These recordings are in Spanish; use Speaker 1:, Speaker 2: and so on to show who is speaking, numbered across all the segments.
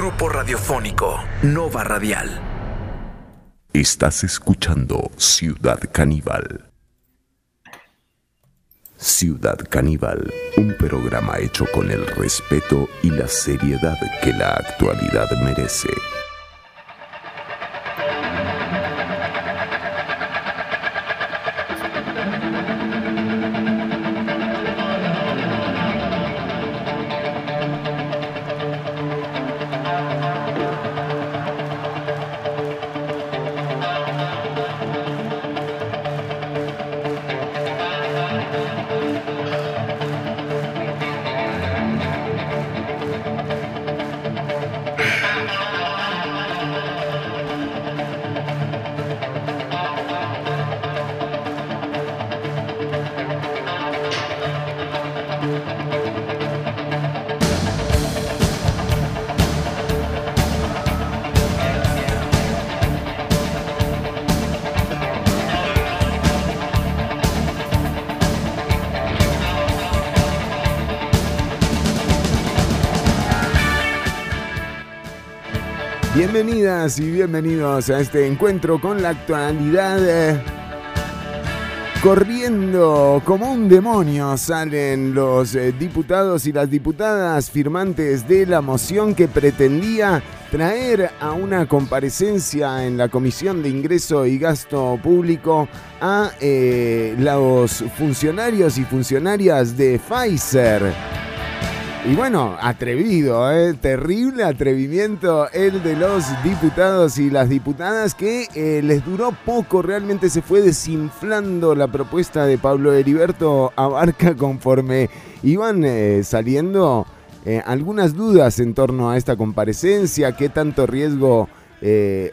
Speaker 1: Grupo Radiofónico Nova Radial.
Speaker 2: Estás escuchando Ciudad Caníbal. Ciudad Caníbal, un programa hecho con el respeto y la seriedad que la actualidad merece.
Speaker 3: Bienvenidos a este encuentro con la actualidad. eh, Corriendo como un demonio salen los eh, diputados y las diputadas firmantes de la moción que pretendía traer a una comparecencia en la Comisión de Ingreso y Gasto Público a eh, los funcionarios y funcionarias de Pfizer. Y bueno, atrevido, ¿eh? terrible atrevimiento el de los diputados y las diputadas que eh, les duró poco, realmente se fue desinflando la propuesta de Pablo Heriberto Abarca conforme iban eh, saliendo algunas dudas en torno a esta comparecencia, qué tanto riesgo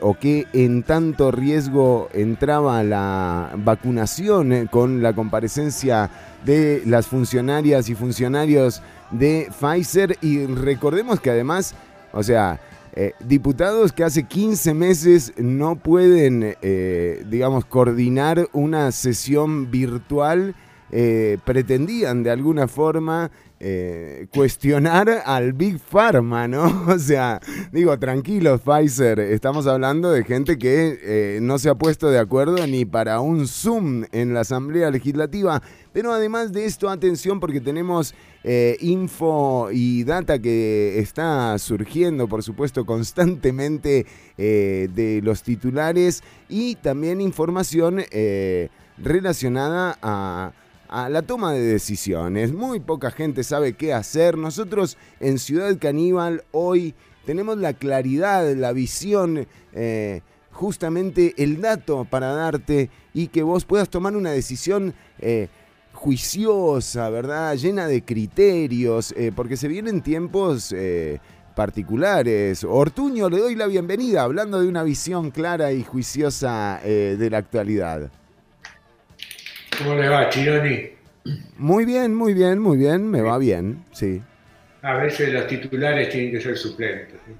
Speaker 3: o qué en tanto riesgo entraba la vacunación con la comparecencia de las funcionarias y funcionarios de Pfizer. Y recordemos que además, o sea, eh, diputados que hace 15 meses no pueden, eh, digamos, coordinar una sesión virtual, eh, pretendían de alguna forma eh, cuestionar al Big Pharma, ¿no? O sea, digo, tranquilos, Pfizer, estamos hablando de gente que eh, no se ha puesto de acuerdo ni para un Zoom en la Asamblea Legislativa. Pero además de esto, atención porque tenemos eh, info y data que está surgiendo, por supuesto, constantemente de los titulares y también información relacionada a a la toma de decisiones. Muy poca gente sabe qué hacer. Nosotros en Ciudad Caníbal hoy tenemos la claridad, la visión, eh, justamente el dato para darte y que vos puedas tomar una decisión. eh, juiciosa, ¿verdad? Llena de criterios, eh, porque se vienen tiempos eh, particulares. Ortuño, le doy la bienvenida, hablando de una visión clara y juiciosa eh, de la actualidad.
Speaker 4: ¿Cómo le va, Chironi?
Speaker 3: Muy bien, muy bien, muy bien, me va bien, sí.
Speaker 4: A veces los titulares tienen que ser suplentes. ¿sí?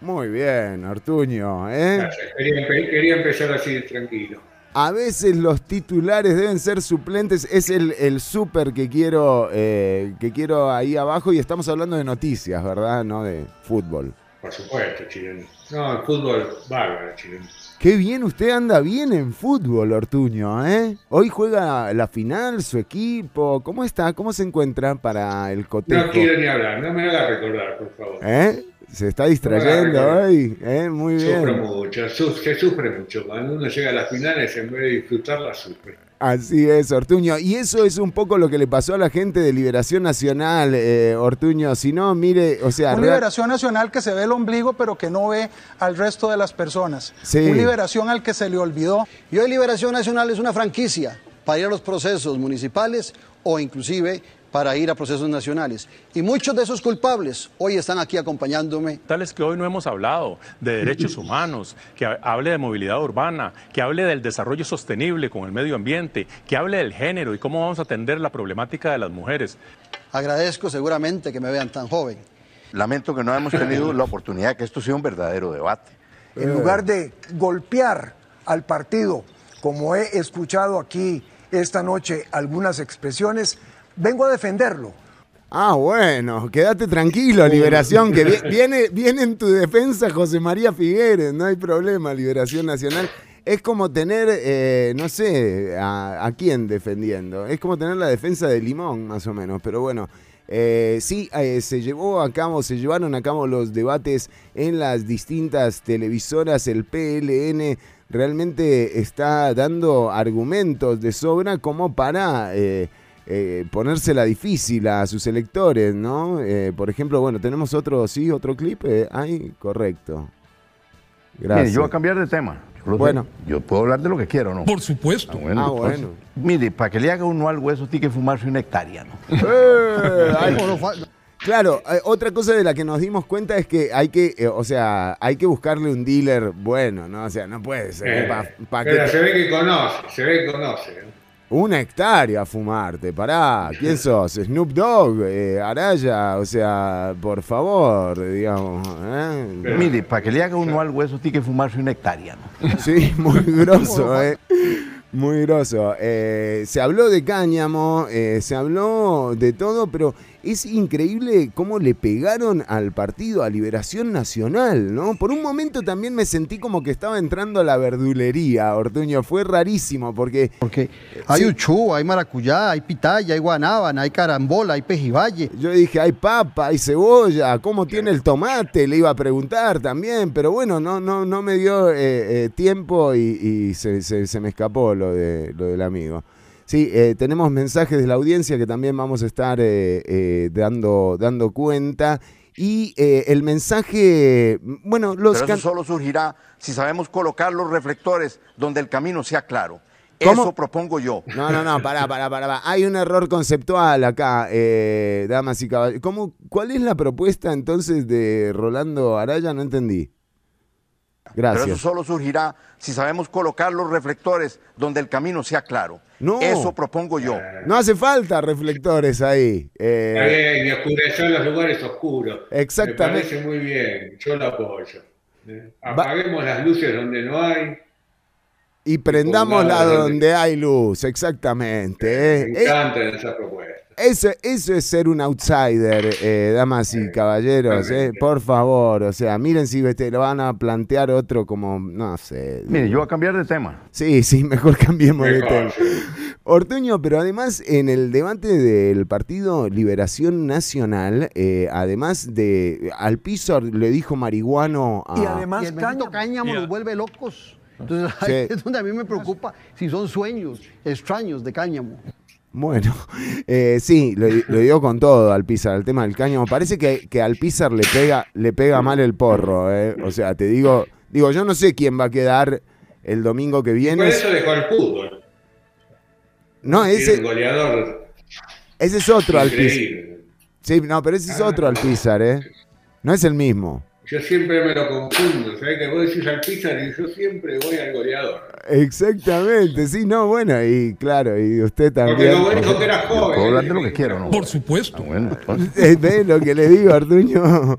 Speaker 3: Muy bien, Ortuño, ¿eh?
Speaker 4: Quería, empe- quería empezar así tranquilo.
Speaker 3: A veces los titulares deben ser suplentes, es el, el súper que quiero, eh, que quiero ahí abajo y estamos hablando de noticias, ¿verdad? No de fútbol.
Speaker 4: Por supuesto, Chironi. No, el fútbol bárbaro, Chironi.
Speaker 3: Qué bien, usted anda bien en fútbol, Ortuño, ¿eh? Hoy juega la final, su equipo, ¿cómo está? ¿Cómo se encuentra para el cotejo?
Speaker 4: No quiero ni hablar, no me haga recordar, por favor.
Speaker 3: ¿Eh? Se está distrayendo
Speaker 4: No,
Speaker 3: hoy, ¿eh? Muy
Speaker 4: Sufre
Speaker 3: bien.
Speaker 4: mucho, su- se sufre mucho. Cuando uno llega a las finales, en vez de disfrutarla, sufre.
Speaker 3: Así es, Ortuño. Y eso es un poco lo que le pasó a la gente de Liberación Nacional, eh, Ortuño. Si no, mire, o sea...
Speaker 5: Una
Speaker 3: real-
Speaker 5: liberación nacional que se ve el ombligo pero que no ve al resto de las personas.
Speaker 3: Sí.
Speaker 5: Una liberación al que se le olvidó.
Speaker 6: Y hoy Liberación Nacional es una franquicia para ir a los procesos municipales o inclusive para ir a procesos nacionales. Y muchos de esos culpables hoy están aquí acompañándome.
Speaker 7: Tales que hoy no hemos hablado de derechos humanos, que ha- hable de movilidad urbana, que hable del desarrollo sostenible con el medio ambiente, que hable del género y cómo vamos a atender la problemática de las mujeres.
Speaker 6: Agradezco seguramente que me vean tan joven.
Speaker 8: Lamento que no hemos tenido la oportunidad que esto sea un verdadero debate.
Speaker 9: En lugar de golpear al partido, como he escuchado aquí esta noche algunas expresiones, vengo a defenderlo.
Speaker 3: Ah, bueno, quédate tranquilo, Liberación, que vi- viene, viene en tu defensa José María Figueres, no hay problema, Liberación Nacional. Es como tener, eh, no sé, a, a quién defendiendo. Es como tener la defensa de Limón, más o menos. Pero bueno, eh, sí, eh, se llevó a cabo, se llevaron a cabo los debates en las distintas televisoras. El PLN realmente está dando argumentos de sobra como para eh, ponérsela difícil a sus electores, ¿no? Eh, por ejemplo, bueno, tenemos otro, sí, otro clip. eh, ahí, correcto. Gracias.
Speaker 8: Mire, yo voy a cambiar de tema. Yo sé.
Speaker 3: Bueno.
Speaker 8: Yo puedo hablar de lo que quiero, ¿no?
Speaker 10: Por supuesto.
Speaker 8: Ah, bueno.
Speaker 3: Ah, bueno.
Speaker 8: Mire, para que le haga uno algo, eso tiene que fumarse una hectárea, ¿no?
Speaker 3: Eh, ay, Claro, eh, otra cosa de la que nos dimos cuenta es que hay que, eh, o sea, hay que buscarle un dealer bueno, ¿no? O sea, no puede ser.
Speaker 4: Eh,
Speaker 3: pa- pa'
Speaker 4: pero
Speaker 3: que
Speaker 4: se ve que conoce, se ve que conoce.
Speaker 3: Una hectárea a fumarte, pará. ¿Quién sos? Snoop Dogg, eh, Araya, o sea, por favor, digamos. ¿eh?
Speaker 8: Mire, para que le haga uno algo, eso tiene que fumarse una hectárea, ¿no?
Speaker 3: Sí, muy grosso, eh. Muy grosso. Eh, se habló de cáñamo, eh, se habló de todo, pero es increíble cómo le pegaron al partido, a Liberación Nacional, ¿no? Por un momento también me sentí como que estaba entrando a la verdulería, Ortuño. Fue rarísimo porque
Speaker 6: Porque hay
Speaker 3: Sí.
Speaker 6: uchú, hay maracuyá, hay pitaya, hay guanábana, hay carambola, hay pejibaye.
Speaker 3: yo dije, hay papa, hay cebolla, ¿cómo tiene el tomate? Le iba a preguntar también, pero bueno, no, no, no me dio eh, eh, tiempo y, y se, se- se me escapó lo, de, lo del amigo. Sí, eh, tenemos mensajes de la audiencia que también vamos a estar eh, eh, dando, dando cuenta. Y eh, el mensaje, bueno, los
Speaker 8: Pero eso solo surgirá si sabemos colocar los reflectores donde el camino sea claro.
Speaker 3: ¿Cómo?
Speaker 8: Eso propongo yo.
Speaker 3: No, no, no, pará, pará, pará. Hay un error conceptual acá, eh, damas y caballeros. ¿Cómo, ¿Cuál es la propuesta entonces de Rolando Araya? No entendí.
Speaker 8: Pero eso solo surgirá si sabemos colocar los reflectores donde el camino sea claro.
Speaker 3: No.
Speaker 8: Eso propongo yo.
Speaker 3: No hace falta reflectores ahí. eh,
Speaker 4: Está bien, y oscurecer los lugares oscuros.
Speaker 3: Exactamente.
Speaker 4: Me parece muy bien, yo lo apoyo. ¿eh? Apaguemos las luces donde no hay.
Speaker 3: y prendámosla donde hay luz, exactamente.
Speaker 4: Me
Speaker 3: eh. Eh,
Speaker 4: encanta esa propuesta.
Speaker 3: Eso, eso es ser un outsider, eh, damas y caballeros, eh, por favor. O sea, miren si te lo van a plantear otro como, no sé.
Speaker 8: Mire, yo voy a cambiar de tema.
Speaker 3: Sí, sí, mejor cambiemos de tema. Ortuño, pero además en el debate del partido Liberación Nacional, eh, además de Alpizar le dijo marihuano a...
Speaker 9: Y además
Speaker 6: Y el
Speaker 9: cáñamo.
Speaker 6: los vuelve locos. Entonces
Speaker 3: Sí.
Speaker 6: ahí es donde a mí me preocupa si son sueños extraños de cáñamo.
Speaker 3: Bueno, eh, sí, lo, lo dio con todo Alpizar, el tema del cáñamo. Parece que, que Alpizar le pega, le pega mal el porro, eh. O sea, te digo, digo, yo no sé quién va a quedar el domingo que
Speaker 4: Por
Speaker 3: viene.
Speaker 4: eso dejó el fútbol.
Speaker 3: No, ese,
Speaker 4: goleador
Speaker 3: ese es otro Alpizar. Sí, no, pero ese es otro Alpizar, ¿eh? No es el mismo.
Speaker 4: Yo siempre me lo confundo. ¿Sabes que vos decís al Pizar y yo siempre voy al goleador?
Speaker 3: Exactamente, sí, no, bueno, y claro, y usted
Speaker 4: Porque
Speaker 3: también.
Speaker 4: como dijo que era joven.
Speaker 8: puedo hablar de lo que quiero, ¿no?
Speaker 10: Por supuesto.
Speaker 8: Ah, bueno, entonces,
Speaker 3: ¿Ve lo que le digo, Arduño?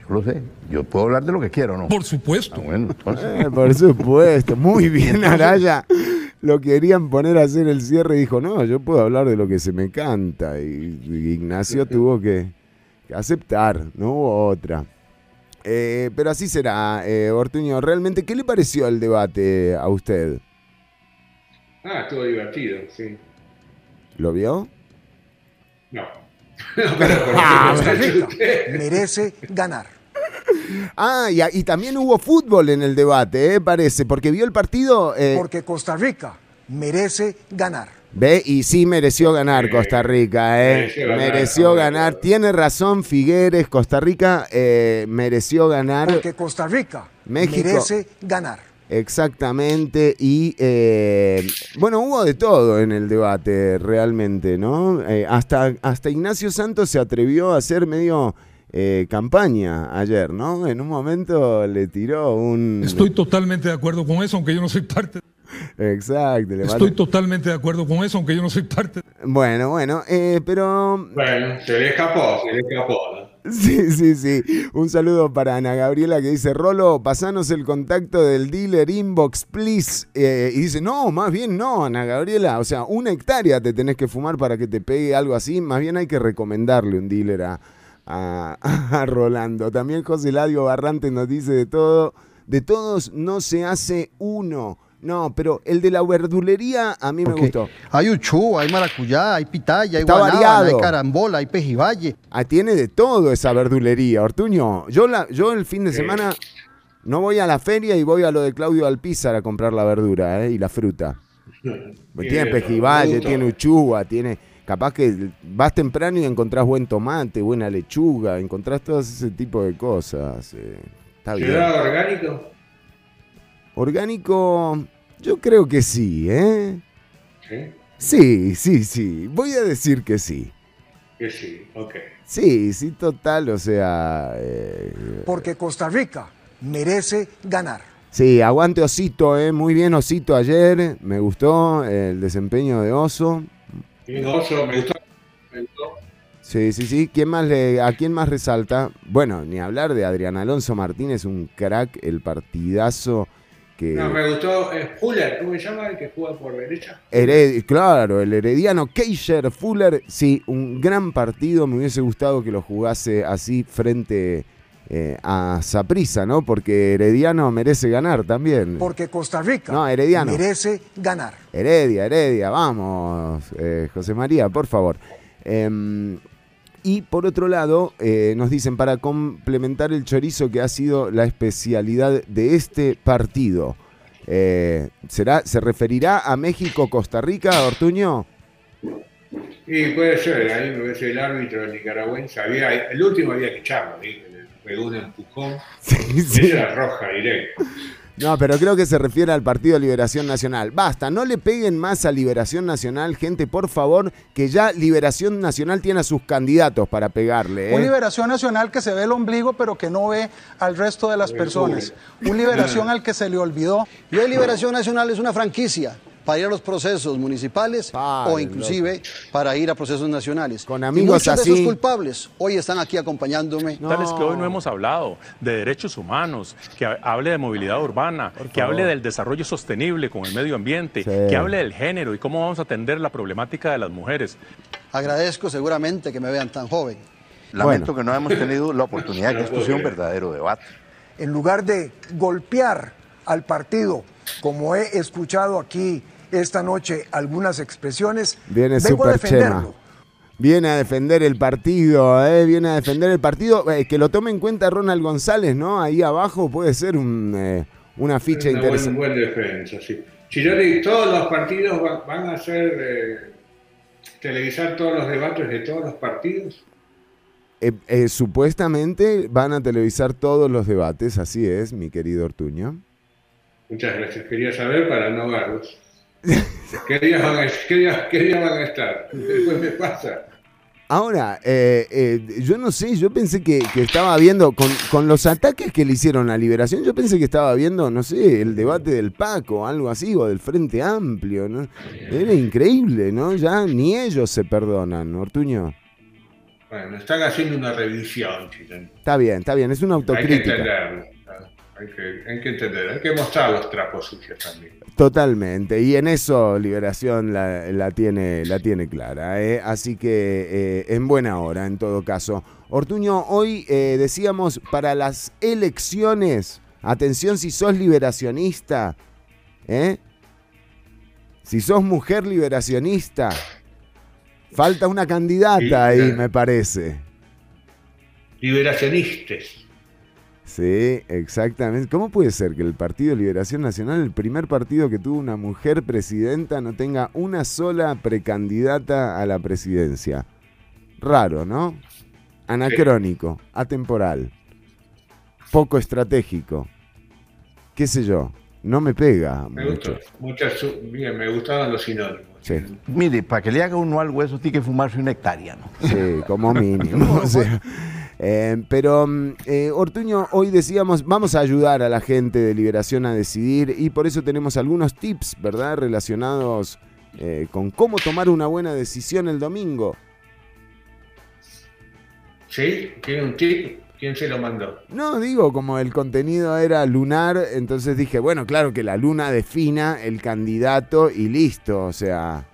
Speaker 8: yo lo sé. Yo puedo hablar de lo que quiero, ¿no?
Speaker 10: Por
Speaker 8: Ah,
Speaker 10: supuesto.
Speaker 8: bueno, entonces.
Speaker 3: Eh, por supuesto, muy bien, Araya. Lo querían poner a hacer el cierre y dijo, no, yo puedo hablar de lo que se me canta. Y, y Ignacio tuvo que aceptar, no hubo otra. Eh, pero así será, eh, Ortuño. Realmente, ¿qué le pareció el debate a usted?
Speaker 4: Ah, estuvo divertido, sí.
Speaker 3: ¿Lo vio?
Speaker 4: No. No, pero
Speaker 3: Ah,
Speaker 9: merece ganar.
Speaker 3: Ah, y, y también hubo fútbol en el debate, eh, parece, porque vio el partido. eh,
Speaker 9: Porque Costa Rica merece ganar.
Speaker 3: Ve, y sí mereció ganar Costa Rica, ¿eh?
Speaker 4: mereció ganar,
Speaker 3: Mereció. Tiene razón Figueres, Costa Rica eh, mereció ganar.
Speaker 9: Porque Costa Rica
Speaker 3: México.
Speaker 9: merece ganar.
Speaker 3: Exactamente. Y eh, bueno, hubo de todo en el debate, realmente, ¿no? Eh, hasta, hasta Ignacio Santos se atrevió a hacer medio eh, campaña ayer, ¿no? En un momento le tiró un.
Speaker 10: Estoy totalmente de acuerdo con eso, aunque yo no soy parte.
Speaker 3: Exacto. le
Speaker 10: Estoy totalmente de acuerdo con eso, aunque yo no soy parte.
Speaker 3: Bueno, bueno, eh, pero
Speaker 4: Bueno, se le escapó, se le escapó. ¿no?
Speaker 3: Sí, sí, sí. Un saludo para Ana Gabriela que dice, Rolo, pasanos el contacto del dealer inbox, please. Eh, y dice, no, más bien no, Ana Gabriela. O sea, una hectárea te tenés que fumar para que te pegue algo así. Más bien hay que recomendarle un dealer a, a, a Rolando. También José Ladio Barrante nos dice de todo, de todos no se hace uno. No, pero el de la verdulería a mí me gustó.
Speaker 6: Hay uchú, hay maracuyá, hay pitaya, hay
Speaker 3: Está
Speaker 6: guanábana,
Speaker 3: variado.
Speaker 6: hay carambola, hay pejibaye.
Speaker 3: Ah, tiene de todo esa verdulería, Ortuño. Yo, la, yo el fin de semana no voy a la feria y voy a lo de Claudio Alpizar a comprar la verdura eh, y la fruta. Pues tiene pejibaye,
Speaker 4: fruta.
Speaker 3: tiene uchuva, tiene... Capaz que vas temprano y encontrás buen tomate, buena lechuga, encontrás todo ese tipo de cosas. eh, está bien.
Speaker 4: ¿Será orgánico?
Speaker 3: Orgánico, yo creo que sí, ¿eh?
Speaker 4: Sí,
Speaker 3: Sí, sí, sí. Voy a decir que sí.
Speaker 4: que sí, ok.
Speaker 3: Sí, sí, total, o sea... eh,
Speaker 9: Porque Costa Rica merece ganar.
Speaker 3: Sí, aguante Osito, eh. Muy bien Osito ayer. Me gustó el desempeño de Oso.
Speaker 4: Y Oso, me gustó. Me gustó.
Speaker 3: Sí, sí, sí. ¿Quién más le, ¿A quién más resalta? Bueno, ni hablar de Adrián Alonso Martínez, un crack, el partidazo que...
Speaker 4: No, me gustó eh, Fuller, ¿cómo se llama el que juega por derecha?
Speaker 3: Hered- claro, el herediano Keisher Fuller, sí, un gran partido. Me hubiese gustado que lo jugase así frente eh, a Saprisa, ¿no? Porque Herediano merece ganar también.
Speaker 9: Porque Costa Rica
Speaker 3: No, Herediano.
Speaker 9: merece ganar.
Speaker 3: Heredia, Heredia, vamos, eh, José María, por favor. Y por otro lado, eh, nos dicen, para complementar el chorizo que ha sido la especialidad de este partido, eh, ¿será, ¿se referirá a México-Costa Rica, Ortuño?
Speaker 4: Y puede ser, ahí me parece el árbitro nicaragüense. Había, el último había que echarlo, ¿sí? le pegó un empujón.
Speaker 3: Sí, sí.
Speaker 4: Esa era roja directa.
Speaker 3: No, pero creo que se refiere al Partido Liberación Nacional. Basta, no le peguen más a Liberación Nacional, gente, por favor, que ya Liberación Nacional tiene a sus candidatos para pegarle. ¿eh?
Speaker 5: Un liberación nacional que se ve el ombligo pero que no ve al resto de las personas. Un liberación al que se le olvidó
Speaker 6: Y hoy Liberación Nacional es una franquicia para ir a los procesos municipales o inclusive para ir a procesos nacionales.
Speaker 3: Con
Speaker 6: Y
Speaker 3: amigos
Speaker 6: muchos de
Speaker 3: así.
Speaker 6: esos culpables hoy están aquí acompañándome.
Speaker 7: Tal es que hoy no hemos hablado de derechos humanos, que ha- hable de movilidad urbana, que hable del desarrollo sostenible con el medio ambiente,
Speaker 3: Sí.
Speaker 7: que hable del género y cómo vamos a atender la problemática de las mujeres.
Speaker 6: Agradezco seguramente que me vean tan joven.
Speaker 8: Lamento que no hemos tenido la oportunidad de que esto sea un verdadero debate.
Speaker 9: En lugar de golpear al partido, como he escuchado aquí esta noche algunas expresiones,
Speaker 3: Viene
Speaker 9: vengo a
Speaker 3: Chema. Viene a defender el partido, ¿eh? viene a defender el partido. Eh, que lo tome en cuenta Ronald González, ¿no? Ahí abajo puede ser un, eh, una ficha
Speaker 4: Una
Speaker 3: interesante.
Speaker 4: buen defensa, sí. Chironi, todos los partidos van, van a hacer eh, televisar todos los debates de todos los partidos.
Speaker 3: Eh, eh, supuestamente van a televisar todos los debates, así es, mi querido Ortuño.
Speaker 4: Muchas gracias. Quería saber para no verlos. ¿Qué días van a, qué días, qué días van a estar? Después me pasa.
Speaker 3: Ahora, eh, eh, yo no sé, yo pensé que, que estaba viendo, con, con los ataques que le hicieron a Liberación, yo pensé que estaba viendo, no sé, el debate del Paco, algo así, o del Frente Amplio, ¿no? Era increíble, ¿no? Ya ni ellos se perdonan, Ortuño.
Speaker 4: Bueno, están haciendo una revisión.
Speaker 3: Está bien, está bien, es una
Speaker 4: Hay que
Speaker 3: autocrítica.
Speaker 4: Hay que, hay que entender, hay que mostrar los trapos sucios también.
Speaker 3: Totalmente, y en eso Liberación la, la tiene, la tiene clara, ¿eh? así que eh, en buena hora en todo caso. Ortuño, hoy eh, decíamos para las elecciones, atención si sos liberacionista, ¿eh? si sos mujer liberacionista, falta una candidata
Speaker 4: Sí,
Speaker 3: ahí me parece.
Speaker 4: Liberacionistas.
Speaker 3: Sí, exactamente. ¿Cómo puede ser que el Partido Liberación Nacional, el primer partido que tuvo una mujer presidenta, no tenga una sola precandidata a la presidencia? Raro, ¿no? Anacrónico, atemporal, poco estratégico. ¿Qué sé yo? No me pega
Speaker 4: Me
Speaker 3: mucho.
Speaker 4: gustó. Muchas, bien, me gustaban los sinónimos.
Speaker 3: Sí,
Speaker 8: Mire, para que le haga uno algo eso, tiene que fumarse una hectárea, ¿no?
Speaker 3: sí, como mínimo. o sea, eh, pero, mm, eh, Ortuño, hoy decíamos, vamos a ayudar a la gente de Liberación a decidir y por eso tenemos algunos tips, ¿verdad? Relacionados eh, con cómo tomar una buena decisión el domingo.
Speaker 4: ¿Sí? ¿Tiene un tip? ¿Quién se lo mandó?
Speaker 3: No, digo, como el contenido era lunar, entonces dije, bueno, claro que la luna defina el candidato y listo, o sea.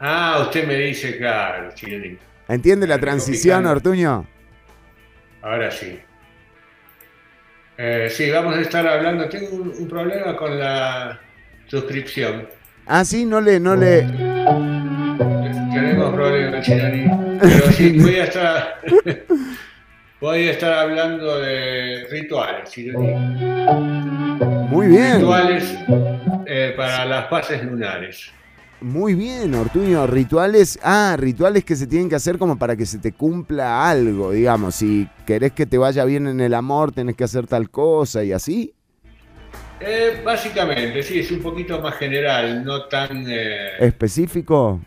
Speaker 4: Ah, usted me dice, claro, Chironi.
Speaker 3: ¿Entiende la transición. Ortuño?
Speaker 4: Ahora sí. Eh, sí, vamos a estar hablando. Tengo un, un problema con la suscripción.
Speaker 3: Ah, sí, no le, no le.
Speaker 4: Tenemos problemas, Chironi. Pero sí, voy a estar. voy a estar hablando de rituales, Chironi.
Speaker 3: Muy bien.
Speaker 4: Rituales eh, para las fases lunares.
Speaker 3: Muy bien, Ortuño. Rituales. Ah, rituales que se tienen que hacer como para que se te cumpla algo, digamos. Si querés que te vaya bien en el amor, tenés que hacer tal cosa y así.
Speaker 4: Eh, básicamente, sí, es un poquito más general, no tan eh,
Speaker 3: Específico.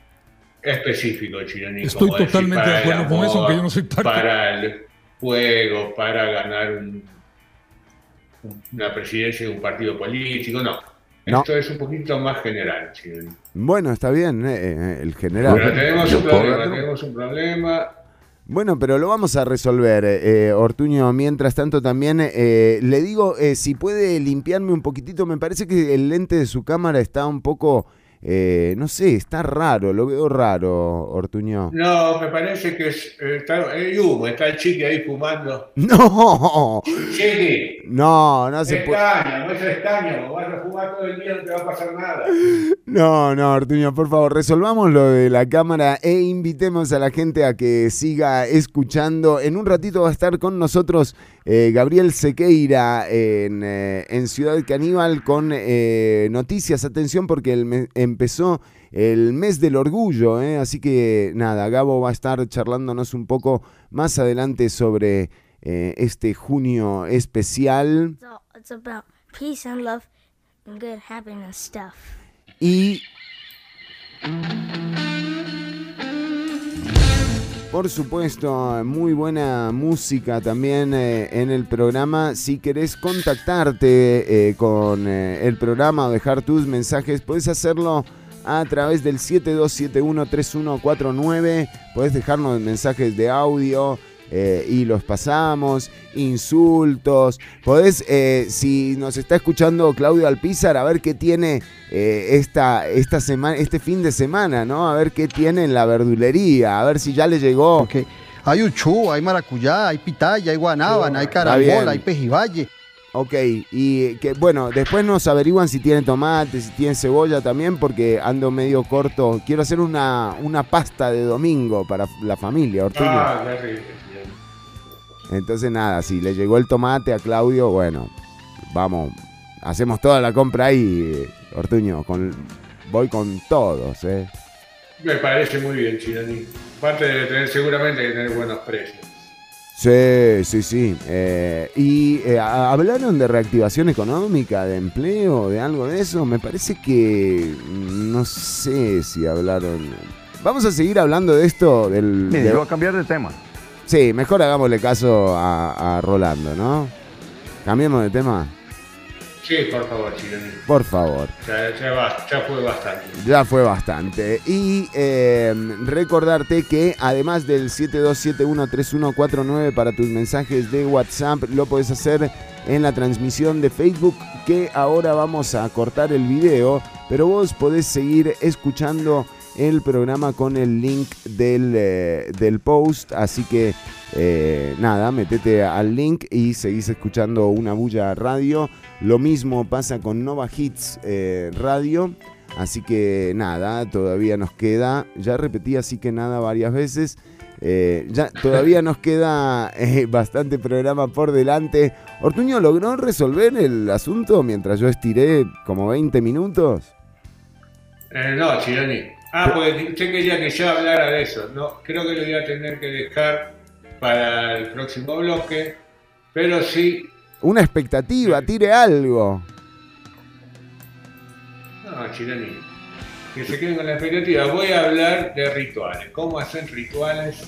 Speaker 4: específico, Chironi.
Speaker 10: Estoy
Speaker 4: decir,
Speaker 10: totalmente de acuerdo con eso, aunque yo no soy parte.
Speaker 4: Para el juego, para ganar un- una presidencia de un partido político, no.
Speaker 3: No.
Speaker 4: Esto es un poquito más general, Chironi.
Speaker 3: Bueno, está bien, eh, eh, el general.
Speaker 4: Pero tenemos un
Speaker 8: ¿Yo puedo
Speaker 4: problema, tenemos un problema.
Speaker 3: Bueno, pero lo vamos a resolver, eh, Ortuño. Mientras tanto, también eh, le digo, eh, si puede limpiarme un poquitito, me parece que el lente de su cámara está un poco, eh, no sé, está raro, lo veo raro, Ortuño.
Speaker 4: No, me parece que es, eh, está, hay humo, está el chiqui ahí fumando.
Speaker 3: No,
Speaker 4: Chiqui,
Speaker 3: no, no se
Speaker 4: es
Speaker 3: puede.
Speaker 4: no es como vas a fumar todo el día no te va a pasar nada.
Speaker 3: No, no, Ortuño, por favor, resolvamos lo de la cámara e invitemos a la gente a que siga escuchando. En un ratito va a estar con nosotros eh, Gabriel Sequeira en, eh, en Ciudad Caníbal con eh, noticias. Atención porque el empezó el mes del orgullo, así que nada, Gabo va a estar charlándonos un poco más adelante sobre este junio especial.
Speaker 11: It's about peace and love and good happiness stuff.
Speaker 3: Y por supuesto, muy buena música también eh, en el programa. Si querés contactarte eh, con eh, el programa o dejar tus mensajes, puedes hacerlo a través del 72713149. Podés dejarnos mensajes de audio. Eh, y los pasamos, insultos. Podés, eh, si nos está escuchando Claudio Alpizar, a ver qué tiene eh, esta, esta semana, este fin de semana, ¿no? A ver qué tiene en la verdulería, a ver si ya le llegó.
Speaker 6: Porque hay uchú, hay maracuyá, hay pitaya, hay guanábana, hay carambola, hay pejibaye.
Speaker 3: Ok, y que bueno, después nos averiguan si tiene tomate, si tiene cebolla también, porque ando medio corto. Quiero hacer una, una pasta de domingo para la familia, Ortuño.
Speaker 4: Ah, qué rico.
Speaker 3: Entonces nada, si le llegó el tomate a Claudio, bueno, vamos, hacemos toda la compra ahí, Ortuño, con, voy con todos, ¿eh?
Speaker 4: Me parece muy bien, Chironi. Aparte de tener seguramente que tener buenos precios.
Speaker 3: Sí, sí, sí. Eh, y eh, hablaron de reactivación económica, de empleo, de algo de eso. Me parece que mm, no sé si hablaron. Vamos a seguir hablando de esto del.
Speaker 8: Mire,
Speaker 3: de-
Speaker 8: yo voy a cambiar de tema.
Speaker 3: Sí, mejor hagámosle caso a, a Rolando, ¿no? Cambiemos de tema,
Speaker 4: Sí, por favor, Chironi.
Speaker 3: por favor.
Speaker 4: Ya, ya, va- ya fue bastante.
Speaker 3: Ya fue bastante. Y eh, recordarte que además del 72713149 para tus mensajes de WhatsApp, lo puedes hacer en la transmisión de Facebook, que ahora vamos a cortar el video, pero vos podés seguir escuchando el programa con el link del, eh, del post, así que eh, nada, metete al link y seguís escuchando una bulla radio. Lo mismo pasa con Nova Hits eh, Radio. Así que nada, todavía nos queda, ya repetí así que nada varias veces, ya todavía nos queda bastante programa por delante. Ortuño logró resolver el asunto mientras yo estiré como 20 minutos.
Speaker 4: No, Chironi. Ah, porque usted quería que yo hablara de eso. No, creo que lo voy a tener que dejar para el próximo bloque. Pero sí.
Speaker 3: Una expectativa, tire algo.
Speaker 4: No, Chironi. Que se queden con la expectativa. Voy a hablar de rituales. ¿Cómo hacer rituales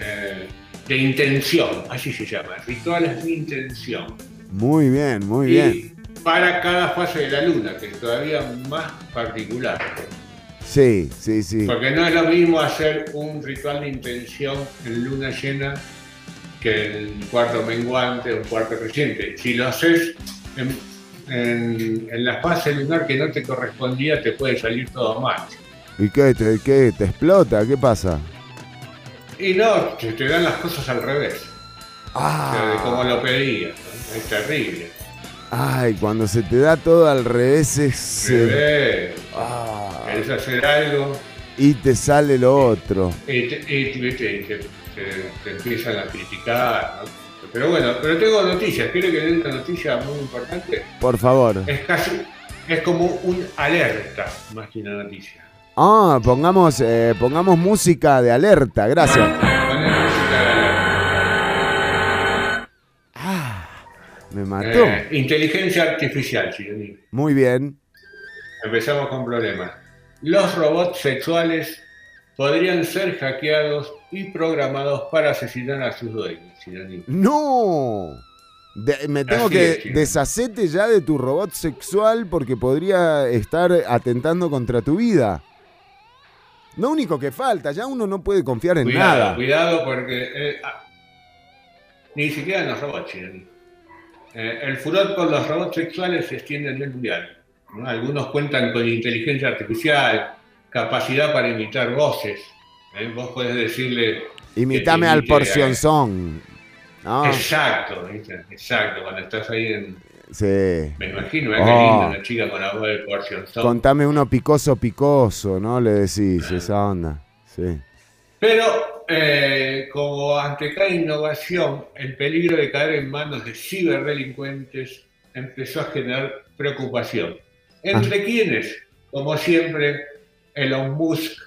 Speaker 4: eh, de intención? Así se llama. Rituales de intención.
Speaker 3: Muy bien, muy
Speaker 4: y
Speaker 3: bien.
Speaker 4: para cada fase de la luna, que es todavía más particular.
Speaker 3: Sí, sí, sí.
Speaker 4: Porque no es lo mismo hacer un ritual de intención en luna llena que en cuarto menguante o cuarto creciente. Si lo haces en, en- en la fase lunar que no te correspondía, te puede salir todo mal.
Speaker 3: ¿Y qué te, qué? ¿Te explota? ¿Qué pasa?
Speaker 4: Y no, te, te dan las cosas al revés. O sea, de como lo pedías. ¿no? Es terrible.
Speaker 3: Ay, cuando se te da todo al revés es...
Speaker 4: Revés.
Speaker 3: Ah,
Speaker 4: Querés hacer algo
Speaker 3: y te sale lo otro.
Speaker 4: y te, y te- viste, y te- te- te empiezan a criticar. ¿no? Pero bueno, pero tengo noticias. ¿Quiere que le dé una noticia muy importante?
Speaker 3: Por favor.
Speaker 4: Es casi, es como un alerta más que una noticia.
Speaker 3: Ah, pongamos, eh, pongamos música de alerta, gracias.
Speaker 4: Poner música de alerta.
Speaker 3: Me mató.
Speaker 4: Eh, inteligencia artificial, Chironi.
Speaker 3: Muy bien.
Speaker 4: Empezamos con problemas. Los robots sexuales podrían ser hackeados y programados para asesinar a sus dueños.
Speaker 3: No. De- me tengo
Speaker 4: Así
Speaker 3: que
Speaker 4: es,
Speaker 3: deshacerte ya de tu robot sexual porque podría estar atentando contra tu vida. Lo único que falta, ya uno no puede confiar en
Speaker 4: Cuidado,
Speaker 3: nada.
Speaker 4: cuidado porque eh, ah, ni siquiera en los robots. Eh, el furor por los robots sexuales se extiende a nivel mundial. ¿No? Algunos cuentan con inteligencia artificial, capacidad para imitar voces. ¿eh? Vos podés decirle...
Speaker 3: Imitame al porcionzón. No,
Speaker 4: Exacto, exacto. Cuando estás ahí en...
Speaker 3: sí.
Speaker 4: Me imagino, ¿eh? qué
Speaker 3: Oh.
Speaker 4: lindo una chica con la voz de porción.
Speaker 3: Contame uno picoso, picoso, ¿no? Le decís esa onda. Sí.
Speaker 4: Pero eh, como ante cada innovación, el peligro de caer en manos de ciberdelincuentes empezó a generar preocupación. ¿Entre
Speaker 3: Ah.
Speaker 4: quienes? Como siempre, Elon Musk,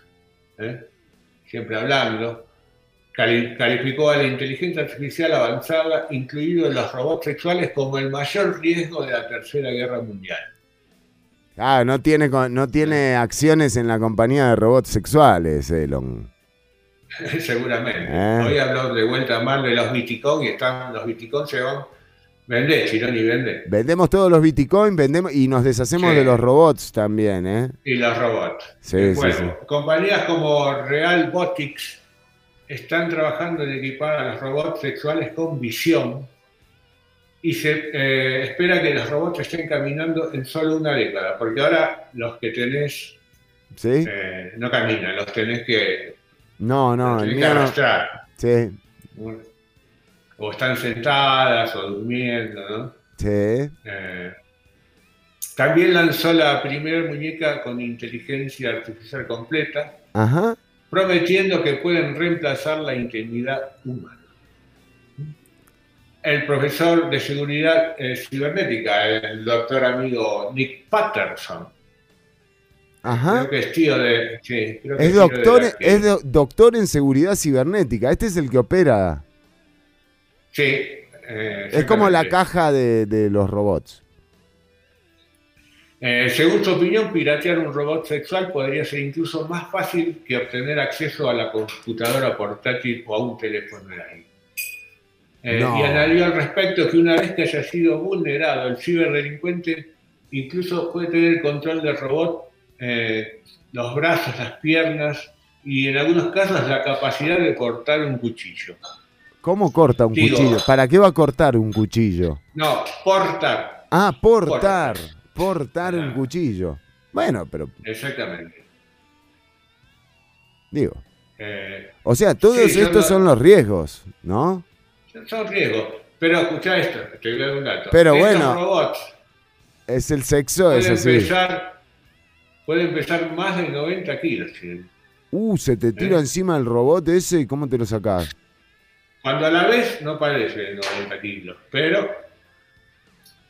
Speaker 4: ¿eh? siempre hablando, cali- calificó a la inteligencia artificial avanzada, incluidos los robots sexuales, como el mayor riesgo de la Tercera Guerra Mundial.
Speaker 3: Ah, no tiene, no tiene acciones en la compañía de robots sexuales, Elon.
Speaker 4: Seguramente.
Speaker 3: Eh.
Speaker 4: Hoy habló de vuelta mal de los Bitcoin y están, los Bitcoin se van. Vende, Chironi, vende.
Speaker 3: Vendemos todos los bitcoins, vendemos y nos deshacemos
Speaker 4: Sí.
Speaker 3: de los robots también, ¿eh?
Speaker 4: Y los robots.
Speaker 3: Sí,
Speaker 4: Eh,
Speaker 3: sí.
Speaker 4: Compañías como Real Botics están trabajando en equipar a los robots sexuales con visión y se eh, espera que los robots estén caminando en solo una década, porque ahora los que tenés
Speaker 3: ¿Sí?
Speaker 4: eh, no caminan, los tenés que,
Speaker 3: No, no,
Speaker 4: los
Speaker 3: el
Speaker 4: tenés que
Speaker 3: mío no.
Speaker 4: arrastrar.
Speaker 3: Sí,
Speaker 4: O están sentadas o durmiendo, ¿no?
Speaker 3: sí.
Speaker 4: Eh, también lanzó la primera muñeca con inteligencia artificial completa,
Speaker 3: Ajá.
Speaker 4: prometiendo que pueden reemplazar la intimidad humana. El profesor de seguridad eh, cibernética, el doctor amigo Nick Patterson,
Speaker 3: Ajá.
Speaker 4: creo que es tío de... sí, creo que
Speaker 3: Es
Speaker 4: tío de
Speaker 3: doctor,
Speaker 4: que-
Speaker 3: es do- doctor en seguridad cibernética. Este es el que opera.
Speaker 4: Sí. eh,
Speaker 3: Es como la caja de, de los robots.
Speaker 4: Eh, según su opinión, piratear un robot sexual podría ser incluso más fácil que obtener acceso a la computadora portátil o a un teléfono de ahí. Eh,
Speaker 3: No.
Speaker 4: Y añadió al respecto que una vez que haya sido vulnerado, el ciberdelincuente incluso puede tener el control del robot, eh, los brazos, las piernas y en algunos casos la capacidad de cortar un cuchillo.
Speaker 3: ¿Cómo corta un
Speaker 4: Digo-
Speaker 3: cuchillo? ¿Para qué va a cortar un cuchillo?
Speaker 4: No, portar,
Speaker 3: Ah, portar. Portar un cuchillo. Bueno, pero
Speaker 4: exactamente.
Speaker 3: digo.
Speaker 4: Eh,
Speaker 3: O sea, todos
Speaker 4: Sí,
Speaker 3: estos son los riesgos, ¿no?
Speaker 4: Son riesgos. Pero escucha esto, te voy a dar un dato.
Speaker 3: Pero
Speaker 4: Estos
Speaker 3: bueno,
Speaker 4: robots
Speaker 3: Es el sexo, es así.
Speaker 4: pesar, pueden pesar más de 90 kilos. ¿sí?
Speaker 3: Uh, se te tira
Speaker 4: ¿Eh?
Speaker 3: encima el robot ese y ¿cómo te lo sacás?
Speaker 4: Cuando a la vez no parece de 90 kilos, pero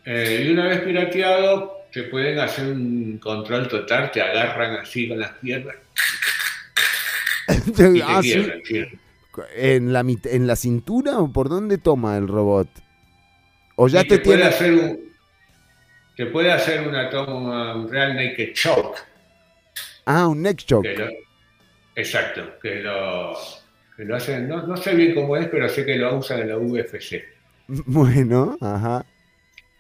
Speaker 4: eh, y una vez pirateado te pueden hacer un control total, te agarran así con las piernas y te
Speaker 3: Ah, ¿sí?
Speaker 4: quiebran. ¿sí?
Speaker 3: ¿En la, mit- ¿En la cintura o por dónde toma el robot? O ya
Speaker 4: Y
Speaker 3: te,
Speaker 4: puede
Speaker 3: tiene...
Speaker 4: hacer un, te puede hacer una toma, un real naked choke.
Speaker 3: Ah, un neck.
Speaker 4: Que lo- exacto, que lo, lo hacen, no, no sé bien cómo es, pero sé que lo usan en la UFC.
Speaker 3: Bueno, ajá.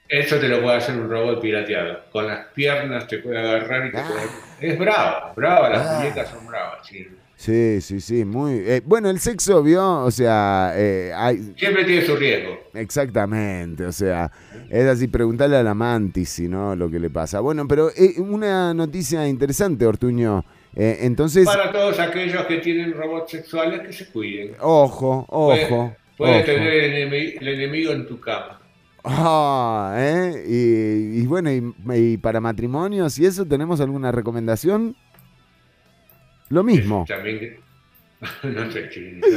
Speaker 4: Eso te lo puede hacer un robot pirateado. Con las piernas te puede agarrar y te puede... Es bravo, brava, las
Speaker 3: Ah.
Speaker 4: muñecas son bravas. sí.
Speaker 3: Sí, sí, sí, muy... eh, bueno, el sexo, vio, o sea, eh, hay...
Speaker 4: Siempre tiene su riesgo.
Speaker 3: Exactamente, o sea, es así, preguntarle a la mantis si no lo que le pasa. Bueno, pero eh, una noticia interesante, Ortuño. Eh, entonces,
Speaker 4: Para todos aquellos que tienen robots sexuales, que se cuiden.
Speaker 3: ojo, ojo.
Speaker 4: Puede
Speaker 3: ojo.
Speaker 4: tener el enemi- el enemigo en tu cama.
Speaker 3: Ah, ¿eh? Y, y bueno, y, y para matrimonios y eso, ¿tenemos alguna recomendación? Lo mismo.
Speaker 4: También no sé,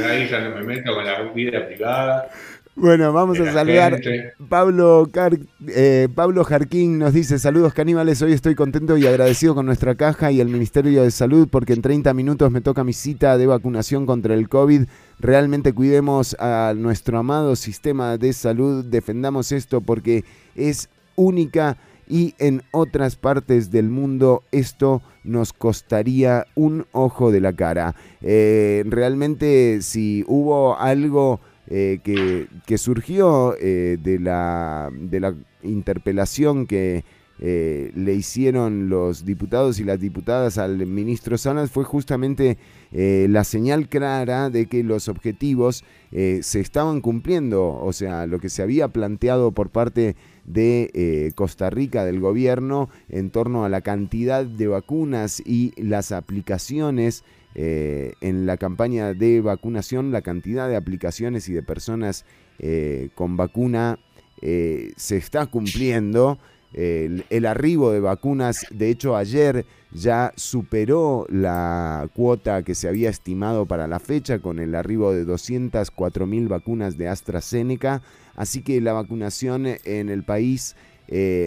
Speaker 4: ahí ya no me meto con la vida privada.
Speaker 3: Bueno, vamos a saludar.
Speaker 4: gente.
Speaker 3: Pablo, Car- eh, Pablo Jarquín nos dice, saludos caníbales, hoy estoy contento y agradecido con nuestra caja y el Ministerio de Salud porque en 30 minutos me toca mi cita de vacunación contra el COVID. Realmente cuidemos a nuestro amado sistema de salud, defendamos esto porque es única y en otras partes del mundo esto nos costaría un ojo de la cara. Eh, realmente si hubo algo eh, que, surgió eh, de, la, de la interpelación que eh, le hicieron los diputados y las diputadas al ministro Salas fue justamente la señal clara de que los objetivos se estaban cumpliendo, o sea, lo que se había planteado por parte de Costa Rica, del gobierno, en torno a la cantidad de vacunas y las aplicaciones eh, en la campaña de vacunación, la cantidad de aplicaciones y de personas eh, con vacuna eh, se está cumpliendo. El, el arribo de vacunas, de hecho ayer ya superó la cuota que se había estimado para la fecha con el arribo de 204 mil vacunas de AstraZeneca. Así que la vacunación en el país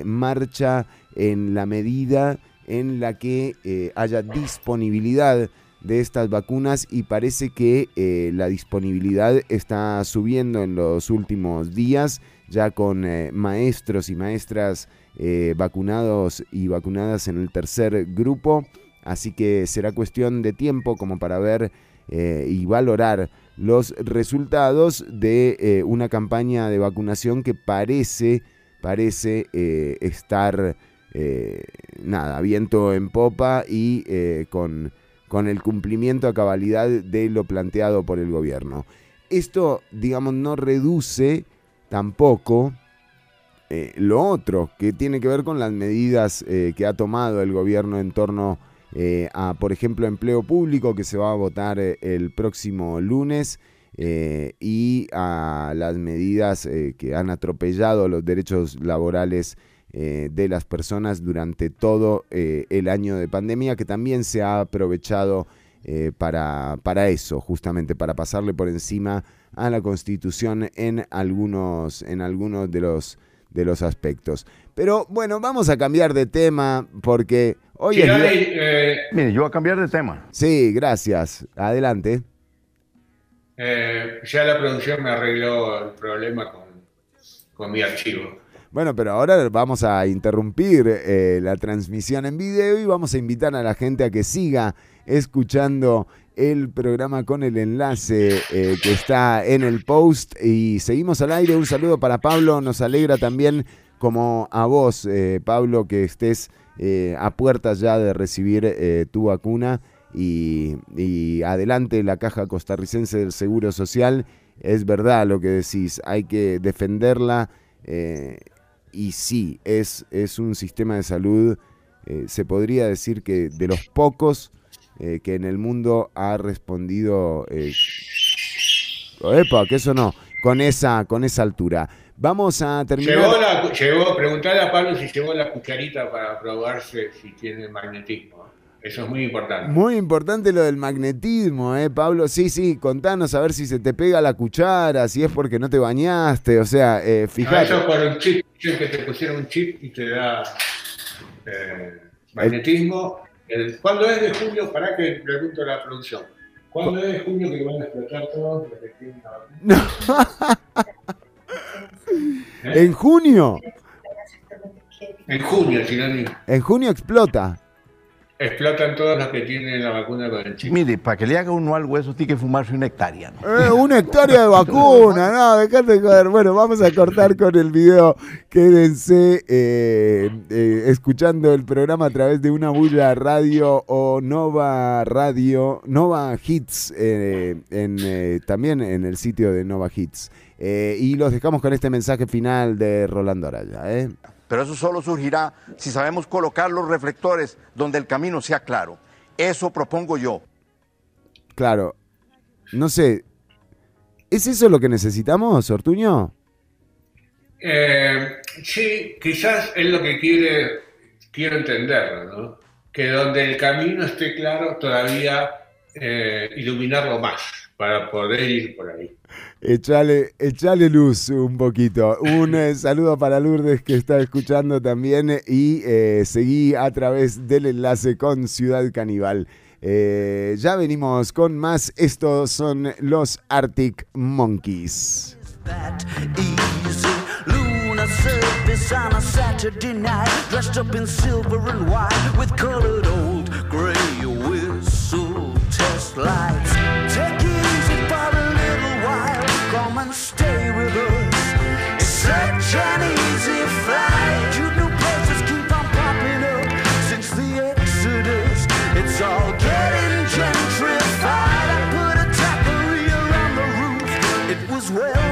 Speaker 3: marcha en la medida en la que haya disponibilidad de estas vacunas y parece que eh, la disponibilidad está subiendo en los últimos días, ya con eh, maestros y maestras eh, vacunados y vacunadas en el tercer grupo, así que será cuestión de tiempo como para ver y valorar los resultados de una campaña de vacunación que parece, parece estar, nada, viento en popa y con con el cumplimiento a cabalidad de lo planteado por el gobierno. Esto, digamos, no reduce tampoco eh, lo otro, que tiene que ver con las medidas eh, que ha tomado el gobierno en torno eh, a, por ejemplo, empleo público, que se va a votar el próximo lunes, y a las medidas que han atropellado los derechos laborales eh, de las personas durante todo eh, el año de pandemia, que también se ha aprovechado eh, para, para eso, justamente para pasarle por encima a la Constitución en algunos, en algunos de, los, de los aspectos. Pero bueno, vamos a cambiar de tema porque hoy
Speaker 4: Sí,
Speaker 3: es...
Speaker 4: dale,
Speaker 3: vier-
Speaker 4: eh,
Speaker 8: Mire, yo voy a cambiar de tema.
Speaker 3: Sí, gracias. Adelante.
Speaker 4: eh, ya la producción me arregló el problema con, con mi archivo.
Speaker 3: Bueno, pero ahora vamos a interrumpir eh, la transmisión en video y vamos a invitar a la gente a que siga escuchando el programa con el enlace eh, que está en el post y seguimos al aire. Un saludo para Pablo, nos alegra también como a vos, eh, Pablo, que estés eh, a puertas ya de recibir eh, tu vacuna y, y adelante la caja costarricense del Seguro Social. Es verdad lo que decís, hay que defenderla. Eh, y sí, es, es un sistema de salud, eh, se podría decir que de los pocos eh, que en el mundo ha respondido, eh, epa, que eso no, con esa, con esa altura. Vamos a terminar.
Speaker 4: Llevó la, llevó, preguntarle a Pablo si llevó la cucharita para probarse si tiene magnetismo. Eso es muy importante.
Speaker 3: Muy importante lo del magnetismo, ¿eh, Pablo? Sí, sí, contanos a ver si se te pega la cuchara, si es porque no te bañaste, o sea, eh, fíjate.
Speaker 4: eso es por un chip, que te pusieron un chip y te da eh, magnetismo. El- ¿Cuándo es de junio? Para que pregunto a la producción. ¿Cuándo es de junio que van a explotar todos los que tienen la vacuna?
Speaker 3: En junio,
Speaker 4: En junio, si no ni-
Speaker 3: en junio explota.
Speaker 4: Explotan todos los que tienen la vacuna con el chip.
Speaker 8: Mire, para que le haga uno algo eso, tiene que fumarse una hectárea. ¿no?
Speaker 3: Eh, una hectárea de vacuna, no, dejate de joder. Bueno, vamos a cortar con el video. Quédense eh, eh, escuchando el programa a través de una bulla radio o Nova Radio, Nova Hits, eh, en, eh, también en el sitio de Nova Hits. Eh, y los dejamos con este mensaje final de Rolando Araya. ¿eh?
Speaker 8: Pero eso solo surgirá si sabemos colocar los reflectores donde el camino sea claro. Eso propongo yo.
Speaker 3: Claro, no sé. ¿Es eso lo que necesitamos, Ortuño?
Speaker 4: Eh, sí, quizás es lo que quiere, quiero entenderlo, ¿no? Que donde el camino esté claro, todavía eh, iluminarlo más para poder ir por ahí.
Speaker 3: Echale, echale luz un poquito. Un eh, saludo para Lourdes que está escuchando también y eh, seguí a través del enlace con Ciudad Caníbal. Eh, ya venimos con más. Estos son los Arctic Monkeys.
Speaker 12: surface on a Saturday night, dressed up in silver and white with colored old gray whistle lights. Take it easy for a little while, come and stay with us. It's such an easy flight. You new places keep on popping up since the Exodus. It's all getting gentrified. I put a taqueria on the roof. It was well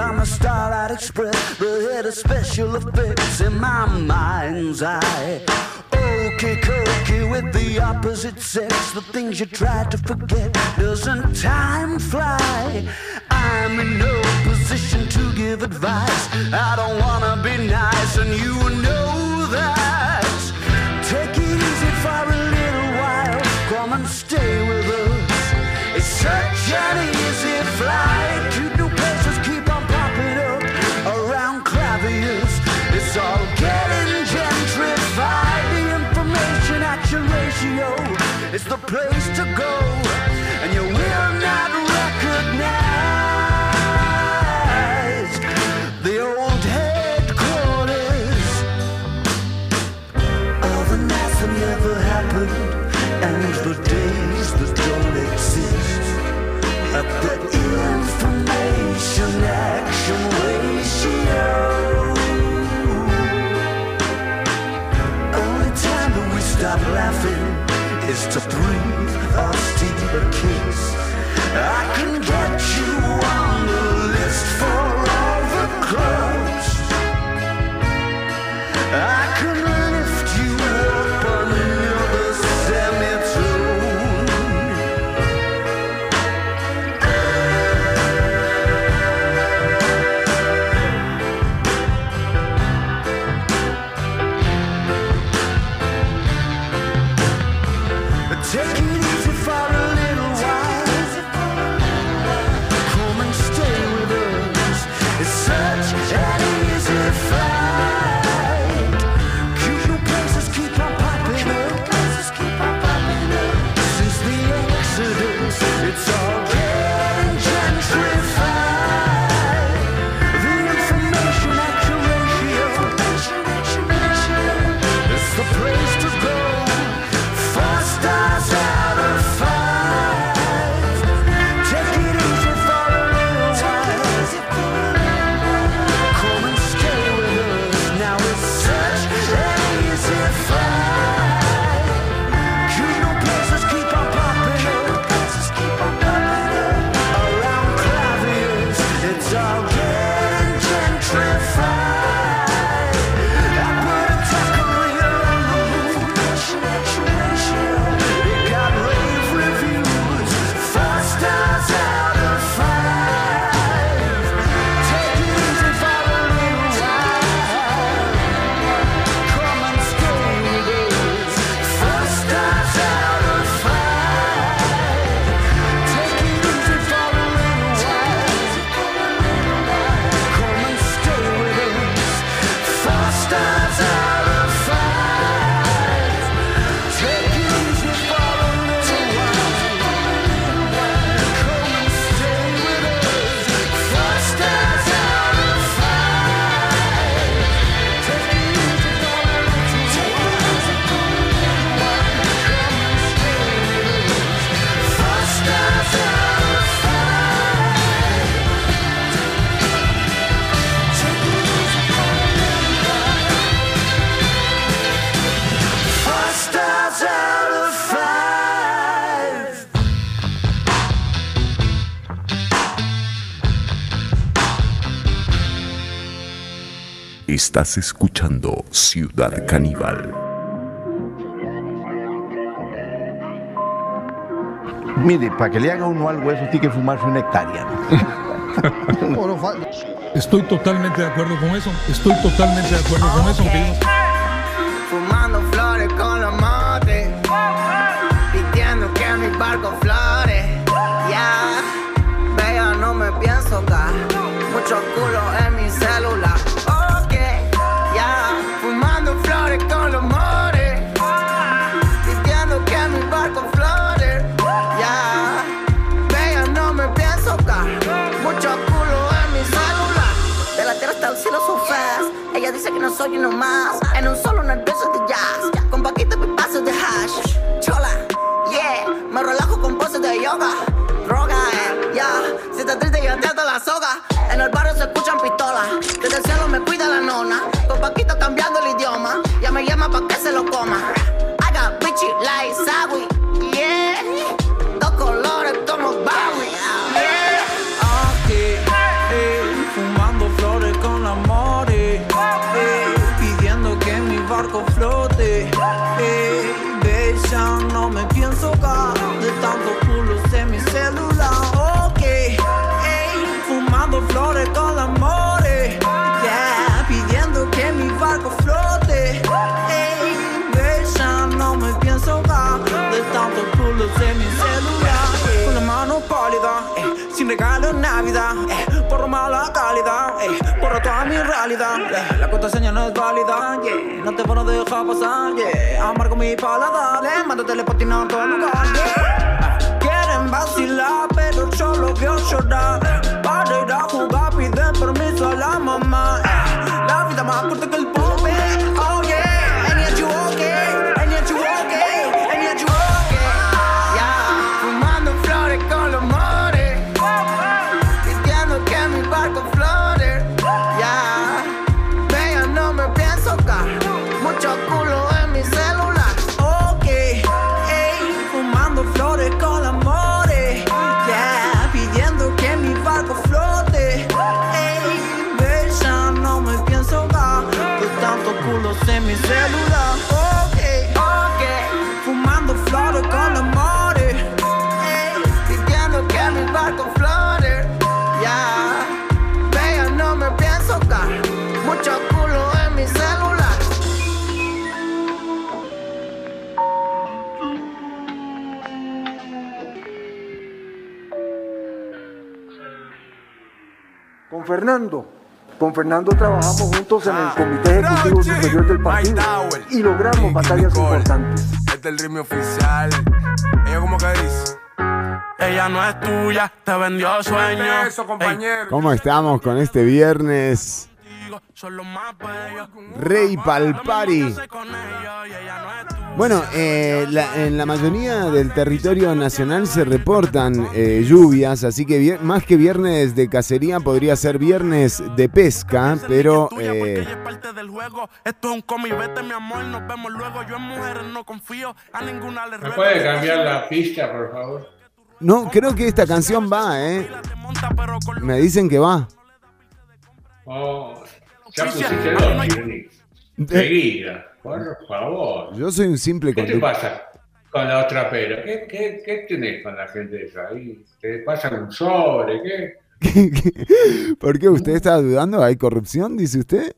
Speaker 12: on the Starlight Express, the head of special effects in my mind's eye. Okay, cookie with the opposite sex, the things you try to forget. Doesn't time fly? I'm in no position to give advice. I don't wanna be nice, and you know that. Take it easy for a little while. Come and stay with us. It's such an easy perfect.
Speaker 2: Estás escuchando Ciudad Caníbal.
Speaker 8: Mire, para que le haga uno algo eso tiene que fumarse una hectárea. ¿no?
Speaker 10: Estoy totalmente de acuerdo con eso. Estoy totalmente de acuerdo con eso. aunque
Speaker 13: soy uno más. En un solo nervioso de la
Speaker 12: contraseña no es válida, yeah, no te van a dejar pasar, yeah, amargo mi paladar, eh, mando telepatina a todo lugar, yeah. Quieren vacilar, pero yo lo veo llorar.
Speaker 9: Fernando. Con Fernando trabajamos juntos en el Comité Ejecutivo Superior del partido y logramos batallas importantes.
Speaker 14: Este es el ritmo oficial. Ella como que dice. Ella no es tuya, te vendió compañero.
Speaker 3: ¿Cómo estamos con este viernes? Rey Palpari. Bueno, eh, la- en la mayoría del territorio nacional se reportan eh, lluvias, así que vier- más que viernes de cacería podría ser viernes de pesca, pero eh,
Speaker 4: ¿Me puede cambiar la pista, por favor?
Speaker 3: no, creo que esta canción va, ¿eh? Me dicen que va.
Speaker 4: Oh, ya pusiste dos, Irene. Seguida, por favor.
Speaker 3: Yo soy un simple
Speaker 4: ¿Qué te pasa con la otra pera? ¿Qué, qué, qué tenés con la gente esa ahí? ¿Te pasan un sobre? ¿Qué?
Speaker 3: ¿Por qué usted está dudando? ¿Hay corrupción, dice usted?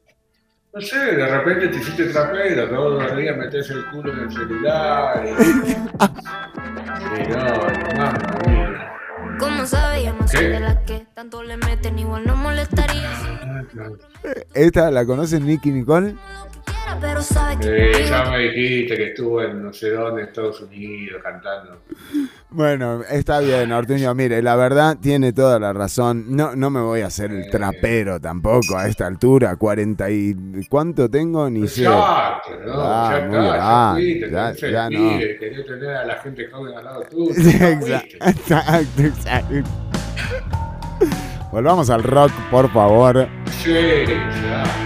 Speaker 4: No sé, de repente te hiciste trapero, todos los días metes el culo en el celular. Y, y no, mamma mía.
Speaker 11: ¿Cómo sabe? Yo no soy de las que tanto le meten, igual no molestaría.
Speaker 3: ¿Esta la conoce Nicky Nicole?
Speaker 11: Pero sabe que
Speaker 4: Eh, ya me dijiste que estuvo en no sé dónde, Estados Unidos, cantando.
Speaker 3: Bueno, está bien, Ortuño. Mire, la verdad tiene toda la razón. No, no me voy a hacer el trapero tampoco a esta altura. 40 y... ¿Cuánto tengo? Ni sé.
Speaker 4: Exacto, ¿no?
Speaker 3: Ah,
Speaker 4: ya está, ya fuiste,
Speaker 3: ya- ya no.
Speaker 4: querés tener a la gente joven al lado tuyo.
Speaker 3: Exacto, exacto, exacto. Volvamos al rock, por favor.
Speaker 4: Sí, ya.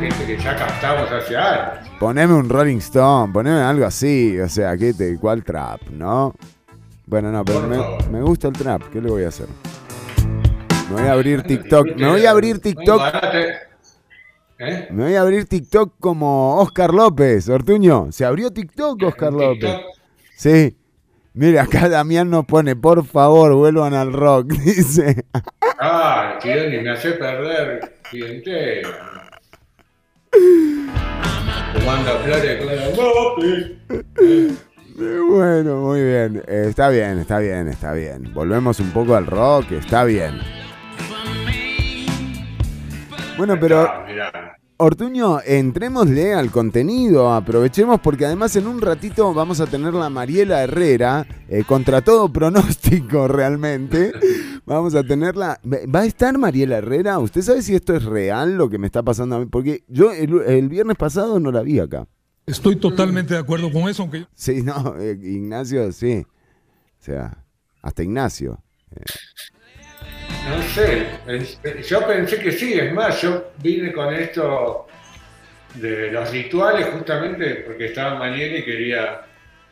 Speaker 4: Gente que ya captamos hace años.
Speaker 3: Poneme un Rolling Stone, poneme algo así. O sea, ¿qué te, ¿cuál trap, no? Bueno, no, pero me, gusta el trap. ¿Qué le voy a hacer? Me voy a abrir TikTok. Me voy a abrir TikTok.
Speaker 4: ¿Eh?
Speaker 3: Me voy a abrir TikTok como Oscar López, Ortuño. Se abrió TikTok, Oscar López. Sí. Mira, acá Damián nos pone, por favor, vuelvan al rock, dice.
Speaker 4: Ah, Chironi, me hace perder clientela. Comanda flores López.
Speaker 3: Bueno, muy bien. Eh, está bien, está bien, está bien. Volvemos un poco al rock, está bien. Bueno, pero
Speaker 4: mirá.
Speaker 3: Ortuño, entrémosle al contenido, aprovechemos porque además en un ratito vamos a tener la Mariela Herrera, eh, contra todo pronóstico realmente, vamos a tenerla. ¿Va a estar Mariela Herrera? ¿Usted sabe si esto es real lo que me está pasando a mí? Porque yo el, el viernes pasado no la vi acá.
Speaker 10: Estoy totalmente de acuerdo con eso, aunque yo-
Speaker 3: Sí, no, eh, Ignacio, sí. O sea, hasta Ignacio. Eh,
Speaker 4: No sé, es- yo pensé que sí, es más, yo vine con esto de los rituales justamente porque estaba Mariela y quería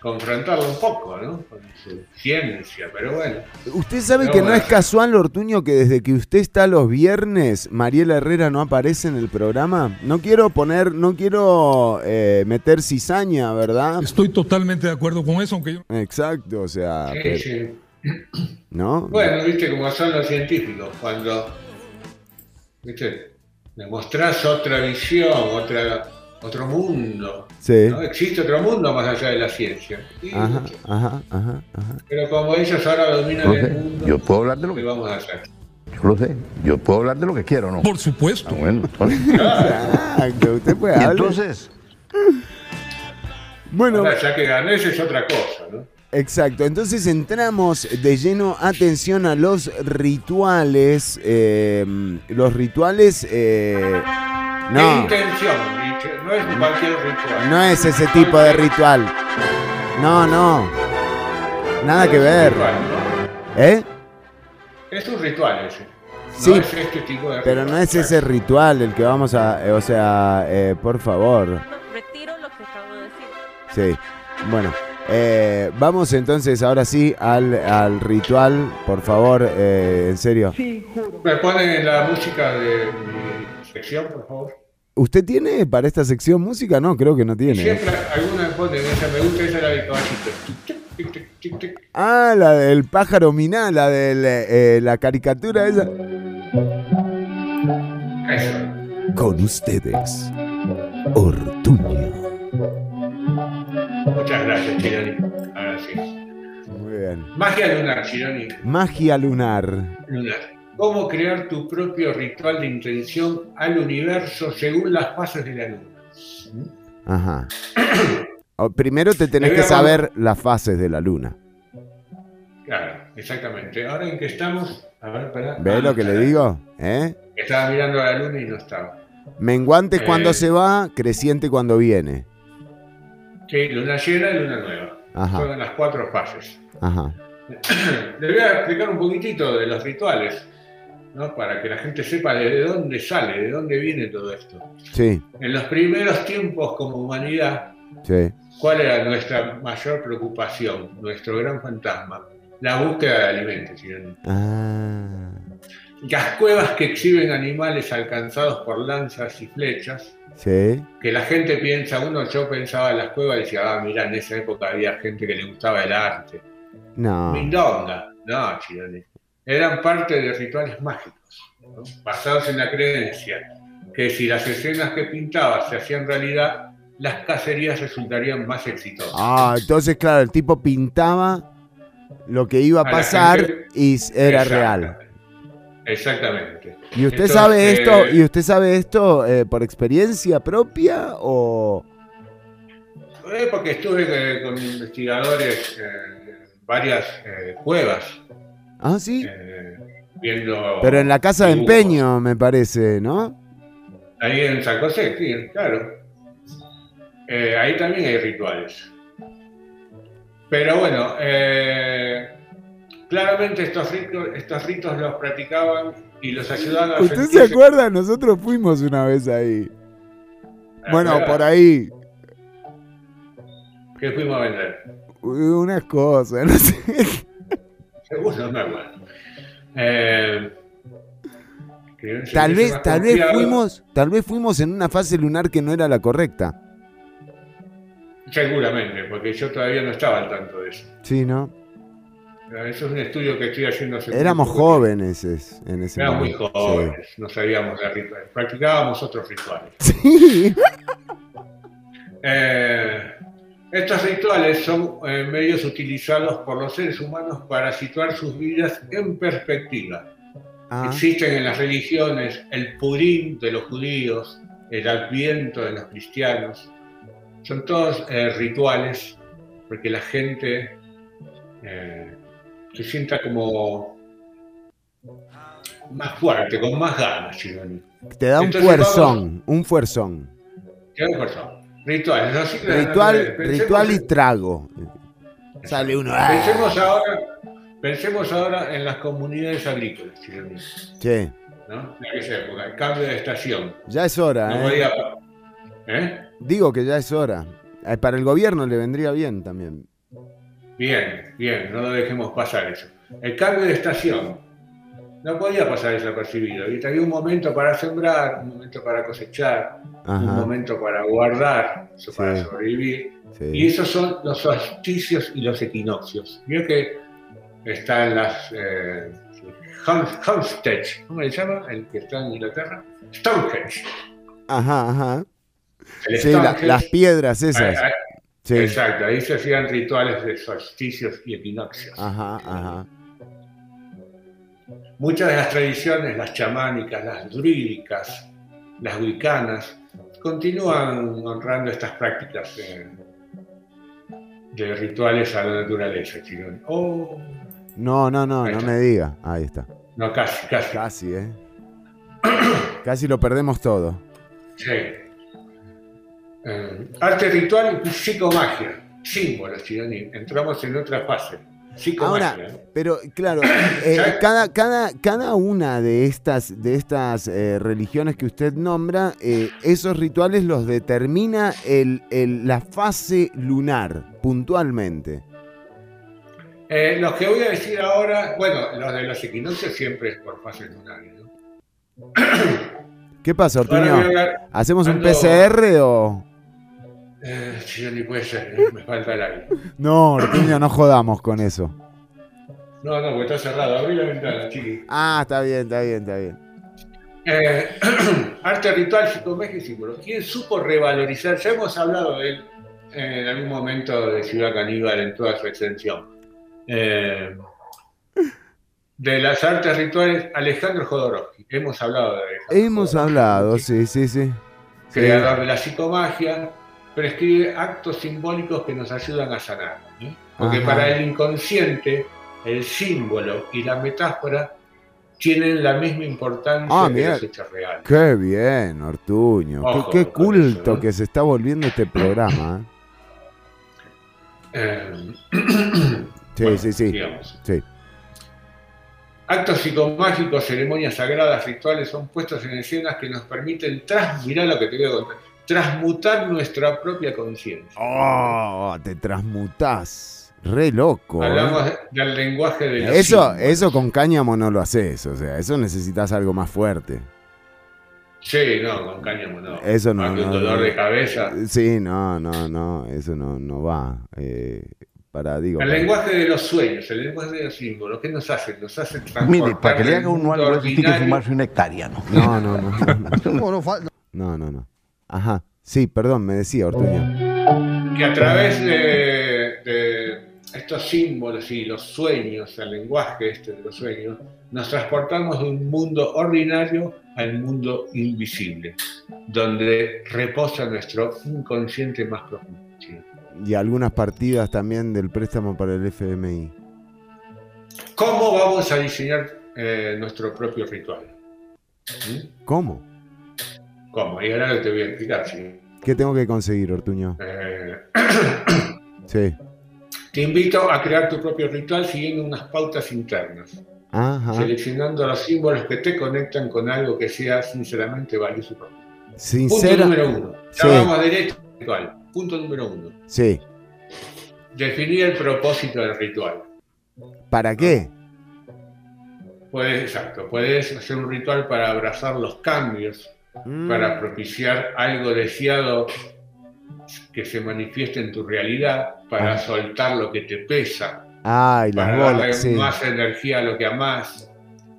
Speaker 4: confrontarlo un poco, ¿no? Con su ciencia, pero bueno.
Speaker 3: Usted sabe
Speaker 4: No,
Speaker 3: que no
Speaker 4: bueno.
Speaker 3: es casual, Ortuño, que desde que usted está los viernes, Mariela Herrera no aparece en el programa. No quiero poner, no quiero eh, meter cizaña, ¿verdad?
Speaker 10: estoy totalmente de acuerdo con eso, aunque yo...
Speaker 3: Exacto, o sea,
Speaker 4: Sí,
Speaker 3: pero-
Speaker 4: sí.
Speaker 3: ¿No?
Speaker 4: Bueno, viste como son los científicos, cuando viste, me mostrás otra visión, otra, otro mundo.
Speaker 3: Sí.
Speaker 4: ¿no? Existe otro mundo más allá de la ciencia.
Speaker 3: Ajá, ajá, ajá, ajá.
Speaker 4: Pero como ellos ahora dominan
Speaker 8: No
Speaker 4: el
Speaker 8: sé,
Speaker 4: mundo,
Speaker 8: yo puedo hablar de lo
Speaker 4: ¿qué
Speaker 8: que
Speaker 4: vamos a hacer?
Speaker 8: yo lo sé, yo puedo hablar de lo que quiero, ¿no?
Speaker 10: Por supuesto.
Speaker 8: Ah, bueno, entonces-
Speaker 3: Exacto, usted puede
Speaker 8: y
Speaker 3: hablar.
Speaker 8: entonces,
Speaker 3: Bueno,
Speaker 4: Ahora, ya que ganes es otra cosa, ¿no?
Speaker 3: Exacto, entonces entramos de lleno, atención a los rituales, eh, los rituales, eh,
Speaker 4: ¿Qué
Speaker 3: no,
Speaker 4: intención? No es cualquier ritual.
Speaker 3: no es ese tipo de ritual, no, no, nada que
Speaker 4: Es un
Speaker 3: ver,
Speaker 4: ritual, ¿no?
Speaker 3: ¿eh?
Speaker 4: Es un ritual ese.
Speaker 3: Sí,
Speaker 4: no es este tipo de
Speaker 3: Pero no es ese ritual el que vamos a, eh, o sea, eh, por favor,
Speaker 15: Retiro lo que acabo de decir.
Speaker 3: sí, bueno. Eh, vamos entonces ahora sí al, al ritual, por favor, eh, en serio.
Speaker 4: ¿Me ponen la música de mi sección, por favor?
Speaker 3: ¿Usted tiene para esta sección música? No, creo que no tiene.
Speaker 4: Siempre alguna me pone, esa me gusta, esa es la del caballito. Tic, tic, tic, tic, tic.
Speaker 3: Ah, la del pájaro miná, la de la caricatura esa.
Speaker 4: Eso.
Speaker 2: Con ustedes, Ortuño.
Speaker 4: Muchas gracias, Chironi. Ahora sí.
Speaker 3: Muy bien.
Speaker 4: Magia lunar, Chironi.
Speaker 3: Magia lunar.
Speaker 4: Lunar. ¿Cómo crear tu propio ritual de intención al universo según las fases de la luna?
Speaker 3: Ajá. O- Primero te tenés que saber las fases de la luna.
Speaker 4: Claro, exactamente. Ahora en que estamos, a ver, espera.
Speaker 3: ¿Ves
Speaker 4: Ah,
Speaker 3: lo que le digo? ¿Eh?
Speaker 4: Estaba mirando a la luna y no estaba.
Speaker 3: Menguante cuando
Speaker 4: Eh.
Speaker 3: se va, creciente cuando viene.
Speaker 4: Sí, luna llena y luna nueva.
Speaker 3: Ajá.
Speaker 4: Son las cuatro fases.
Speaker 3: Ajá.
Speaker 4: Le voy a explicar un poquitito de los rituales, ¿no? Para que la gente sepa de dónde sale, de dónde viene todo esto.
Speaker 3: Sí,
Speaker 4: En los primeros tiempos como humanidad,
Speaker 3: sí.
Speaker 4: ¿cuál era nuestra mayor preocupación, nuestro gran fantasma? La búsqueda de alimentos.
Speaker 3: Ah.
Speaker 4: Las cuevas que exhiben animales alcanzados por lanzas y flechas,
Speaker 3: Sí.
Speaker 4: que la gente piensa, uno yo pensaba en las cuevas y decía, ah, mira, en esa época había gente que le gustaba el arte.
Speaker 3: No.
Speaker 4: Mindonga, no. Eran parte de rituales mágicos, ¿no? basados en la creencia que si las escenas que pintaba se hacían realidad, las cacerías resultarían más exitosas.
Speaker 3: Ah, entonces, claro, el tipo pintaba lo que iba a pasar
Speaker 4: gente-
Speaker 3: y era real.
Speaker 4: Exactamente.
Speaker 3: ¿Y usted
Speaker 4: Entonces,
Speaker 3: sabe esto?
Speaker 4: eh,
Speaker 3: ¿Y usted sabe esto eh, por experiencia propia o
Speaker 4: eh, porque estuve eh, con investigadores en varias eh, cuevas,
Speaker 3: Ah, sí?
Speaker 4: eh, viendo...
Speaker 3: Pero en la casa de empeño, me parece, ¿no?
Speaker 4: Ahí en San José, sí, claro. Eh, ahí también hay rituales. Pero bueno, eh, claramente estos ritos, estos ritos los practicaban y los ayudaban a
Speaker 3: ¿Usted se acuerda? Nosotros fuimos una vez ahí. Bueno,
Speaker 4: verdad?
Speaker 3: por ahí.
Speaker 4: ¿Qué fuimos a vender?
Speaker 3: Unas cosas, no sé.
Speaker 4: Seguro no me acuerdo. Eh,
Speaker 3: Tal vez, tal vez fuimos, tal vez fuimos en una fase lunar que no era la correcta.
Speaker 4: Seguramente, porque yo todavía no estaba al tanto de eso.
Speaker 3: Sí, ¿no?
Speaker 4: Eso es un estudio que estoy haciendo hace
Speaker 3: Éramos jóvenes en ese
Speaker 4: Éramos muy jóvenes, no sabíamos de rituales. Practicábamos otros rituales.
Speaker 3: Sí.
Speaker 4: Eh, estos rituales son eh, medios utilizados por los seres humanos para situar sus vidas en perspectiva. Ah. Existen en las religiones el Purim de los judíos, el Adviento de los cristianos. Son todos eh, rituales porque la gente se sienta como más fuerte, con más ganas,
Speaker 3: Te da un fuerzón, un fuerzón.
Speaker 4: Te da un fuerzón. Ritual,
Speaker 3: ritual, ritual y trago. Sale uno.
Speaker 4: Pensemos ahora, pensemos ahora en las comunidades agrícolas,
Speaker 3: Sí.
Speaker 4: ¿No? En esa época, el cambio de estación.
Speaker 3: Ya es hora, ¿eh? ¿eh? Digo que ya es hora. Eh, para el gobierno le vendría bien también.
Speaker 4: Bien, bien, no lo dejemos pasar eso. El cambio de estación no podía pasar desapercibido. Y había un momento para sembrar, un momento para cosechar, un momento para guardar, para sobrevivir. Y esos son los solsticios y los equinoccios. Mira que están las eh, Homestead, ¿cómo se llama? El que está en Inglaterra. Stonehenge.
Speaker 3: Ajá, ajá. Sí, las piedras esas.
Speaker 4: Exacto, ahí se hacían rituales de solsticios y equinoccios.
Speaker 3: Ajá, ajá.
Speaker 4: Muchas de las tradiciones, las chamánicas, las druídicas, las wicanas, continúan honrando estas prácticas de, rituales a la naturaleza. Oh.
Speaker 3: No, no, no, no me diga. Ahí está.
Speaker 4: No, casi, casi.
Speaker 3: Casi, ¿eh? casi lo perdemos todo.
Speaker 4: Sí. Eh, arte ritual y psicomagia, símbolos, entramos en otra fase. Psicomagia.
Speaker 3: Ahora, pero claro, eh, cada, cada, cada una de estas, de estas eh, religiones que usted nombra, esos rituales los determina el, la fase lunar, puntualmente.
Speaker 4: los que voy a decir ahora, bueno, los de los equinoccios siempre es por fase lunar,
Speaker 3: ¿Qué pasa, Ortuño? ¿Hacemos un PCR o...?
Speaker 4: Eh, ni puede ser, me falta el aire.
Speaker 3: No, Ortuño, no jodamos con eso.
Speaker 4: No, no, porque está cerrado. Abrí la ventana, chiqui.
Speaker 3: Ah, está bien, está bien, está bien.
Speaker 4: Eh, arte ritual, psicomagia y símbolo. ¿Quién supo revalorizar? Ya hemos hablado de él en algún momento de Ciudad Caníbal en toda su extensión. Eh, de las artes rituales, Alejandro Jodorowsky. Hemos hablado de
Speaker 3: Alejandro Hemos hablado, sí, sí, sí.
Speaker 4: Creador de la psicomagia, prescribe actos simbólicos que nos ayudan a sanar. Porque para el inconsciente, el símbolo y la metáfora tienen la misma importancia
Speaker 3: ah, que los hechos reales. Qué bien, Ortuño. qué, culto que se está volviendo este programa.
Speaker 4: ¿eh?
Speaker 3: Eh, sí, sí, sí.
Speaker 4: Actos psicomágicos, ceremonias sagradas, rituales son puestos en escenas que nos permiten transmirar lo que te voy a contar transmutar nuestra propia conciencia.
Speaker 3: Oh, te transmutás. Re loco.
Speaker 4: Hablamos ¿eh? del lenguaje de
Speaker 3: los eso, eso con cáñamo no lo haces, o sea, eso necesitas algo más fuerte.
Speaker 4: Sí, no, con cáñamo no.
Speaker 3: Eso no.
Speaker 4: no dolor de cabeza.
Speaker 3: Sí, no, no, no, eso no, no va. Eh, para, digo,
Speaker 4: el lenguaje de los sueños, el lenguaje de los símbolos, ¿qué nos hacen? Nos hacen
Speaker 8: Mire, para que le haga uno algo, tiene que fumarse una hectárea, ¿no?
Speaker 3: No, no, no. No, no, no. Ajá, sí, perdón, me decía Ortuño.
Speaker 4: Que a través de, estos símbolos y los sueños, el lenguaje este de los sueños, nos transportamos de un mundo ordinario al mundo invisible, donde reposa nuestro inconsciente más profundo.
Speaker 3: Y algunas partidas también del préstamo para el FMI.
Speaker 4: ¿Cómo vamos a diseñar eh, nuestro propio ritual?
Speaker 3: ¿Mm? ¿Cómo?
Speaker 4: ¿Cómo? Y ahora te voy a explicar, sí.
Speaker 3: ¿Qué tengo que conseguir, Ortuño?
Speaker 4: Eh,
Speaker 3: sí.
Speaker 4: Te invito a crear tu propio ritual siguiendo unas pautas internas.
Speaker 3: Ajá.
Speaker 4: Seleccionando los símbolos que te conectan con algo que sea sinceramente valioso para
Speaker 3: ti. Punto
Speaker 4: número uno. Ya vamos derecho al ritual. Punto número uno.
Speaker 3: Sí.
Speaker 4: Definir el propósito del ritual.
Speaker 3: ¿Para qué?
Speaker 4: puedes, exacto, puedes hacer un ritual para abrazar los cambios,
Speaker 3: Mm.
Speaker 4: para propiciar algo deseado que se manifieste en tu realidad, para
Speaker 3: Ah.
Speaker 4: soltar lo que te pesa, para darle
Speaker 3: bolas, sí.
Speaker 4: más energía a lo que amás,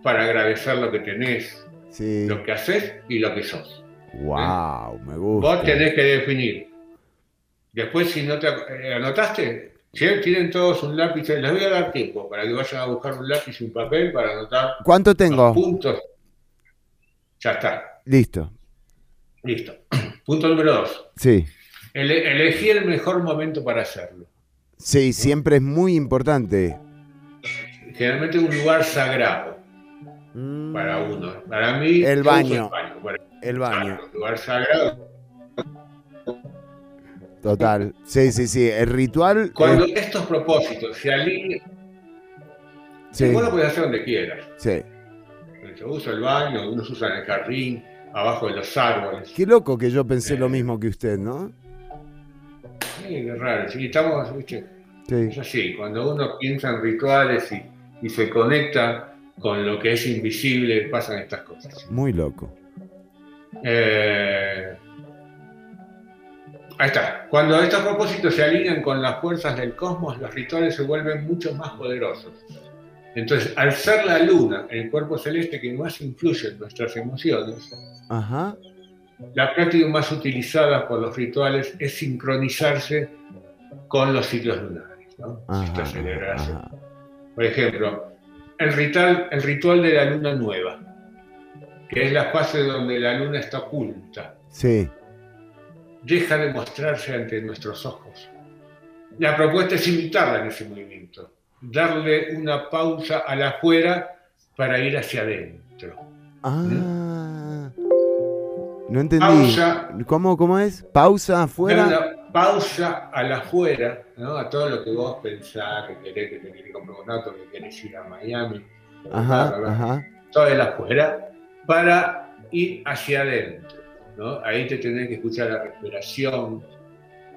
Speaker 4: para agradecer lo que tenés,
Speaker 3: Sí.
Speaker 4: lo que haces y lo que sos.
Speaker 3: Wow, me gusta.
Speaker 4: Vos tenés que definir. Después, si no te eh, anotaste, tienen todos un lápiz, les voy a dar tiempo para que vayan a buscar un lápiz y un papel para anotar
Speaker 3: ¿Cuánto tengo?
Speaker 4: puntos. Ya está,
Speaker 3: Listo.
Speaker 4: listo. Punto número dos.
Speaker 3: Sí.
Speaker 4: Ele- elegí el mejor momento para hacerlo.
Speaker 3: Sí, siempre es muy importante.
Speaker 4: Generalmente un lugar sagrado para uno. Para mí,
Speaker 3: Mm. El baño.
Speaker 4: Para-
Speaker 3: El baño.
Speaker 4: Un lugar sagrado.
Speaker 3: Total. Sí, sí, sí. El ritual.
Speaker 4: Cuando
Speaker 3: eh,
Speaker 4: estos propósitos se alinean,
Speaker 3: Sí.
Speaker 4: vos lo puedes hacer donde quieras.
Speaker 3: sí.
Speaker 4: Yo uso el baño, algunos usan el jardín, abajo de los árboles.
Speaker 3: Qué loco que yo pensé lo mismo que usted, ¿no?
Speaker 4: Sí, qué raro. Sí, estamos, ¿viste?
Speaker 3: Sí.
Speaker 4: Es así, cuando uno piensa en rituales y, y se conecta con lo que es invisible, pasan estas cosas.
Speaker 3: Muy loco.
Speaker 4: Eh, ahí está. Cuando estos propósitos se alinean con las fuerzas del cosmos, los rituales se vuelven mucho más poderosos. Entonces, al ser la luna, el cuerpo celeste que más influye en nuestras emociones,
Speaker 3: Ajá.
Speaker 4: la práctica más utilizada por los rituales es sincronizarse con los ciclos lunares. ¿no?
Speaker 3: Ajá,
Speaker 4: Esta celebración.
Speaker 3: ajá.
Speaker 4: Por ejemplo, el ritual, el ritual de la luna nueva, que es la fase donde la luna está oculta,
Speaker 3: Sí.
Speaker 4: deja de mostrarse ante nuestros ojos. La propuesta es imitarla en ese movimiento, darle una pausa a la afuera para ir hacia adentro.
Speaker 3: Ah. No entendí.
Speaker 4: Pausa.
Speaker 3: ¿Cómo, ¿Cómo es? Pausa afuera.
Speaker 4: una pausa a la afuera, ¿no? a todo lo que vos pensás, que querés, que te querés comprar un auto, que querés ir a Miami,
Speaker 3: Ajá,
Speaker 4: bla, bla, bla.
Speaker 3: ajá.
Speaker 4: todo el afuera, para ir hacia adentro. ¿no? Ahí te tenés que escuchar la respiración,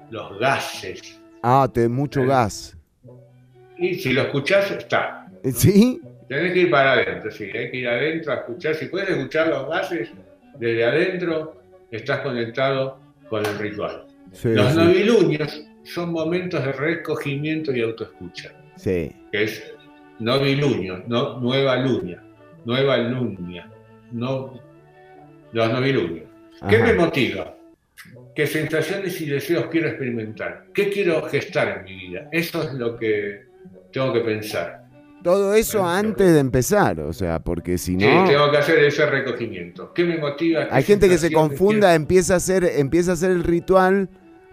Speaker 4: los gases.
Speaker 3: Ah, te mucho gas.
Speaker 4: Y si lo escuchás, está.
Speaker 3: ¿Sí?
Speaker 4: Tenés que ir para adentro, sí, hay que ir adentro a escuchar. Si puedes escuchar los gases desde adentro, estás conectado con el ritual.
Speaker 3: Sí,
Speaker 4: los
Speaker 3: sí.
Speaker 4: novilunios son momentos de recogimiento y autoescucha,
Speaker 3: Sí.
Speaker 4: que es novilunio, no, nueva luna, nueva lunia, no, los novilunios. ¿Qué me motiva? ¿Qué sensaciones y deseos quiero experimentar? ¿Qué quiero gestar en mi vida? Eso es lo que tengo que pensar.
Speaker 3: Todo eso antes de empezar, o sea, porque si
Speaker 4: Sí,
Speaker 3: no.
Speaker 4: tengo que hacer ese recogimiento. ¿Qué me motiva? ¿Qué
Speaker 3: Hay gente que se confunda, empieza a hacer, empieza a hacer el ritual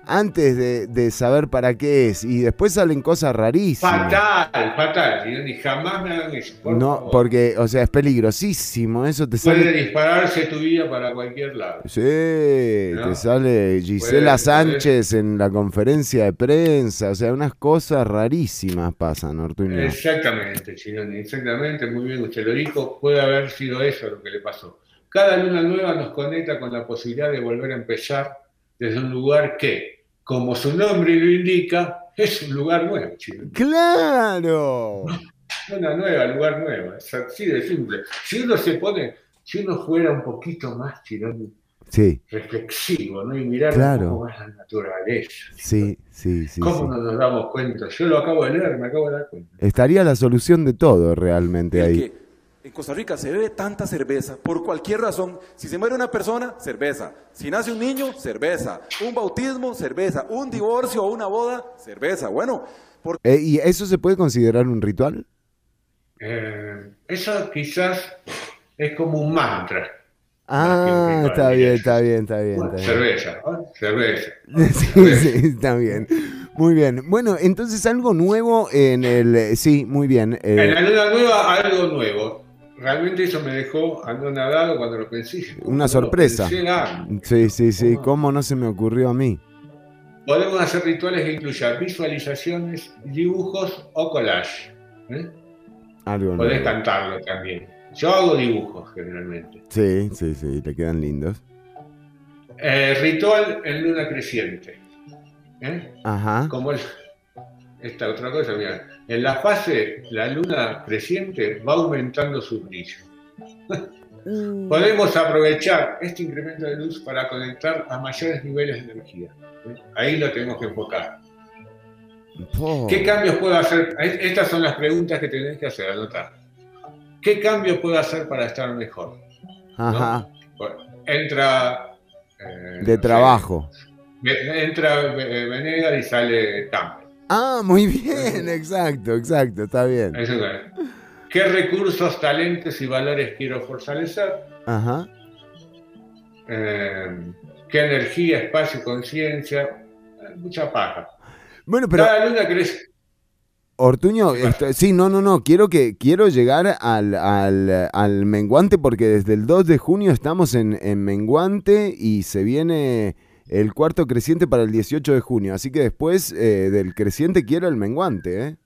Speaker 3: antes de, de saber para qué es y después salen cosas rarísimas.
Speaker 4: Fatal, fatal. Y jamás me hagan eso. por
Speaker 3: No,
Speaker 4: favor.
Speaker 3: porque, o sea, es peligrosísimo, eso te
Speaker 4: Puede
Speaker 3: sale.
Speaker 4: dispararse tu vida para cualquier lado.
Speaker 3: Sí, te sale Gisela
Speaker 4: Puede-
Speaker 3: Sánchez en la conferencia de prensa, o sea, unas cosas rarísimas pasan, Ortuño.
Speaker 4: Exactamente, Chironi, exactamente, muy bien usted lo dijo, puede haber sido eso lo que le pasó. Cada luna nueva nos conecta con la posibilidad de volver a empezar desde un lugar que, como su nombre lo indica, es un lugar nuevo, Chironi.
Speaker 3: ¡Claro!
Speaker 4: Una nueva, lugar nuevo, es así de simple. Si uno se pone, si uno fuera un poquito más, Chironi,
Speaker 3: Sí,
Speaker 4: reflexivo, ¿no? Y mirar
Speaker 3: Claro.
Speaker 4: un poco más la naturaleza.
Speaker 3: sí, sí, sí.
Speaker 4: ¿Cómo
Speaker 3: sí.
Speaker 4: no nos damos cuenta? Yo lo acabo de leer, me acabo de dar cuenta.
Speaker 3: Estaría la solución de todo realmente ahí.
Speaker 16: que en Costa Rica se bebe tanta cerveza por cualquier razón. Si se muere una persona, cerveza. Si nace un niño, cerveza. Un bautismo, cerveza. Un divorcio o una boda, cerveza. Bueno, por
Speaker 3: Eh, ¿Y eso se puede considerar un ritual?
Speaker 4: Eh, eso quizás es como un mantra.
Speaker 3: Ah,
Speaker 4: ritual,
Speaker 3: está bien, está bien, está bien. Está bien.
Speaker 4: Cerveza, cerveza.
Speaker 3: Sí, sí, está bien. Muy bien. Bueno, entonces algo nuevo en el... Sí, muy bien. eh,
Speaker 4: En la luna nueva, algo nuevo. Realmente eso me dejó anonadado cuando lo pensé.
Speaker 3: una sorpresa.
Speaker 4: pensé.
Speaker 3: Sí, sí, sí. ¿Cómo no se me ocurrió a mí?
Speaker 4: Podemos hacer rituales que incluyan visualizaciones, dibujos o collage. ¿eh?
Speaker 3: Algo
Speaker 4: Podés
Speaker 3: nuevo.
Speaker 4: cantarlo también. Yo hago dibujos generalmente.
Speaker 3: Sí, sí, sí, le quedan lindos.
Speaker 4: Eh, ritual en luna creciente. ¿eh?
Speaker 3: Ajá.
Speaker 4: Como el- esta otra cosa, mira. En la fase, la luna creciente va aumentando su brillo.
Speaker 3: Mm.
Speaker 4: Podemos aprovechar este incremento de luz para conectar a mayores niveles de energía. ¿eh? Ahí lo tenemos que enfocar.
Speaker 3: Oh.
Speaker 4: ¿Qué cambios puedo hacer? Estas son las preguntas que tenés que hacer, anotar. ¿Qué cambios puedo hacer para estar mejor?
Speaker 3: Ajá.
Speaker 4: Entra... eh,
Speaker 3: De
Speaker 4: no
Speaker 3: trabajo.
Speaker 4: sé, entra Venegas y sale.
Speaker 3: Ah, muy bien, exacto, exacto, está bien.
Speaker 4: Eso es. ¿Qué recursos, talentos y valores quiero fortalecer?
Speaker 3: Ajá.
Speaker 4: Eh, ¿Qué energía, espacio, conciencia? Eh, Mucha paja.
Speaker 3: Bueno, pero
Speaker 4: Cada luna crece.
Speaker 3: Ortuño, esto- sí, no, no, no, quiero que quiero llegar al, al, al menguante porque desde el 2 de junio estamos en, en menguante y se viene el cuarto creciente para el 18 de junio, así que después eh, del creciente quiero el menguante, ¿eh?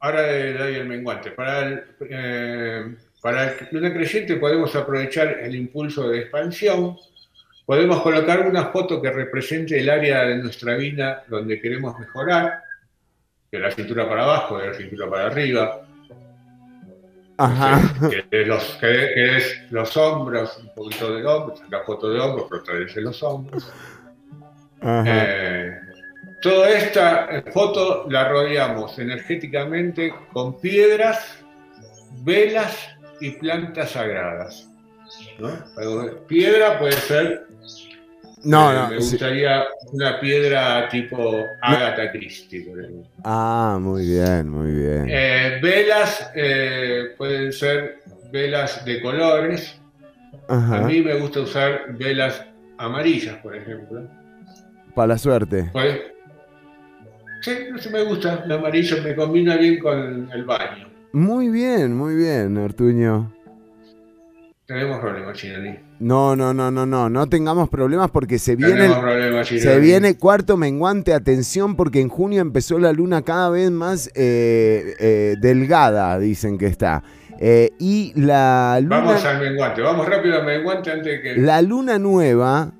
Speaker 4: Ahora doy el menguante. Para el, eh, creciente podemos aprovechar el impulso de expansión. Podemos colocar una foto que represente el área de nuestra vida donde queremos mejorar, de la cintura para abajo, de la cintura para arriba,
Speaker 3: Ajá.
Speaker 4: que, los, que, que es los hombros, un poquito de hombros, la foto de hombros, fortalece los hombros.
Speaker 3: Ajá.
Speaker 4: Eh, toda esta foto la rodeamos energéticamente con piedras, velas y plantas sagradas. ¿no? Pero Piedra puede ser,
Speaker 3: No,
Speaker 4: eh,
Speaker 3: no,
Speaker 4: me
Speaker 3: sí.
Speaker 4: gustaría una piedra tipo Agatha Christie, por ejemplo.
Speaker 3: Ah, muy bien, muy bien.
Speaker 4: Eh, velas eh, pueden ser velas de colores. A
Speaker 3: Ajá.
Speaker 4: mí me gusta usar velas amarillas, por ejemplo.
Speaker 3: Para la suerte.
Speaker 4: Pues, sí, me gusta. El amarillo me combina bien con el baño.
Speaker 3: Muy bien, muy bien, Ortuño.
Speaker 4: Tenemos problemas, Chinoni.
Speaker 3: No, no, no, no, no, no tengamos problemas porque se viene, el- se viene cuarto menguante, atención porque en junio empezó la luna cada vez más eh, eh, delgada, dicen que está. Eh, y la
Speaker 4: Vamos
Speaker 3: luna,
Speaker 4: al menguante. Vamos rápido al menguante antes de que.
Speaker 3: la luna nueva,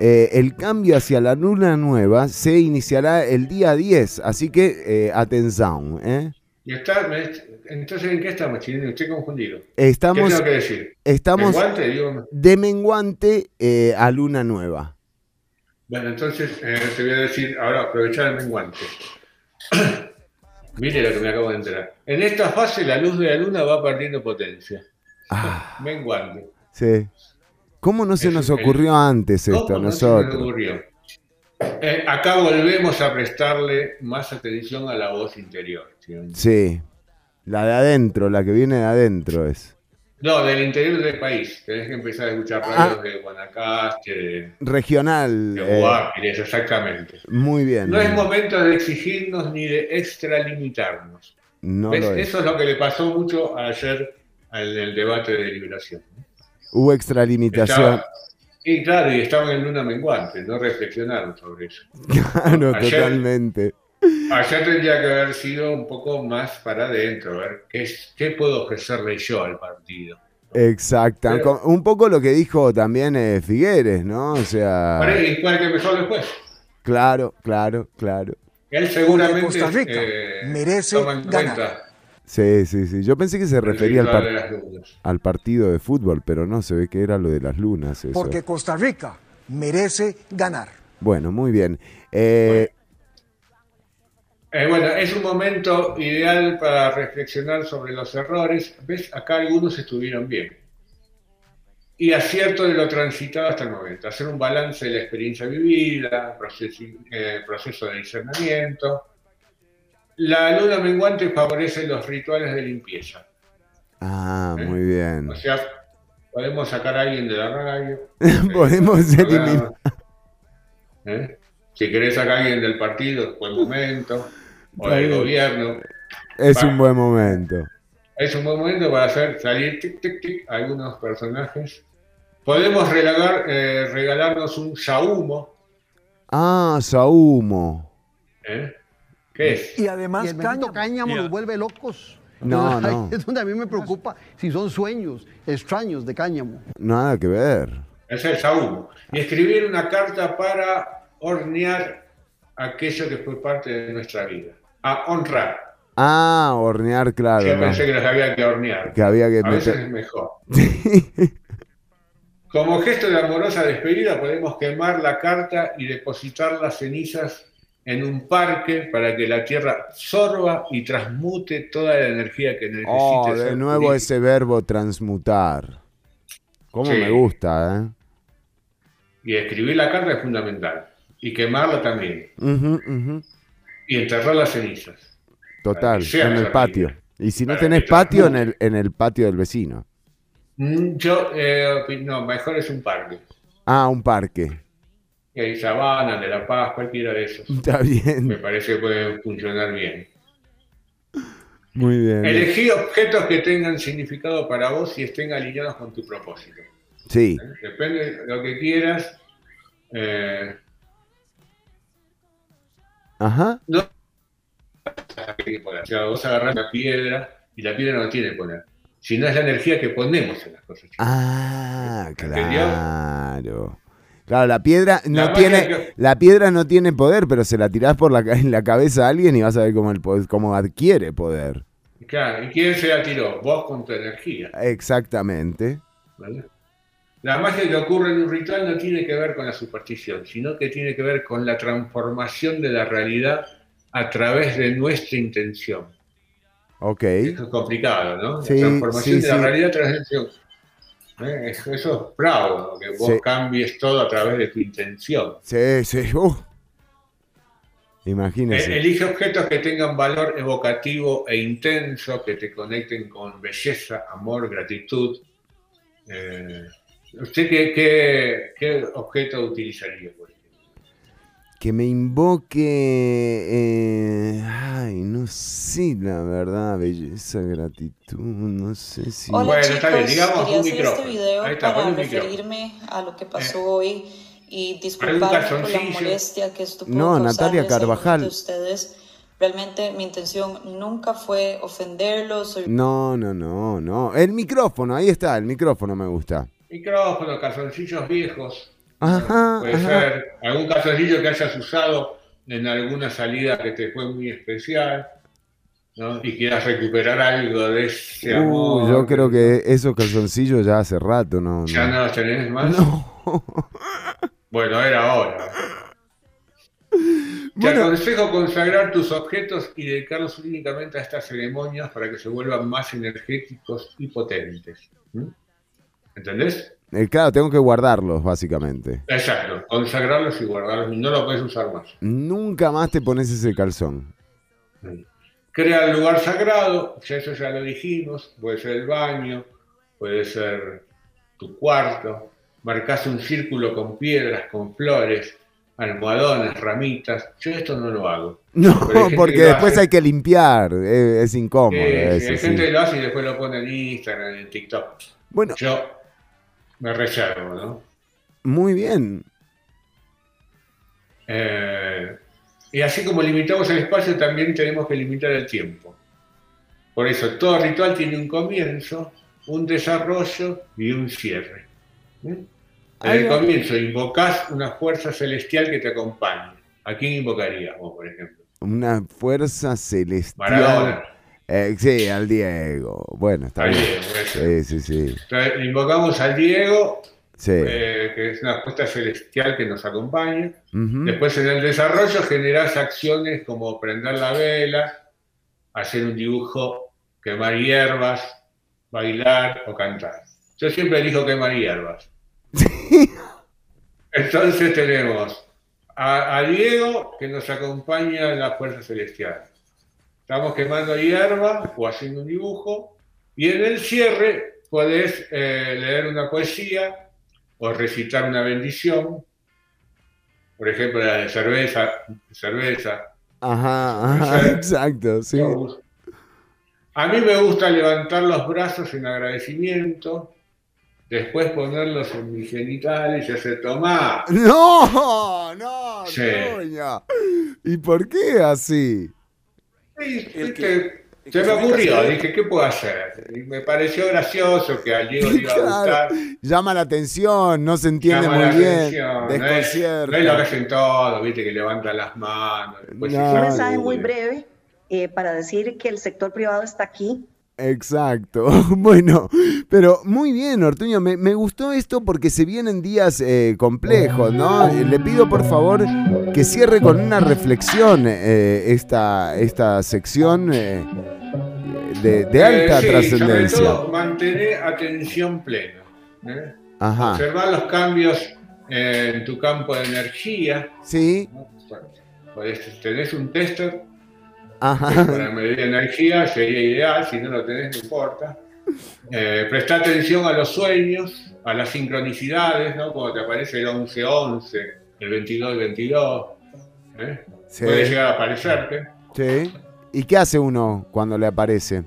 Speaker 3: el cambio hacia la luna nueva se iniciará el día 10, así que atención, ¿eh?
Speaker 4: Y está- me- Entonces, ¿en qué estamos, Chinoni? Estoy confundido.
Speaker 3: Estamos,
Speaker 4: ¿Qué tengo que decir?
Speaker 3: estamos
Speaker 4: ¿Menguante? Digo,
Speaker 3: de menguante eh, a luna nueva.
Speaker 4: Bueno, entonces eh, te voy a decir, ahora aprovechar el menguante. Mire lo que me acabo de enterar. En esta fase la luz de la luna va perdiendo potencia.
Speaker 3: Ah.
Speaker 4: Menguante.
Speaker 3: Sí. ¿Cómo no se
Speaker 4: Es
Speaker 3: nos
Speaker 4: el-
Speaker 3: ocurrió antes esto a
Speaker 4: ¿Cómo no se
Speaker 3: nosotros?
Speaker 4: ocurrió? Eh, acá volvemos a prestarle más atención a la voz interior. ¿sí?
Speaker 3: Sí. La de adentro, la que viene de adentro es.
Speaker 4: No, del interior del país. Tenés que empezar a escuchar radios de Guanacaste, de,
Speaker 3: Regional.
Speaker 4: de
Speaker 3: Ah. eh,
Speaker 4: exactamente.
Speaker 3: muy bien.
Speaker 4: No es momento de exigirnos ni de extralimitarnos.
Speaker 3: No
Speaker 4: ¿Ves?
Speaker 3: lo es.
Speaker 4: Eso es lo que le pasó mucho ayer en el debate de liberación.
Speaker 3: Hubo extralimitación.
Speaker 4: Estaba- y claro, y estaban en luna menguante, no reflexionaron sobre eso.
Speaker 3: Claro,
Speaker 4: Ayer-
Speaker 3: totalmente.
Speaker 4: Ayer tendría que haber sido un poco más para adentro, a ver qué, puedo ofrecerle yo al partido. Pero-
Speaker 3: Con- Un poco lo que dijo también eh, Figueres, ¿no? O sea.
Speaker 4: Para ¿Y cuál que mejor después?
Speaker 3: Claro, claro, claro.
Speaker 4: Él seguramente
Speaker 5: Costa Rica
Speaker 4: eh,
Speaker 5: merece ganar.
Speaker 4: cuenta
Speaker 3: Sí, sí, sí. Yo pensé que se refería al, par- al partido de fútbol, pero no, se ve que era lo de las lunas. Eso.
Speaker 5: Porque Costa Rica merece ganar.
Speaker 3: Bueno, muy bien. Eh,
Speaker 4: Eh, bueno, es un momento ideal para reflexionar sobre los errores. ¿Ves? Acá algunos estuvieron bien. Y acierto de lo transitado hasta el momento. Hacer un balance de la experiencia vivida, proceso, eh, proceso de discernimiento. La luna menguante favorece los rituales de limpieza.
Speaker 3: Ah,
Speaker 4: ¿Eh?
Speaker 3: muy bien.
Speaker 4: O sea, podemos sacar a alguien de la radio.
Speaker 3: Podemos eliminar.
Speaker 4: ¿eh? Si querés sacar a alguien del partido, buen momento. O del gobierno.
Speaker 3: Es
Speaker 4: Va.
Speaker 3: un buen momento.
Speaker 4: Es un buen momento para hacer salir tic, tic, tic, algunos personajes. Podemos regalar, eh, regalarnos un saumo.
Speaker 3: Ah, Saumo.
Speaker 4: ¿eh? ¿Qué es?
Speaker 9: Y además
Speaker 6: Y el bendito
Speaker 9: cáñamo.
Speaker 6: nos vuelve locos.
Speaker 3: No, no.
Speaker 6: Es donde a mí me preocupa si son sueños extraños de cáñamo.
Speaker 3: Nada que ver.
Speaker 4: Es el saumo. Y escribir una carta para hornear aquello que fue parte de nuestra vida. A honrar.
Speaker 3: Ah, hornear, claro.
Speaker 4: Yo
Speaker 3: no.
Speaker 4: pensé que los había que hornear.
Speaker 3: Que había que
Speaker 4: A veces es mejor. Como gesto de amorosa despedida podemos quemar la carta y depositar las cenizas en un parque para que la tierra sorba y transmute toda la energía que necesite.
Speaker 3: Oh, de nuevo ese verbo transmutar. ¿Cómo
Speaker 4: Sí.
Speaker 3: me gusta, eh?
Speaker 4: Y escribir la carta es fundamental. Y quemarla también.
Speaker 3: Ujú, ujú.
Speaker 4: Y enterrar las cenizas.
Speaker 3: Total, en el patio. Y si no
Speaker 4: Para
Speaker 3: tenés patio, en el, en el patio del vecino.
Speaker 4: Mm, Yo, eh, no, mejor es un parque.
Speaker 3: Ah, un parque.
Speaker 4: Y hay Sabana, de La Paz, cualquiera de esos.
Speaker 3: Está bien.
Speaker 4: Me parece que pueden funcionar bien.
Speaker 3: Muy bien.
Speaker 4: Elegí objetos que tengan significado para vos y estén alineados con tu propósito.
Speaker 3: Sí.
Speaker 4: Depende de lo que quieras. eh,
Speaker 3: Ajá.
Speaker 4: no. O sea, vos agarrás una piedra y la piedra no tiene poner. Sino es la energía que ponemos en las cosas.
Speaker 3: Ah, claro. Claro, la piedra no
Speaker 4: La
Speaker 3: tiene,
Speaker 4: que-
Speaker 3: la piedra no tiene poder, pero se la tirás por la, en la cabeza a alguien y vas a ver cómo, el, cómo adquiere poder.
Speaker 4: Claro, ¿y quién se la tiró? Vos con tu energía.
Speaker 3: Exactamente.
Speaker 4: ¿vale? La magia que ocurre en un ritual no tiene que ver con la superstición, sino que tiene que ver con la transformación de la realidad a través de nuestra intención.
Speaker 3: Ok.
Speaker 4: Eso es complicado, ¿no?
Speaker 3: Sí,
Speaker 4: la transformación
Speaker 3: sí,
Speaker 4: de la
Speaker 3: sí.
Speaker 4: realidad a través de la intención. ¿Eh? Eso, eso es bravo, ¿no? que vos cambies todo a través de tu intención.
Speaker 3: Sí, sí. uh.
Speaker 4: Eh,
Speaker 3: Imagínese.
Speaker 4: Elige objetos que tengan valor evocativo e intenso, que te conecten con belleza, amor, gratitud. Eh, ¿Usted qué, qué- qué objeto utilizaría?
Speaker 3: Que me invoque. eh, ay, no sé, la verdad. Belleza, gratitud. No sé si.
Speaker 17: Hola
Speaker 4: Bueno,
Speaker 17: chicos,
Speaker 4: está bien, digamos
Speaker 17: quería
Speaker 4: un
Speaker 17: hacer este
Speaker 4: micrófono.
Speaker 17: video
Speaker 4: Ahí está,
Speaker 17: para
Speaker 4: un micrófono.
Speaker 17: referirme a lo que pasó hoy y disculparme por la molestia que esto pudo
Speaker 3: No, Natalia Carvajal.
Speaker 17: de ustedes. Realmente mi intención nunca fue ofenderlos o
Speaker 3: No, no, no, no. El micrófono, ahí está, el micrófono me gusta.
Speaker 4: Micrófono, calzoncillos viejos.
Speaker 3: Ajá,
Speaker 4: Puede
Speaker 3: ajá.
Speaker 4: ser algún calzoncillo que hayas usado en alguna salida que te fue muy especial. ¿no? Y quieras recuperar algo de ese amor.
Speaker 3: Uh, yo creo que esos calzoncillos ya hace rato, no.
Speaker 4: ¿Ya
Speaker 3: no.
Speaker 4: los tenés más?
Speaker 3: No.
Speaker 4: Bueno, era hora. Te
Speaker 3: Bueno.
Speaker 4: aconsejo consagrar tus objetos y dedicarlos únicamente a estas ceremonias para que se vuelvan más energéticos y potentes. ¿Mm? ¿Entendés?
Speaker 3: Eh, claro, tengo que guardarlos, básicamente.
Speaker 4: Exacto, consagrarlos y guardarlos no los puedes usar más.
Speaker 3: Nunca más te pones ese calzón.
Speaker 4: Crea el lugar sagrado, ya eso ya lo dijimos, puede ser el baño, puede ser tu cuarto, marcas un círculo con piedras, con flores, almohadones, ramitas. Yo esto no lo hago.
Speaker 3: No, porque después
Speaker 4: hace.
Speaker 3: hay que limpiar. es incómodo
Speaker 4: Eh, sí,
Speaker 3: eso,
Speaker 4: hay
Speaker 3: sí.
Speaker 4: gente que lo hace y después lo pone en Instagram, en TikTok.
Speaker 3: Bueno.
Speaker 4: Yo me reservo, ¿no?
Speaker 3: Muy bien.
Speaker 4: Eh, y así como limitamos el espacio, también tenemos que limitar el tiempo. Por eso, todo ritual tiene un comienzo, un desarrollo y un cierre. ¿Mm? En el comienzo invocás una fuerza celestial que te acompañe. ¿A quién invocarías vos, por ejemplo?
Speaker 3: Una fuerza celestial.
Speaker 4: Maradona.
Speaker 3: Eh, sí, al Diego. Bueno, está
Speaker 4: Al
Speaker 3: bien.
Speaker 4: Diego.
Speaker 3: Sí, sí, sí.
Speaker 4: Entonces, invocamos al Diego,
Speaker 3: Sí.
Speaker 4: eh, que es una fuerza celestial que nos acompaña. Después en el desarrollo generás acciones como prender la vela, hacer un dibujo, quemar hierbas, bailar o cantar. Yo siempre elijo quemar hierbas. Entonces tenemos a, a Diego que nos acompaña en la fuerza celestial. Estamos quemando hierba o haciendo un dibujo y en el cierre podés eh, leer una poesía o recitar una bendición por ejemplo, la de cerveza, cerveza.
Speaker 3: Ajá, ajá, exacto, sí.
Speaker 4: A mí me gusta levantar los brazos en agradecimiento, después ponerlos en mis genitales y hacer tomar.
Speaker 3: No, no,
Speaker 4: Sí.
Speaker 3: ¿Y por qué así?
Speaker 4: Se me ocurrió, dije, ¿qué puedo hacer? Y me pareció gracioso que a Diego le iba a gustar.
Speaker 3: Claro, llama la atención, no se entiende
Speaker 4: Llama
Speaker 3: muy
Speaker 4: la
Speaker 3: bien.
Speaker 4: atención, no es-. No es lo que hacen todos, viste, que levantan las manos.
Speaker 3: No. Un
Speaker 18: mensaje muy breve eh, para decir que el sector privado está aquí.
Speaker 3: Exacto. Bueno, pero muy bien, Ortuño. Me, me gustó esto porque se vienen días eh, complejos, ¿no? Le pido por favor que cierre con una reflexión eh, esta, esta sección de, de, alta trascendencia.
Speaker 4: Mantener atención plena. Ajá. Observar los cambios en tu campo de energía.
Speaker 3: Sí.
Speaker 4: Pues, tenés un tester para medir energía, sería ideal, si no lo tenés no importa. Eh, presta atención a los sueños, a las sincronicidades, ¿no? Cuando te aparece el 11-11, el 22-22. ¿eh? Puede llegar a aparecerte.
Speaker 3: Sí. ¿Y qué hace uno cuando le aparece?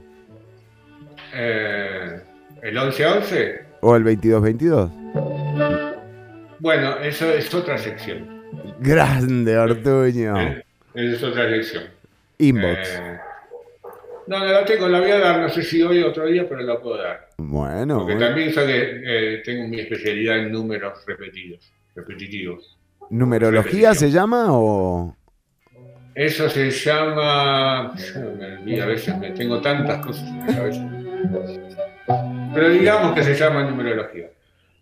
Speaker 4: Eh, ¿El 11-11?
Speaker 3: ¿O el 22-22?
Speaker 4: Bueno, eso es otra sección.
Speaker 3: Grande, Ortuño.
Speaker 4: Eh, esa es otra sección.
Speaker 3: Inbox.
Speaker 4: Eh, no, la tengo, la voy a dar, no sé si hoy o otro día, pero la puedo dar.
Speaker 3: Bueno.
Speaker 4: Porque también sé que eh, tengo mi especialidad en números repetidos, repetitivos.
Speaker 3: ¿Numerología se llama o...?
Speaker 4: Eso se llama... Me a veces, me tengo tantas cosas en la cabeza. Pero digamos que se llama numerología.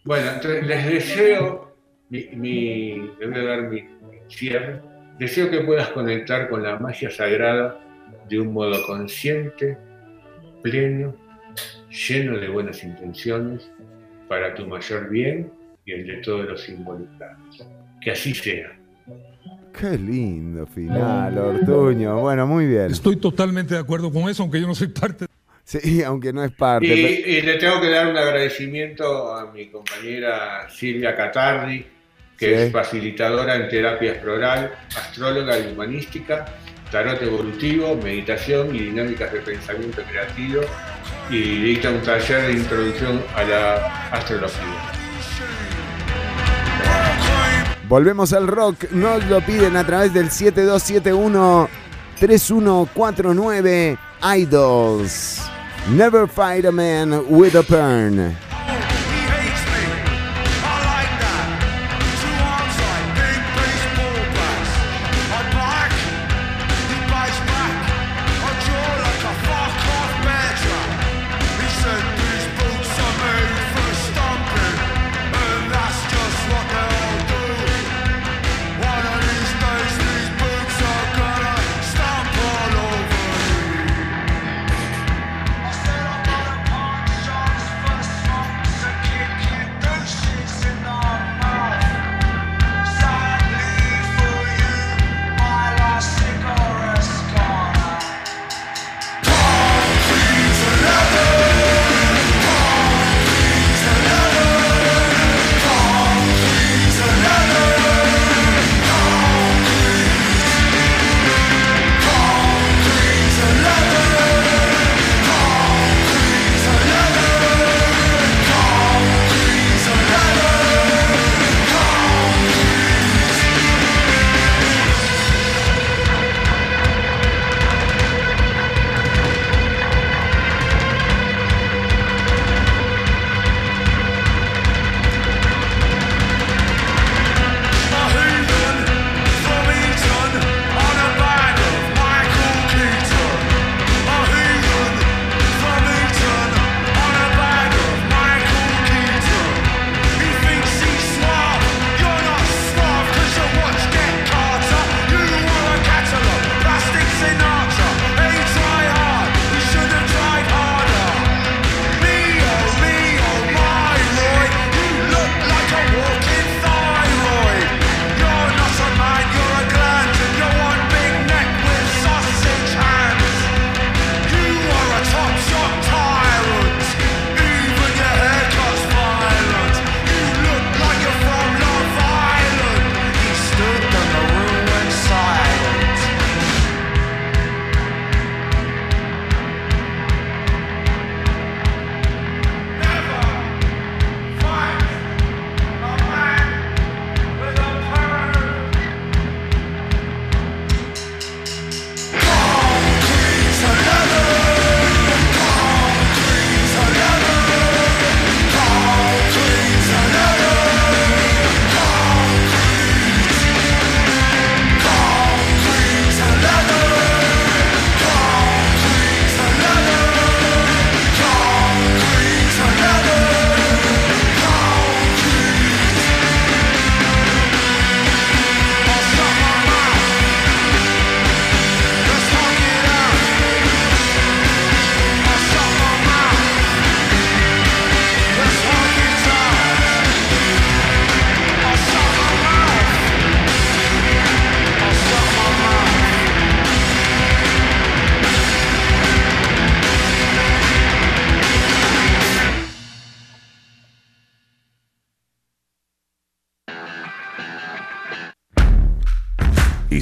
Speaker 4: Bueno, entonces les deseo, mi, mi, les voy a dar mi cierre, deseo que puedas conectar con la magia sagrada de un modo consciente, pleno, lleno de buenas intenciones, para tu mayor bien y el de todos los involucrados. Que así sea.
Speaker 3: Qué lindo final, Ortuño. Bueno, muy bien.
Speaker 10: Estoy totalmente de acuerdo con eso, aunque yo no soy parte.
Speaker 3: Sí, aunque no es parte.
Speaker 4: Y, le tengo que dar un agradecimiento a mi compañera Silvia Catardi, que es facilitadora en terapia exploral, astróloga y humanística, tarot evolutivo, meditación y dinámicas de pensamiento creativo, y dicta un taller de introducción a la astrología.
Speaker 3: Volvemos al rock, nos lo piden a través del 7271 3149 Idols. Never fight a man with a pen.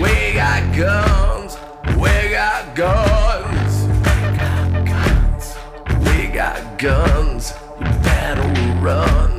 Speaker 19: We got guns. We got guns. We got guns. We got guns. You better run.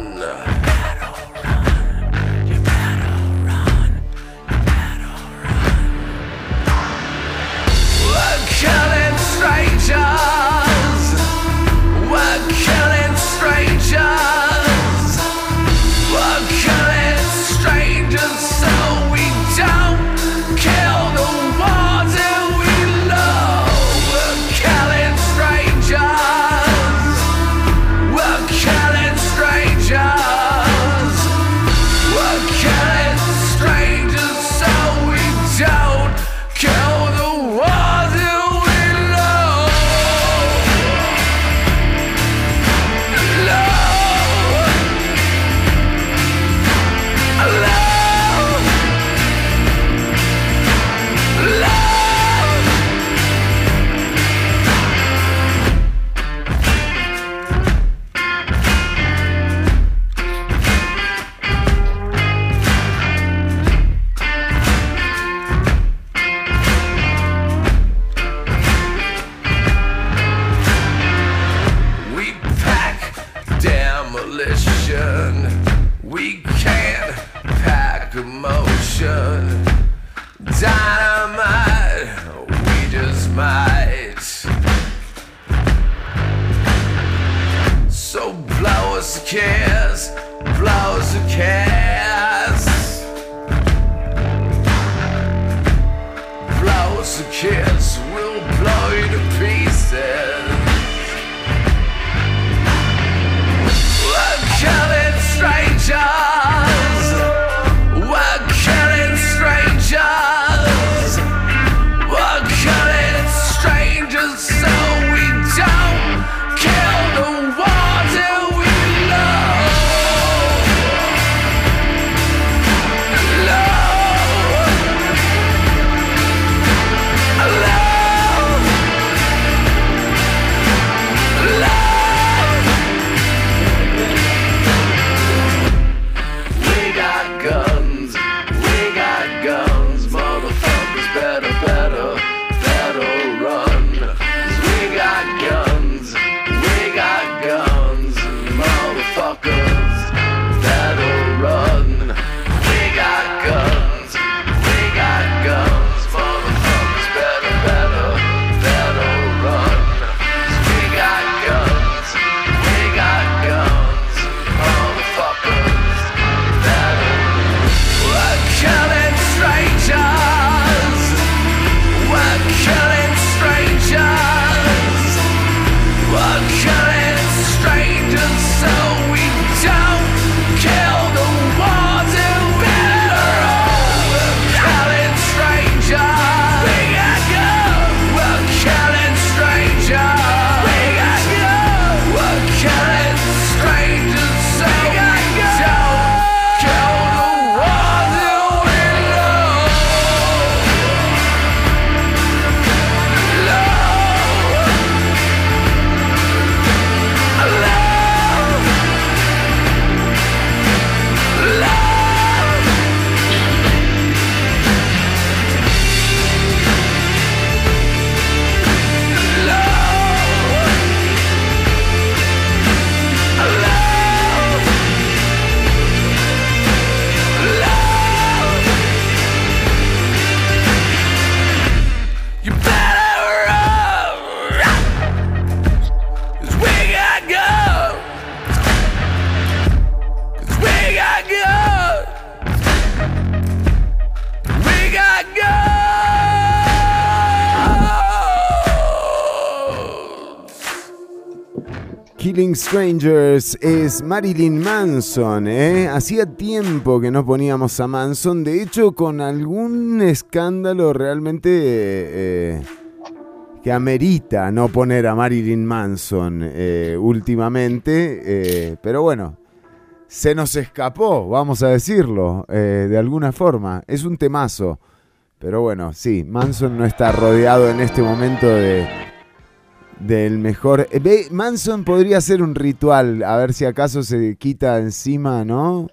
Speaker 3: Strangers es Marilyn Manson, ¿eh? Hacía tiempo que no poníamos a Manson, de hecho con algún escándalo realmente eh, que amerita no poner a Marilyn Manson eh, últimamente, eh, pero bueno, se nos escapó, vamos a decirlo, de alguna forma, es un temazo, pero bueno, sí, Manson no está rodeado en este momento de del mejor. Eh, Manson podría hacer un ritual, a ver si acaso se quita encima, ¿no?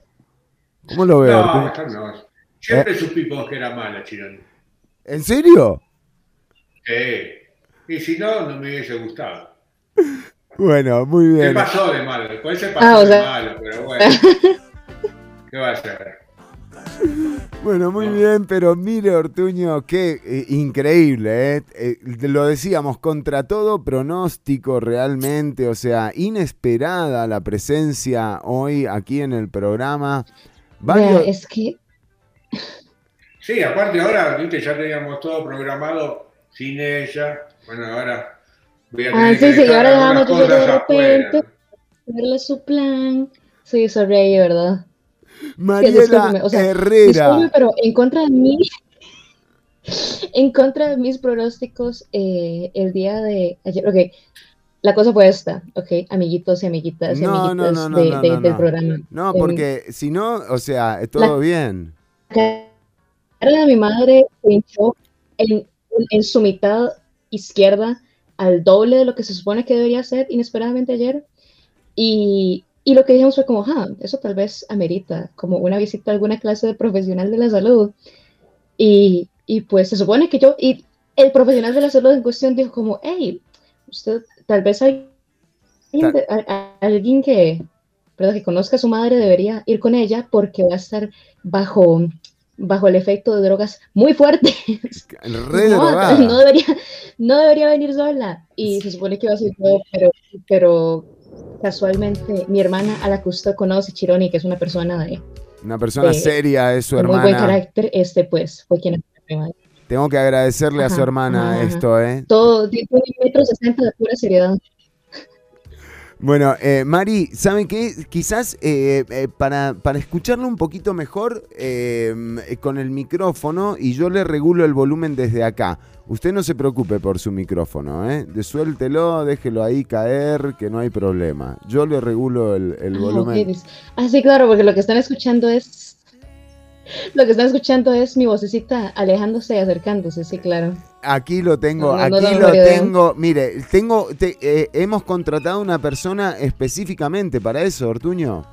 Speaker 3: ¿Cómo lo veo?
Speaker 4: No, no. Siempre eh. supimos que era mala, Chirón.
Speaker 3: ¿En serio?
Speaker 4: Sí. Y si no, no me hubiese gustado.
Speaker 3: Bueno, muy bien.
Speaker 4: ¿Qué pasó de malo? Después se pasó ah, de malo, pero bueno. ¿Qué va a hacer?
Speaker 3: Bueno, muy bien, pero mire Ortuño, qué eh, increíble, ¿eh? ¿eh? Lo decíamos, contra todo pronóstico realmente, o sea, inesperada la presencia hoy aquí en el programa.
Speaker 20: es que...
Speaker 4: Sí, aparte ahora, viste, ya teníamos todo programado sin ella. Bueno, ahora
Speaker 20: voy a ah, tener ah, sí, sí, ahora dejamos de repente, verle su plan. Sí, rey, ¿verdad?
Speaker 3: Mariela Herrera.
Speaker 20: pero en contra de mí, en contra de mis pronósticos, eh, el día de ayer, ok, la cosa fue esta, ok, amiguitos y amiguitas y amiguitas de, del programa.
Speaker 3: No, porque si no, o sea, todo bien.
Speaker 20: La cara de mi madre se hinchó en, en su mitad izquierda al doble de lo que se supone que debería ser inesperadamente ayer. Y y lo que dijimos fue como, ah, eso tal vez amerita como una visita a alguna clase de profesional de la salud. Y, y pues se supone que yo, y el profesional de la salud en cuestión dijo como, hey, usted tal vez hay alguien que, perdón, que conozca a su madre debería ir con ella porque va a estar bajo, bajo el efecto de drogas muy fuertes. no, no, debería, no debería venir sola. Y se supone que va a ser todo, pero, pero casualmente mi hermana a la que usted conoce, Chironi, que es una persona de...
Speaker 3: Una persona seria, es su hermana.
Speaker 20: Muy buen carácter, este pues fue quien...
Speaker 3: Tengo que agradecerle a su hermana esto, ¿eh?
Speaker 20: Todo, tiene metro sesenta de pura seriedad.
Speaker 3: Bueno, eh, Mari, ¿saben qué? Quizás eh, eh, para, para, escucharlo un poquito mejor con el micrófono y yo le regulo el volumen desde acá. Usted no se preocupe por su micrófono, ¿eh? Suéltelo, déjelo ahí caer, que no hay problema. Yo le regulo el, el ah, volumen.
Speaker 20: Ah, sí, claro, porque lo que están escuchando es lo que están escuchando es mi vocecita alejándose y acercándose, sí, claro.
Speaker 3: Aquí lo tengo, aquí lo tengo. Mire, tengo, eh, hemos contratado una persona específicamente para eso, Ortuño.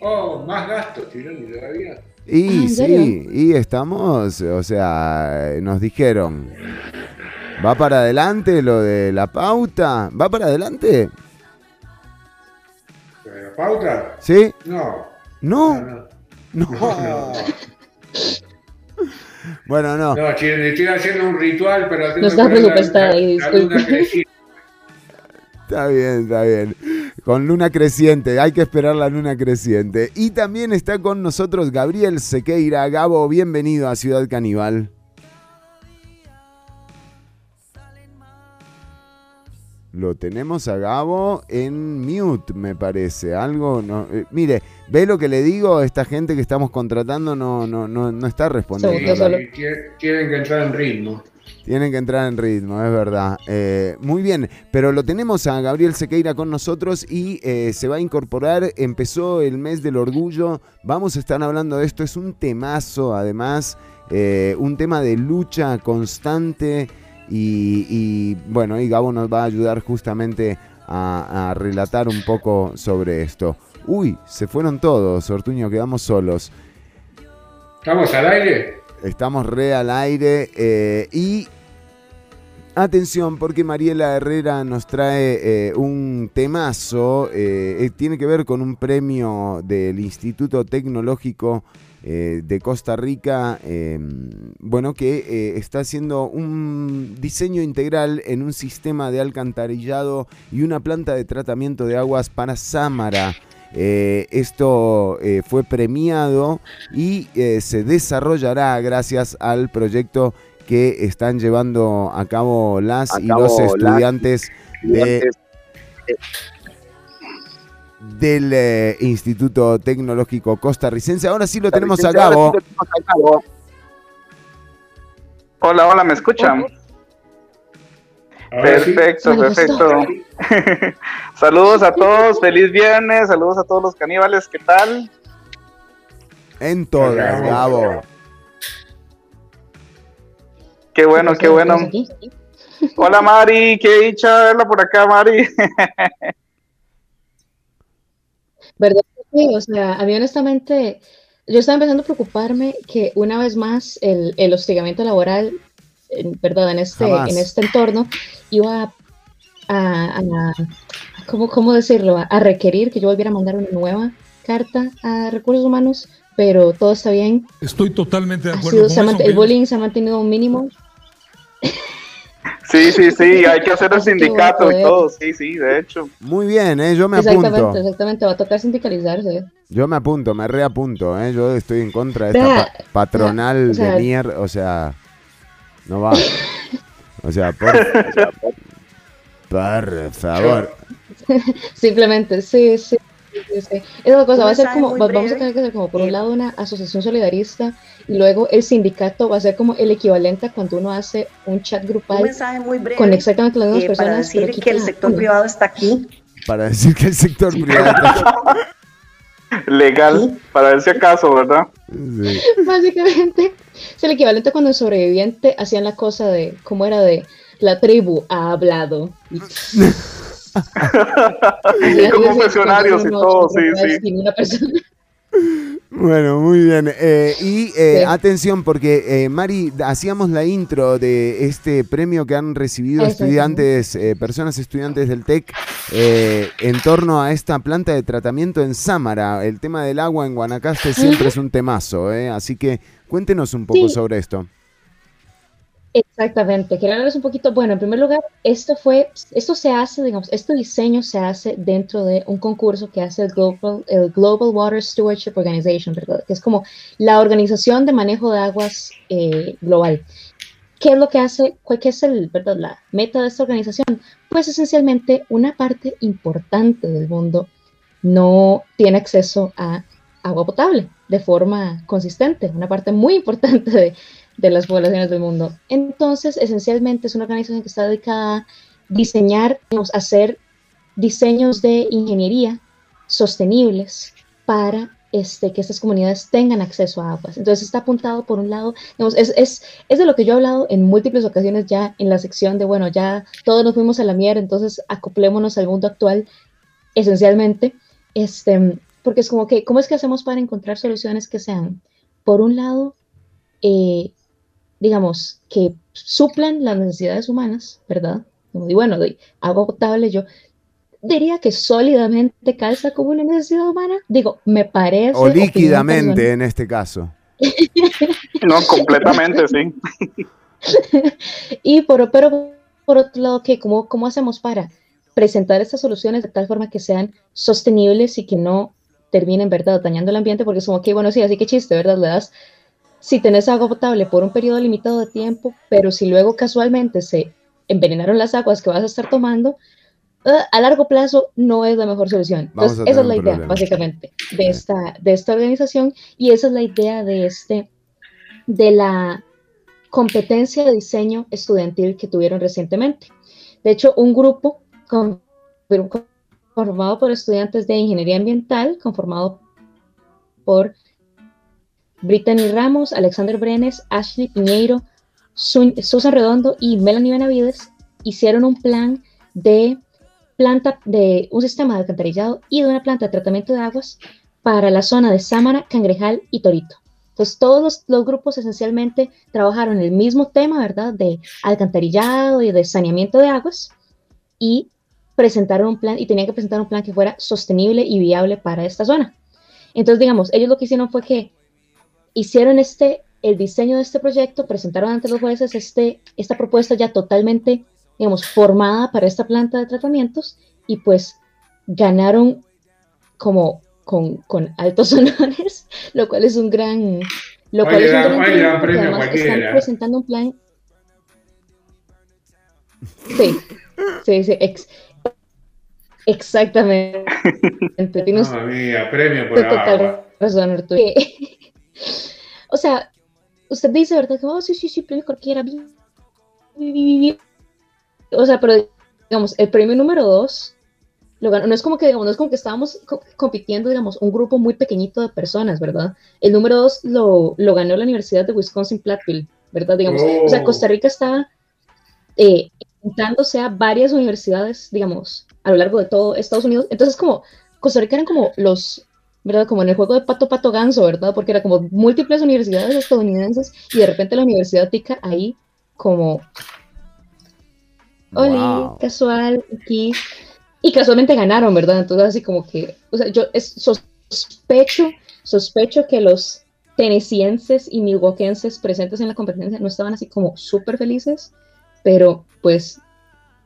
Speaker 4: Oh, más gastos, Tironi, todavía.
Speaker 3: Y ah, sí, y estamos, o sea, nos dijeron, ¿va para adelante lo de la pauta? ¿Va para adelante?
Speaker 4: ¿La pauta?
Speaker 3: ¿Sí?
Speaker 4: No.
Speaker 3: ¿No? No. Bueno, no.
Speaker 4: No, estoy haciendo un ritual, pero
Speaker 20: tengo no está preocupada ahí, disculpe.
Speaker 3: Está bien, está bien. Con luna creciente, hay que esperar la luna creciente. Y también está con nosotros Gabriel Sequeira. Gabo, bienvenido a Ciudad Caníbal. Lo tenemos a Gabo en mute, me parece. Algo no. Eh, mire, ve lo que le digo, esta gente que estamos contratando no, no, no, no está respondiendo.
Speaker 4: tienen que entrar en ritmo.
Speaker 3: Tienen que entrar en ritmo, es verdad. Eh, muy bien, pero lo tenemos a Gabriel Sequeira con nosotros y eh, se va a incorporar. Empezó el mes del orgullo. Vamos a estar hablando de esto. Es un temazo, además. un tema de lucha constante. Y, bueno, y Gabo nos va a ayudar justamente a, relatar un poco sobre esto. Uy, se fueron todos, Ortuño, quedamos solos.
Speaker 4: ¿Estamos al aire?
Speaker 3: Estamos re al aire eh, y atención porque Mariela Herrera nos trae eh, un temazo, eh, tiene que ver con un premio del Instituto Tecnológico eh, de Costa Rica, em, bueno, que eh, está haciendo un diseño integral en un sistema de alcantarillado y una planta de tratamiento de aguas para Sámara. Eh, esto fue premiado y se desarrollará gracias al proyecto que están llevando a cabo las y los estudiantes de del eh, Instituto Tecnológico Costarricense. Ahora sí lo tenemos a Gabo.
Speaker 21: Hola, hola, ¿me escuchan? Perfecto, perfecto. saludos a todos, feliz viernes, saludos a todos los caníbales, ¿qué tal?
Speaker 3: En todas, Gabo.
Speaker 21: Qué bueno, qué bueno. Hola Mari, qué dicha verla por acá, Mari.
Speaker 20: ¿Verdad? Sí, o sea, a mí honestamente, yo estaba empezando a preocuparme que una vez más el, el hostigamiento laboral, en, ¿verdad? En este, en este entorno iba a, a, ¿cómo, ¿cómo, decirlo? A requerir que yo volviera a mandar una nueva carta a recursos humanos, pero todo está bien.
Speaker 10: Estoy totalmente de acuerdo. con
Speaker 20: eso, el bullying se ha mantenido un mínimo.
Speaker 21: Sí, sí, sí, hay que hacer el sindicato y todo, sí, sí, de hecho.
Speaker 3: Muy bien, ¿eh? yo me
Speaker 20: exactamente,
Speaker 3: apunto.
Speaker 20: Exactamente, va a tocar sindicalizarse.
Speaker 3: Yo me apunto, me reapunto, ¿eh? yo estoy en contra de esta pa patronal de mierda, o sea, no va. O sea, por, por favor.
Speaker 20: Simplemente, sí, sí. Sí, Esa cosa va a ser como, vamos a tener que hacer como por un lado una asociación solidarista y luego el sindicato va a ser como el equivalente a cuando uno hace un chat grupal
Speaker 18: un mensaje muy breve,
Speaker 20: con exactamente las mismas
Speaker 18: eh,
Speaker 20: personas.
Speaker 18: Para decir que el sector privado está aquí.
Speaker 3: Para decir que el sector privado está aquí.
Speaker 21: Legal, para ver si acaso, ¿verdad?
Speaker 3: Sí.
Speaker 20: Básicamente, es el equivalente a cuando el sobreviviente hacían la cosa de, ¿cómo era? De la tribu ha hablado.
Speaker 21: como funcionarios y todo, sí, sí.
Speaker 3: Bueno, muy bien. Eh, y eh, atención, porque eh, Mari, hacíamos la intro de este premio que han recibido estudiantes, eh, personas estudiantes del TEC, eh, en torno a esta planta de tratamiento en Sámara. El tema del agua en Guanacaste siempre es un temazo, ¿eh? así que cuéntenos un poco
Speaker 20: Sí.
Speaker 3: sobre esto.
Speaker 20: Exactamente, quiero hablarles un poquito. Bueno, en primer lugar, esto fue, esto se hace, digamos, este diseño se hace dentro de un concurso que hace el Global, el Global Water Stewardship Organization, ¿verdad? Que es como la organización de manejo de aguas eh, global. ¿Qué es lo que hace? ¿Cuál es el, verdad, la meta de esta organización? Pues esencialmente una parte importante del mundo no tiene acceso a agua potable de forma consistente, una parte muy importante de, de las poblaciones del mundo. Entonces, esencialmente es una organización que está dedicada a diseñar, digamos, hacer diseños de ingeniería sostenibles para este, que estas comunidades tengan acceso a aguas. Entonces está apuntado por un lado, es, es, es de lo que yo he hablado en múltiples ocasiones ya en la sección de, bueno, ya todos nos fuimos a la mierda, entonces acoplémonos al mundo actual, esencialmente, este, porque es como que, ¿cómo es que hacemos para encontrar soluciones que sean, por un lado, eh, digamos, que suplan las necesidades humanas, ¿verdad? Como, y bueno, agua potable, yo diría que sólidamente calza como una necesidad humana. Digo, me parece.
Speaker 3: O líquidamente en este caso.
Speaker 21: No, completamente, sí.
Speaker 20: y por, pero por otro lado, ¿qué? ¿Cómo, ¿cómo hacemos para presentar estas soluciones de tal forma que sean sostenibles y que no terminen, ¿verdad?, dañando el ambiente, porque es como que, bueno, sí, así que chiste, ¿verdad? Le das, si tenés agua potable por un periodo limitado de tiempo, pero si luego casualmente se envenenaron las aguas que vas a estar tomando, eh, a largo plazo no es la mejor solución.
Speaker 3: Vamos
Speaker 20: Entonces, esa es la idea,
Speaker 3: problema.
Speaker 20: básicamente, de esta, de esta organización y esa es la idea de este, de la competencia de diseño estudiantil que tuvieron recientemente. De hecho, un grupo con- conformado por estudiantes de ingeniería ambiental, conformado por Brittany Ramos, Alexander Brenes, Ashley Piñeiro, Su- Susan Redondo y Melanie Benavides, hicieron un plan de planta de un sistema de alcantarillado y de una planta de tratamiento de aguas para la zona de Sámara, Cangrejal y Torito. Entonces, todos los, los grupos esencialmente trabajaron el mismo tema, ¿verdad? De alcantarillado y de saneamiento de aguas y presentaron un plan y tenían que presentar un plan que fuera sostenible y viable para esta zona. Entonces, digamos, ellos lo que hicieron fue que hicieron este, el diseño de este proyecto, presentaron ante los jueces este, esta propuesta ya totalmente, digamos, formada para esta planta de tratamientos y pues ganaron como con, con altos honores, lo cual es un gran, lo cual
Speaker 4: Oye,
Speaker 20: es un
Speaker 4: gran- oye,
Speaker 20: porque
Speaker 4: premio
Speaker 20: además están presentando un plan. Sí, sí, sí, ex- Exactamente. Tienes
Speaker 4: Mamma mía, premio por
Speaker 20: total
Speaker 4: agua.
Speaker 20: razón, Arturo. O sea, usted dice, ¿verdad? Que, oh, sí, sí, sí, premio cualquiera. O sea, pero digamos, el premio número dos lo ganó, no es como que, digamos, no es como que estábamos co- compitiendo, digamos, un grupo muy pequeñito de personas, ¿verdad? El número dos lo, lo ganó la Universidad de Wisconsin Platteville, ¿verdad? Digamos, o sea,
Speaker 22: Oh.
Speaker 20: Costa Rica está eh, enfrentándose a varias universidades, digamos, a lo largo de todo Estados Unidos. Entonces, como Costa Rica eran como los, ¿verdad? Como en el juego de pato, pato, ganso, ¿verdad? Porque era como múltiples universidades estadounidenses y de repente la Universidad tica ahí como, Oli,
Speaker 3: Wow.
Speaker 20: casual, aquí. Y casualmente ganaron, ¿verdad? Entonces, así como que, o sea, yo es- sospecho, sospecho que los tenesienses y milwaukeeenses presentes en la competencia no estaban así como súper felices, pero pues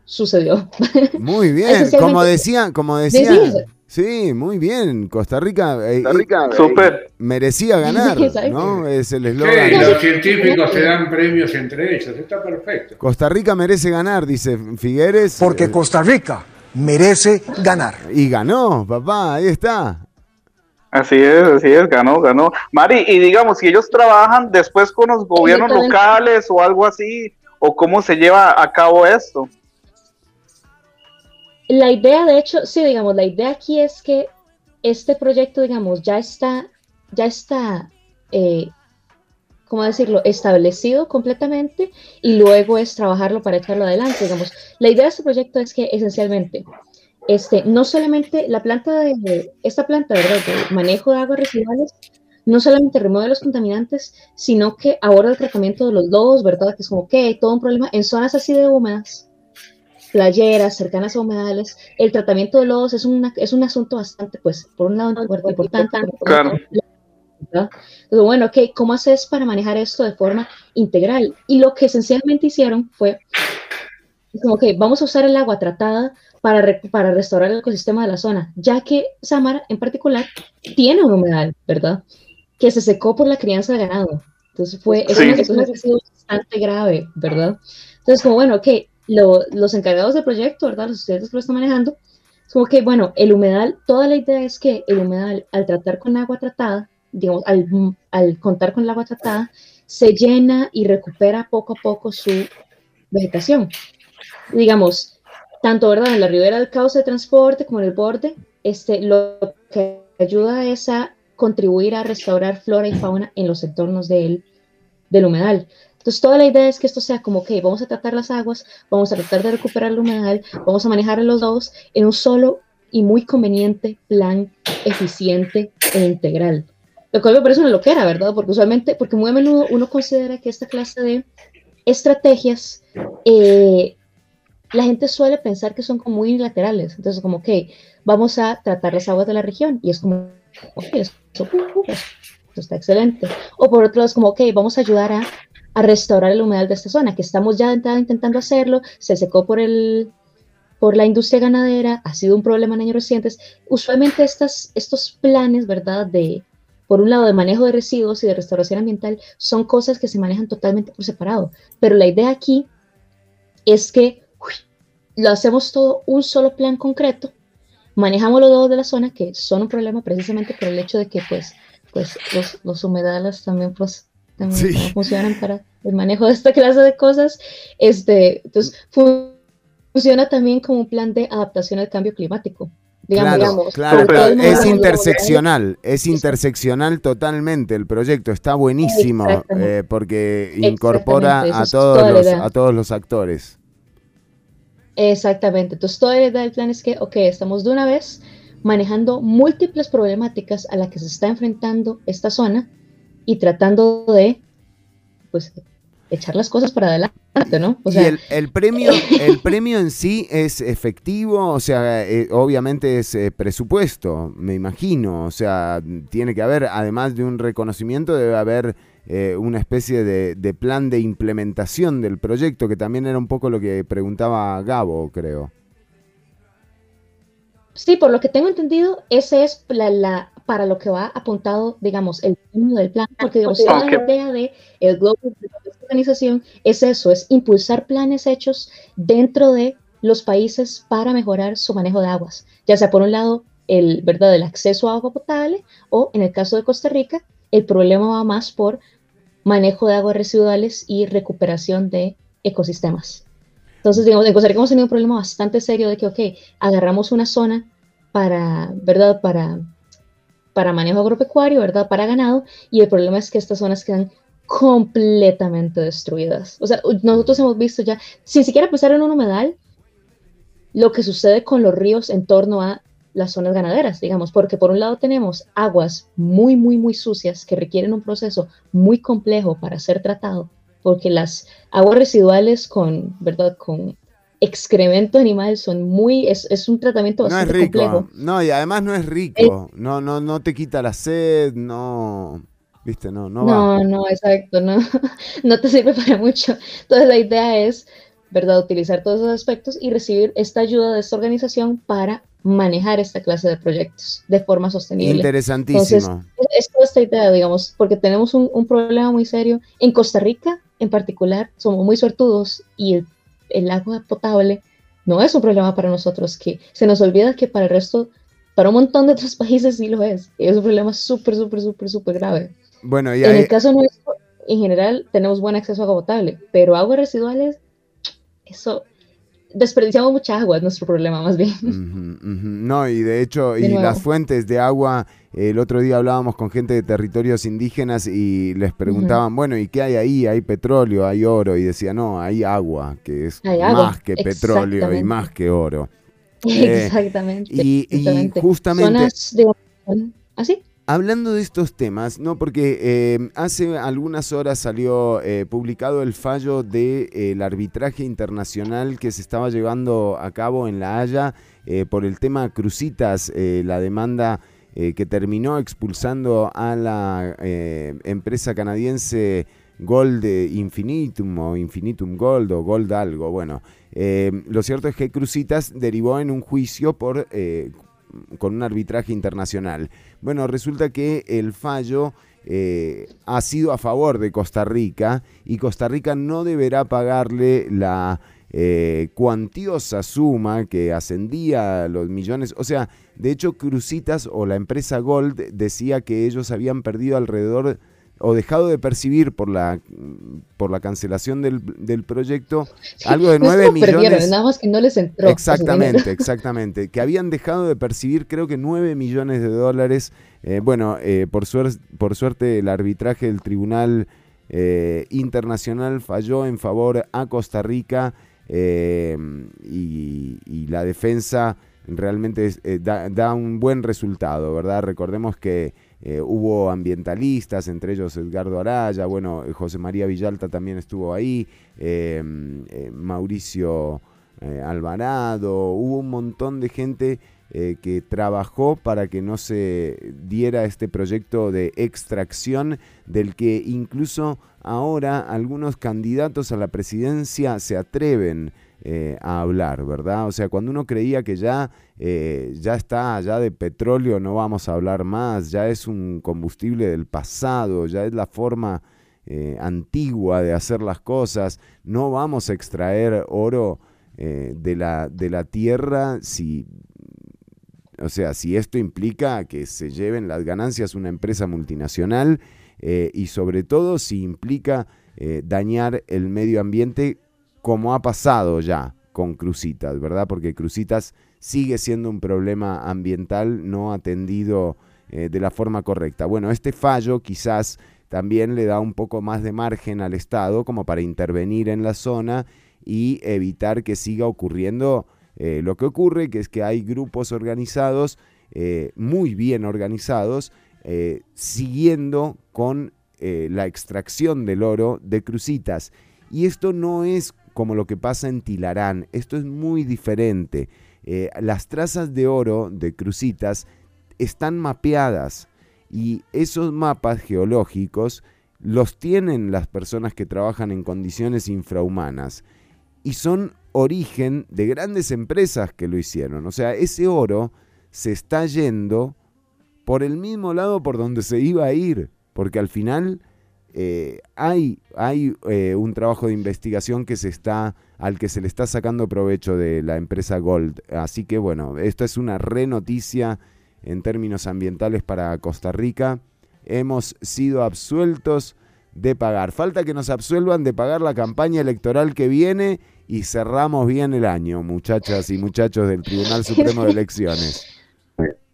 Speaker 20: sucedió.
Speaker 3: Muy bien, como decía, como decía.
Speaker 20: Sí,
Speaker 3: Sí, muy bien. Costa Rica, eh,
Speaker 21: Costa Rica,
Speaker 3: eh,
Speaker 21: súper.
Speaker 3: merecía ganar. ¿no? Es el
Speaker 4: Sí,
Speaker 3: eslogan.
Speaker 4: los científicos se dan premios entre ellos, está perfecto.
Speaker 3: Costa Rica merece ganar, dice Figueres.
Speaker 9: Porque Costa Rica merece ganar.
Speaker 3: Y ganó, papá, ahí está.
Speaker 21: Así es, así es, ganó, ganó. Mari, y digamos, si ellos trabajan después con los gobiernos locales o algo así, o cómo se lleva a cabo esto.
Speaker 20: La idea, de hecho, sí, digamos, la idea aquí es que este proyecto, digamos, ya está, ya está, eh, ¿cómo decirlo?, establecido completamente y luego es trabajarlo para echarlo adelante, digamos. La idea de este proyecto es que esencialmente, este, no solamente la planta de, esta planta, ¿verdad?, de manejo de aguas residuales, no solamente remueve los contaminantes, sino que aborda el tratamiento de los lodos, ¿verdad?, que es como que todo un problema en zonas así de húmedas, playeras cercanas a humedales, el tratamiento de lodos es, una, es un asunto bastante, pues, por un lado importante,
Speaker 21: Claro.
Speaker 20: otro, ¿verdad? Entonces, bueno, ok, ¿cómo haces para manejar esto de forma integral? Y lo que esencialmente hicieron fue, como que vamos a usar el agua tratada para, re- para restaurar el ecosistema de la zona, ya que Samara en particular tiene un humedal, ¿verdad? Que se secó por la crianza de ganado. Entonces fue, es
Speaker 21: Sí.
Speaker 20: una situación que ha sido bastante grave, ¿verdad? Entonces, como bueno, ok, lo- los encargados del proyecto, ¿verdad? Los estudiantes que lo están manejando, es como que, bueno, el humedal, toda la idea es que el humedal, al tratar con agua tratada, digamos, al, al contar con el agua tratada, se llena y recupera poco a poco su vegetación. Digamos, tanto, ¿verdad? En la ribera del cauce de transporte como en el borde, este, lo que ayuda es a contribuir a restaurar flora y fauna en los entornos del, del humedal. Entonces, toda la idea es que esto sea como que vamos a tratar las aguas, vamos a tratar de recuperar el humedal, vamos a manejar los dos en un solo y muy conveniente plan eficiente e integral. Lo cual me parece una loquera, ¿verdad? Porque usualmente, porque muy a menudo uno considera que esta clase de estrategias, eh, la gente suele pensar que son como muy unilaterales. Entonces, como que vamos a tratar las aguas de la región y es como, ok, eso, eso está excelente. O por otro lado, es como, ok, vamos a ayudar a, a restaurar el humedal de esta zona, que estamos ya intentando hacerlo, se secó por el por la industria ganadera, ha sido un problema en años recientes. Usualmente estas, estos planes, ¿verdad? De, por un lado, de manejo de residuos y de restauración ambiental, son cosas que se manejan totalmente por separado. Pero la idea aquí es que lo hacemos todo un solo plan concreto, manejamos los dos de la zona, que son un problema precisamente por el hecho de que, pues, pues los, los humedales también, pues, también
Speaker 3: Sí.
Speaker 20: no funcionan para el manejo de esta clase de cosas. Este, entonces, fu- funciona también como un plan de adaptación al cambio climático. Digamos,
Speaker 3: claro,
Speaker 20: digamos,
Speaker 3: claro,
Speaker 20: el
Speaker 3: es interseccional, es interseccional totalmente el proyecto, está buenísimo eh, porque incorpora a todos los a todos los actores.
Speaker 20: Exactamente. Entonces, toda la idea del plan es que, ok, estamos de una vez manejando múltiples problemáticas a las que se está enfrentando esta zona y tratando de, pues, echar las cosas para adelante, ¿no? O sea,
Speaker 3: y el, el premio, el premio en sí es efectivo, o sea, eh, obviamente es eh, presupuesto, me imagino, o sea, tiene que haber, además de un reconocimiento, debe haber eh, una especie de, de plan de implementación del proyecto, que también era un poco lo que preguntaba Gabo, creo.
Speaker 20: Sí, por lo que tengo entendido, ese es la, la- para lo que va apuntado, digamos, el término del plan, porque digamos, toda la idea de el Global de esta organización es eso, es impulsar planes hechos dentro de los países para mejorar su manejo de aguas, ya sea por un lado el, ¿verdad? el acceso a agua potable o en el caso de Costa Rica, el problema va más por manejo de aguas residuales y recuperación de ecosistemas. Entonces, digamos, en Costa Rica hemos tenido un problema bastante serio de que, ok, agarramos una zona para, ¿verdad? Para, para manejo agropecuario, ¿verdad? Para ganado, y el problema es que estas zonas quedan completamente destruidas. O sea, nosotros hemos visto ya, sin siquiera pensar en un humedal, lo que sucede con los ríos en torno a las zonas ganaderas, digamos, porque por un lado tenemos aguas muy, muy, muy sucias que requieren un proceso muy complejo para ser tratado, porque las aguas residuales con, ¿verdad? Con excremento animal son muy, es, es un tratamiento bastante
Speaker 3: no es rico,
Speaker 20: complejo.
Speaker 3: No, y además no es rico, no, no, no te quita la sed, no, viste, no, no,
Speaker 20: No,
Speaker 3: va.
Speaker 20: no, exacto, no, no te sirve para mucho. Entonces la idea es, ¿verdad?, utilizar todos esos aspectos y recibir esta ayuda de esta organización para manejar esta clase de proyectos de forma sostenible.
Speaker 3: Interesantísimo.
Speaker 20: Entonces, es toda esta idea, digamos, porque tenemos un, un problema muy serio. En Costa Rica, en particular, somos muy suertudos y el, el agua potable no es un problema para nosotros, que se nos olvida que para el resto, para un montón de otros países sí lo es. Es un problema súper, súper, súper, súper grave.
Speaker 3: Bueno, y
Speaker 20: En
Speaker 3: ahí-
Speaker 20: el caso nuestro, en general, tenemos buen acceso a agua potable, pero aguas residuales, eso, desperdiciamos mucha agua, es nuestro problema más bien.
Speaker 3: No, y de hecho,
Speaker 20: De
Speaker 3: y
Speaker 20: nuevo.
Speaker 3: las fuentes de agua, el otro día hablábamos con gente de territorios indígenas y les preguntaban, bueno, ¿y qué hay ahí? Hay petróleo, hay oro, y decía, no, hay agua, que es
Speaker 20: Hay agua,
Speaker 3: más que petróleo y más que oro. Eh,
Speaker 20: Exactamente.
Speaker 3: y- justamente-
Speaker 20: Zonas de- ¿Así?
Speaker 3: Hablando de estos temas, no, porque eh, hace algunas horas salió eh, publicado el fallo del arbitraje internacional que se estaba llevando a cabo en La Haya eh, por el tema Crucitas, eh, la demanda eh, que terminó expulsando a la eh, empresa canadiense Gold Infinitum o Infinitum Gold o Gold algo. Bueno, eh, lo cierto es que Crucitas derivó en un juicio por eh, con un arbitraje internacional. Bueno, resulta que el fallo eh, ha sido a favor de Costa Rica y Costa Rica no deberá pagarle la eh, cuantiosa suma que ascendía a los millones. O sea, de hecho, Crucitas o la empresa Gold decía que ellos habían perdido alrededor o dejado de percibir por la por la cancelación del, del proyecto algo de
Speaker 20: No es
Speaker 3: 9
Speaker 20: como perdieron,
Speaker 3: millones.
Speaker 20: nada más que no les entró. ese
Speaker 3: Exactamente, exactamente. Que habían dejado de percibir creo que 9 millones de dólares. Eh, bueno, eh, por, suer- por suerte el arbitraje del Tribunal eh, Internacional falló en favor a Costa Rica eh, y, y la defensa realmente da un buen resultado, ¿verdad? Recordemos que eh, hubo ambientalistas, entre ellos Edgardo Araya, bueno, José María Villalta también estuvo ahí, eh, eh, Mauricio eh, Alvarado, hubo un montón de gente que trabajó para que no se diera este proyecto de extracción del que incluso ahora algunos candidatos a la presidencia se atreven eh, a hablar, ¿verdad? O sea, cuando uno creía que ya, eh, ya está, ya de petróleo no vamos a hablar más, ya es un combustible del pasado, ya es la forma eh, antigua de hacer las cosas, no vamos a extraer oro de, la, de la tierra si, o sea, si esto implica que se lleven las ganancias una empresa multinacional y sobre todo si implica dañar el medio ambiente como ha pasado ya con Crucitas, ¿verdad? Porque Crucitas sigue siendo un problema ambiental no atendido eh, de la forma correcta. Bueno, este fallo quizás también le da un poco más de margen al Estado como para intervenir en la zona y evitar que siga ocurriendo eh, lo que ocurre, que es que hay grupos organizados, eh, muy bien organizados, siguiendo con la extracción del oro de Crucitas. Y esto no es como lo que pasa en Tilarán, esto es muy diferente. Eh, las trazas de oro de Crucitas están mapeadas y esos mapas geológicos los tienen las personas que trabajan en condiciones infrahumanas y son origen de grandes empresas que lo hicieron. O sea, ese oro se está yendo por el mismo lado por donde se iba a ir, porque al final eh, hay, hay eh, un trabajo de investigación que se está, al que se le está sacando provecho de la empresa Gold. Así que bueno, esto es una re noticia en términos ambientales para Costa Rica. Hemos sido absueltos de pagar. Falta que nos absuelvan de pagar la campaña electoral que viene y cerramos bien el año, muchachas y muchachos del Tribunal Supremo de Elecciones.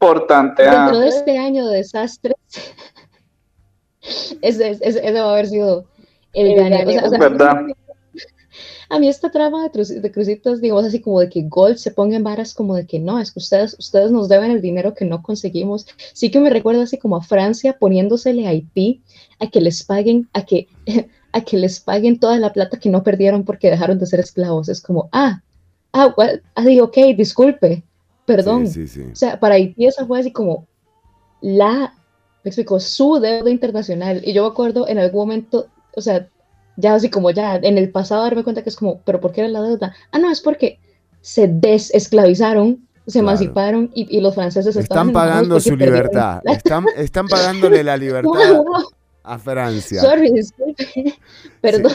Speaker 21: Importante.
Speaker 20: Dentro de este año de desastres, ese, ese, ese va a haber sido el ganador. O sea, o sea,
Speaker 21: ¿Verdad?
Speaker 20: a mí esta trama de, de Crucitas, digamos así como de que Gold se ponga en varas como de que no, es que ustedes, ustedes nos deben el dinero que no conseguimos. Sí que me recuerda así como a Francia poniéndosele a Haití a que les paguen, a que, a que les paguen toda la plata que no perdieron porque dejaron de ser esclavos. Es como, ah, ah, well, ah, ok, disculpe, perdón.
Speaker 3: Sí, sí, sí.
Speaker 20: O sea, para Haití esa fue así como la, me explico, su deuda internacional. Y yo me acuerdo en algún momento, o sea, ya así como ya en el pasado darme cuenta que es como, pero ¿por qué era la deuda? Ah, no, es porque se desesclavizaron, se emanciparon y, y los franceses
Speaker 3: Están pagando su libertad. Están, están pagándole la libertad
Speaker 20: Wow, wow.
Speaker 3: a Francia.
Speaker 20: Sorry, disculpe. Perdón.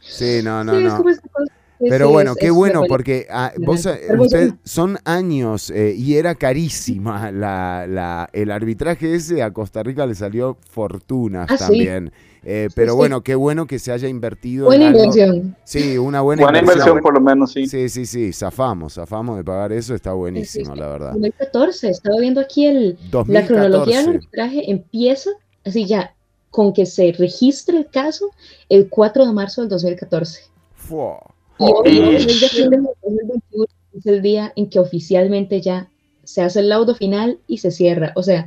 Speaker 3: Sí, no, no,
Speaker 20: Sí, es
Speaker 3: no.
Speaker 20: como esta cosa.
Speaker 3: Pero
Speaker 20: Sí,
Speaker 3: bueno,
Speaker 20: es-
Speaker 3: qué
Speaker 20: es
Speaker 3: bueno, porque ah, vos, eh, usted- son años eh, y era carísima la, la- el arbitraje ese, a Costa Rica le salió fortunas
Speaker 20: Ah, sí.
Speaker 3: también. Eh, pero
Speaker 20: sí.
Speaker 3: bueno, qué bueno que se haya invertido
Speaker 20: Buena
Speaker 3: en algo-
Speaker 20: inversión.
Speaker 3: Sí, una buena,
Speaker 21: Buena inversión, por lo menos, sí.
Speaker 3: Sí, sí, sí, zafamos, zafamos de pagar eso, está buenísimo, la verdad.
Speaker 20: 2014, estaba viendo aquí el, la
Speaker 3: 2014.
Speaker 20: cronología del arbitraje empieza así ya con que se registre el caso el 4 de marzo del 2014.
Speaker 3: Fua.
Speaker 20: Y hoy, el 6 de julio del 2021, es el día en que oficialmente ya se hace el laudo final y se cierra. O sea,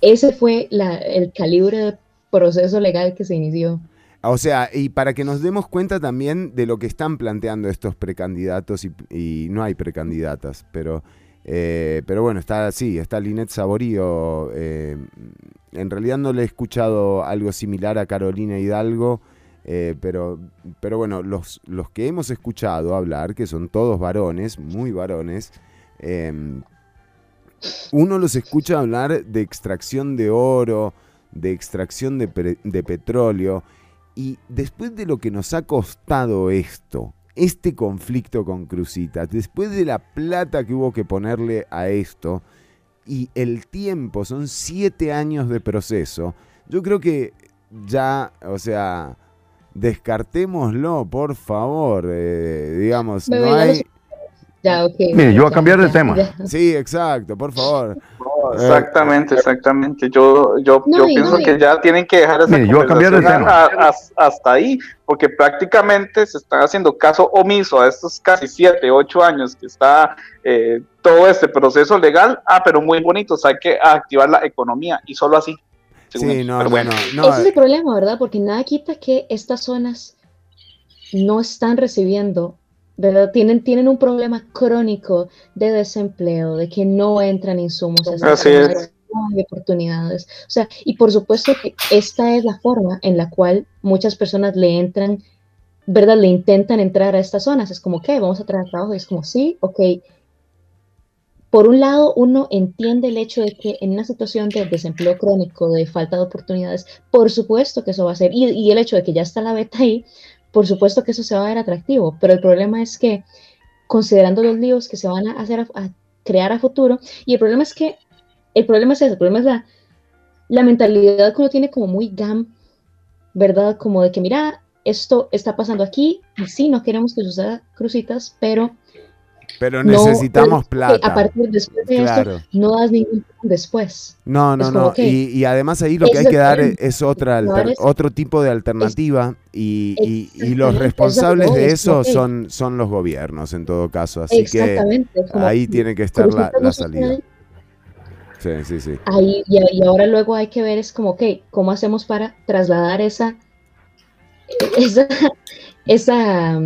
Speaker 20: ese fue la- el calibre de proceso legal que se inició.
Speaker 3: O sea, y para que nos demos cuenta también de lo que están planteando estos precandidatos y, y no hay precandidatas, pero, eh, pero bueno, está sí, está Linet Saborío. eh, en realidad no le he escuchado algo similar a Carolina Hidalgo, eh, pero, pero bueno, los, los que hemos escuchado hablar, que son todos varones, muy varones, eh, uno los escucha hablar de extracción de oro, de extracción de, de petróleo, y después de lo que nos ha costado esto, este conflicto con Cruzitas, después de la plata que hubo que ponerle a esto, y el tiempo, son siete años de proceso, yo creo que ya, o sea, descartémoslo, por favor, eh, digamos,
Speaker 20: Bebé,
Speaker 3: no hay...
Speaker 20: Ya.
Speaker 8: Mire, yo voy a
Speaker 20: Ya,
Speaker 8: cambiar de
Speaker 20: ya,
Speaker 8: tema.
Speaker 20: ya.
Speaker 3: Sí, exacto, por favor.
Speaker 21: Exactamente, exactamente. Yo, yo,
Speaker 20: No,
Speaker 21: yo pienso
Speaker 20: no,
Speaker 21: que ya tienen que dejar esa
Speaker 8: Mire, yo voy a cambiar de
Speaker 21: conversación
Speaker 8: tema.
Speaker 21: a- a- hasta ahí, porque prácticamente se están haciendo caso omiso a estos casi siete, ocho años que está eh, todo este proceso legal. Ah, pero muy bonitos, hay que activar la economía y solo así.
Speaker 3: Sí, no,
Speaker 21: Pero bueno.
Speaker 3: no, no,
Speaker 20: Ese es el problema, ¿verdad? Porque nada quita que estas zonas no están recibiendo, ¿verdad? Tienen, tienen un problema crónico de desempleo, de que no entran insumos a estas
Speaker 21: Así es.
Speaker 20: no hay oportunidades. O sea, y por supuesto que esta es la forma en la cual muchas personas le entran, ¿verdad? Le intentan entrar a estas zonas. Es como, ok, vamos a traer trabajo. Y es como, sí, ok. Por un lado, uno entiende el hecho de que en una situación de desempleo crónico, de falta de oportunidades, por supuesto que eso va a ser, y, el hecho de que ya está la beta ahí, por supuesto que eso se va a ver atractivo, pero el problema es que, considerando los líos que se van a hacer a, crear a futuro, y el problema es que, el problema es ese, el problema es la, la mentalidad que uno tiene como muy GAM, ¿verdad? Como de que, mira, esto está pasando aquí, y sí, no queremos que suceda crucitas, pero
Speaker 3: pero necesitamos
Speaker 20: que
Speaker 3: plata.
Speaker 20: A partir después de
Speaker 3: Claro.
Speaker 20: esto, no das ningún plan después.
Speaker 3: No, no,
Speaker 20: como
Speaker 3: no. Y, y además ahí lo que hay que dar es otra alter- otro tipo de alternativa y, y- y los responsables de
Speaker 20: es
Speaker 3: eso son, son los gobiernos en todo caso. Así que ahí tiene que estar la, la salida. Sí, sí, sí.
Speaker 20: Ahí, y, ahora luego hay que ver es como, ok, ¿cómo hacemos para trasladar esa, esa, esa,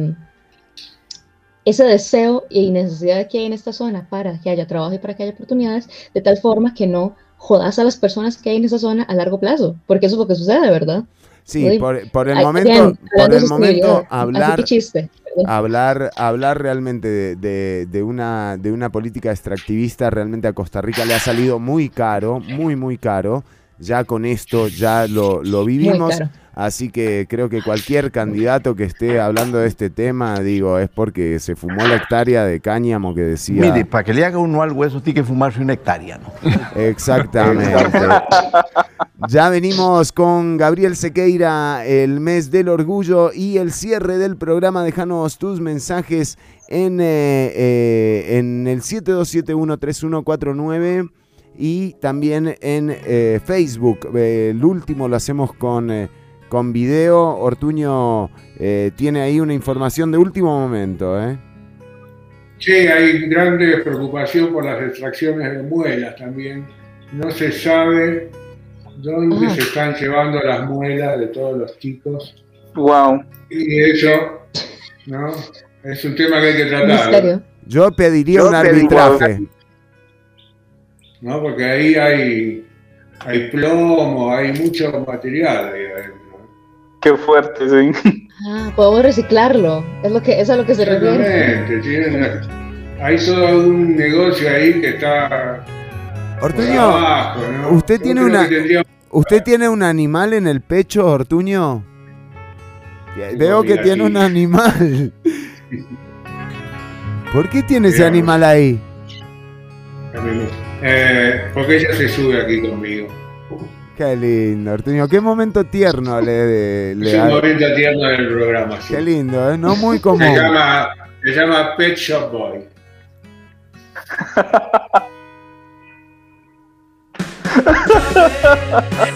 Speaker 20: ese deseo y necesidad que hay en esta zona para que haya trabajo y para que haya oportunidades, de tal forma que no jodas a las personas que hay en esa zona a largo plazo, porque eso es lo que sucede, ¿verdad?
Speaker 3: Sí,
Speaker 20: Uy,
Speaker 3: por, por el momento, por el momento hablar,
Speaker 20: chiste,
Speaker 3: hablar, hablar realmente de, de- de una, de una política extractivista realmente a Costa Rica le ha salido muy caro, muy, muy caro. Ya con esto ya lo, lo vivimos.
Speaker 20: caro.
Speaker 3: Así que creo que cualquier candidato que esté hablando de este tema, digo, es porque se fumó la hectárea de cáñamo que decía.
Speaker 8: Mire, para que le haga uno algo, eso tiene que fumarse una hectárea, ¿no?
Speaker 3: Exactamente. ya venimos con Gabriel Sequeira, el mes del orgullo y el cierre del programa. Déjanos tus mensajes en, eh, eh, en el 72713149 y también en eh, Facebook. el último lo hacemos con, con video. Ortuño tiene ahí una información de último momento.
Speaker 4: Sí, hay grande preocupación por las extracciones de muelas también. No se sabe dónde se están llevando las muelas de todos los chicos.
Speaker 21: Wow.
Speaker 4: Y eso, ¿no? Es un tema que hay que tratar.
Speaker 3: Yo pediría un arbitraje.
Speaker 4: ¿No? Porque ahí hay, hay plomo, hay mucho material ahí adentro.
Speaker 21: Qué fuerte, sí.
Speaker 20: Ah, podemos reciclarlo. Es lo que, es a lo que se refiere.
Speaker 4: hay todo un negocio ahí que está.
Speaker 3: Ortuño, ¿usted tiene una. ¿Usted tiene un animal en el pecho, Ortuño? Veo que tiene un animal. ¿Por qué tiene ese animal ahí?
Speaker 4: Eh, porque ella se sube aquí conmigo.
Speaker 3: Qué lindo, Arteño. Qué momento tierno le,
Speaker 4: le Es un momento tierno del programa. Sí.
Speaker 3: Qué lindo, ¿eh? No muy común.
Speaker 4: Se llama, se llama Pet Shop Boy.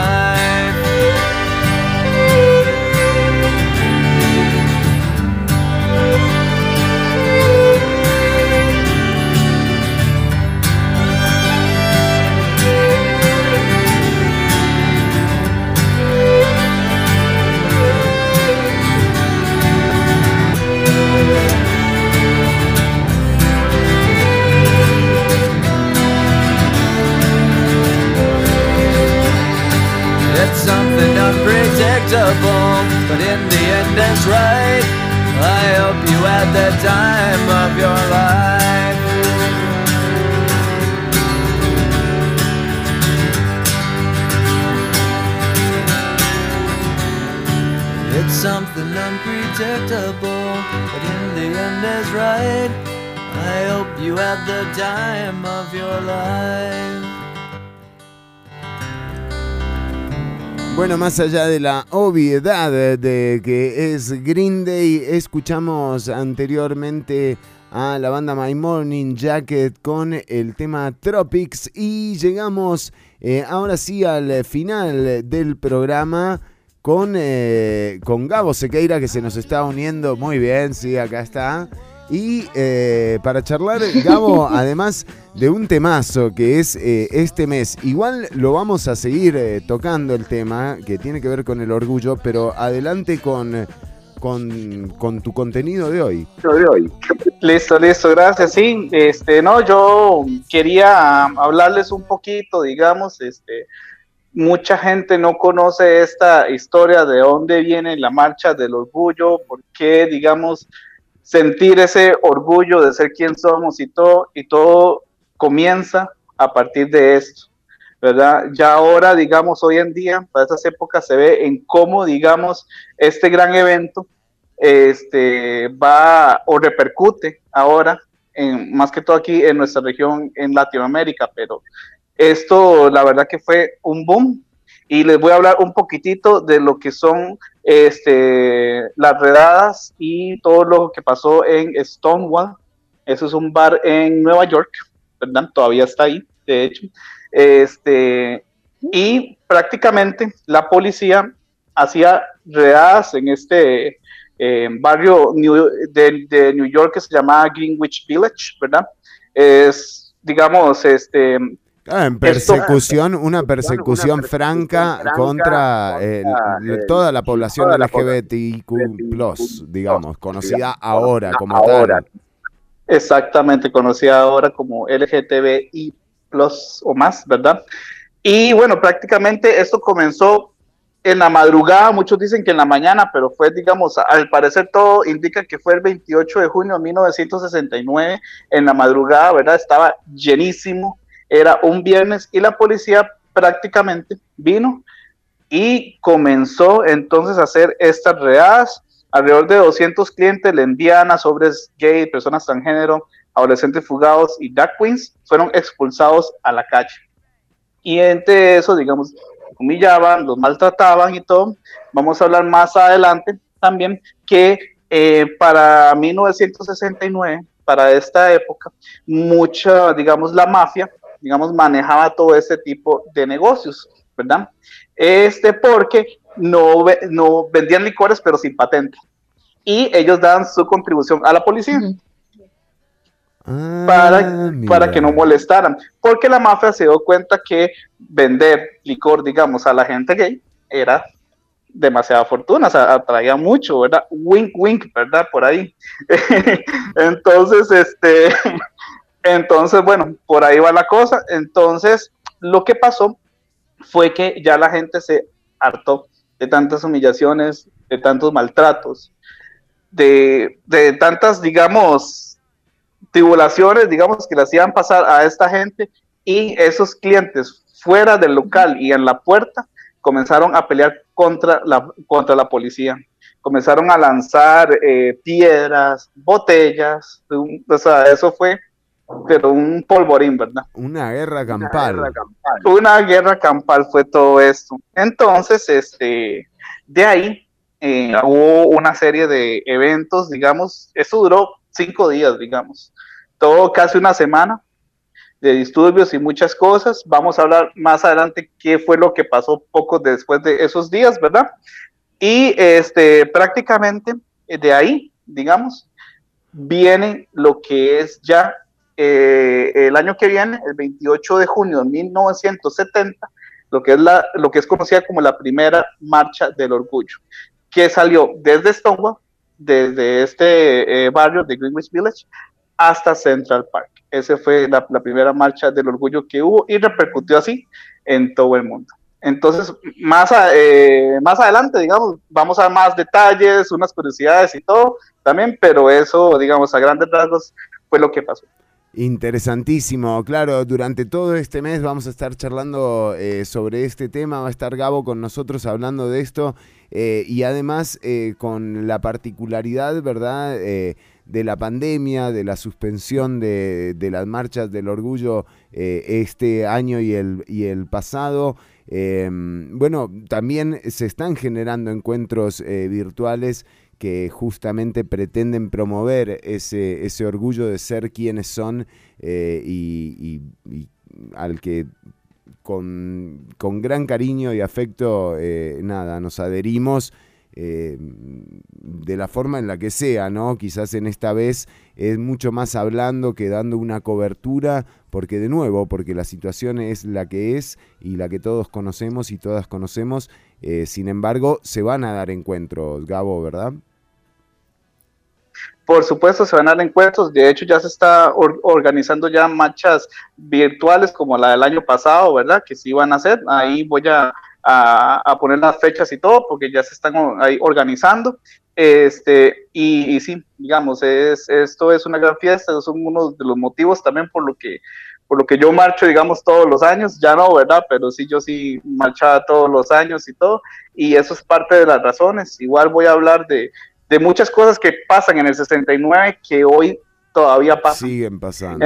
Speaker 22: It's right. I hope you had the time of your life. It's something unpredictable, but in the end is right. I hope you had the time of your life.
Speaker 3: Bueno, más allá de la obviedad de que es Green Day, escuchamos anteriormente a la banda My Morning Jacket con el tema Tropics y llegamos eh, ahora sí al final del programa con, eh, con Gabo Sequeira que se nos está uniendo muy bien, sí, acá está. Y eh, para charlar, Gabo, además de un temazo que es eh, este mes, igual lo vamos a seguir eh, tocando el tema que tiene que ver con el orgullo, pero adelante con, con, con tu contenido de hoy.
Speaker 21: de hoy. Listo, listo, gracias. Sí, este, no, yo quería hablarles un poquito, digamos, este, mucha gente no conoce esta historia de dónde viene la marcha del orgullo, por qué, digamos, sentir ese orgullo de ser quien somos y todo, y todo comienza a partir de esto, ¿verdad? Ya ahora, digamos, hoy en día, para estas épocas, se ve en cómo, digamos, este gran evento este, va o repercute ahora, en, más que todo aquí en nuestra región, en Latinoamérica, pero esto, la verdad que fue un boom, y les voy a hablar un poquitito de lo que son este, las redadas y todo lo que pasó en Stonewall. Eso es un bar en Nueva York, ¿verdad? Todavía está ahí, de hecho. Este, y prácticamente la policía hacía redadas en este eh, barrio de, de, New York que se llamaba Greenwich Village, ¿verdad? Es, digamos, este,
Speaker 3: Ah, en persecución, una persecución franca contra eh, toda la población LGBTIQ+, digamos, conocida ahora como tal.
Speaker 21: Exactamente, conocida ahora como LGTBI+, o más, ¿verdad? Y bueno, prácticamente esto comenzó en la madrugada, muchos dicen que en la mañana, pero fue, digamos, al parecer todo indica que fue el 28 de junio de 1969, en la madrugada, ¿verdad? Estaba llenísimo, era un viernes y la policía prácticamente vino y comenzó entonces a hacer estas readas. Alrededor de 200 clientes, lesbianas, hombres gay, personas transgénero, adolescentes fugados y drag queens fueron expulsados a la calle. Y entre eso, digamos, humillaban, los maltrataban y todo. Vamos a hablar más adelante también que eh, para 1969, para esta época, mucha, digamos, la mafia, digamos, manejaba todo este tipo de negocios, ¿verdad? Este porque no, no vendían licores, pero sin patente. Y ellos daban su contribución a la policía. para, para que no molestaran, porque la mafia se dio cuenta que vender licor, digamos, a la gente gay era demasiada fortuna, o sea, atraía mucho, ¿verdad? Wink, wink, ¿verdad? Por ahí. entonces, este, entonces, bueno, por ahí va la cosa. Entonces, lo que pasó fue que ya la gente se hartó de tantas humillaciones, de tantos maltratos, de, de tantas, digamos, tribulaciones, digamos, que le hacían pasar a esta gente y esos clientes fuera del local y en la puerta comenzaron a pelear contra la, contra la policía. Comenzaron a lanzar eh, piedras, botellas, o sea, eso fue pero un polvorín, ¿verdad?
Speaker 3: Una guerra campal.
Speaker 21: Una guerra campal, fue todo esto. Entonces, este, de ahí eh, hubo una serie de eventos, digamos, eso duró cinco días, digamos, todo casi una semana, de disturbios y muchas cosas. Vamos a hablar más adelante qué fue lo que pasó poco después de esos días, ¿verdad? Y este, prácticamente eh, de ahí, digamos, viene lo que es ya eh, el año que viene, el 28 de junio de 1970, lo que es, la, lo que es conocida como la primera marcha del orgullo, que salió desde Stonewall, desde este eh, barrio de Greenwich Village, hasta Central Park. Esa fue la, primera marcha del orgullo que hubo y repercutió así en todo el mundo. Entonces, más, eh, más adelante, digamos, vamos a más detalles, unas curiosidades y todo también, pero eso, digamos, a grandes rasgos fue lo que pasó.
Speaker 3: Interesantísimo, claro, durante todo este mes vamos a estar charlando eh, sobre este tema, va a estar Gabo con nosotros hablando de esto eh, y además con la particularidad, ¿verdad? de la pandemia, de la suspensión de, las marchas del orgullo eh, este año y el, pasado. Bueno, también se están generando encuentros eh, virtuales que justamente pretenden promover ese, ese orgullo de ser quienes son eh, y, al que con, con, gran cariño y afecto, nada, nos adherimos eh, de la forma en la que sea, ¿no? Quizás en esta vez es mucho más hablando que dando una cobertura, porque de nuevo, porque la situación es la que es y la que todos conocemos y todas conocemos, eh, sin embargo, se van a dar encuentros, Gabo, ¿verdad?
Speaker 21: Por supuesto, se van a dar encuentros. De hecho, ya se está organizando ya marchas virtuales como la del año pasado, ¿verdad? Que sí van a hacer. Ahí voy a a, poner las fechas y todo, porque ya se están ahí organizando. Este, y, sí, digamos, es, esto es una gran fiesta, son uno de los motivos también por lo que por lo que yo marcho, digamos, todos los años, ya no, ¿verdad? Pero sí, yo sí marchaba todos los años y todo, y eso es parte de las razones. Igual voy a hablar de, de muchas cosas que pasan en el 69 que hoy todavía pasan.
Speaker 3: Siguen pasando.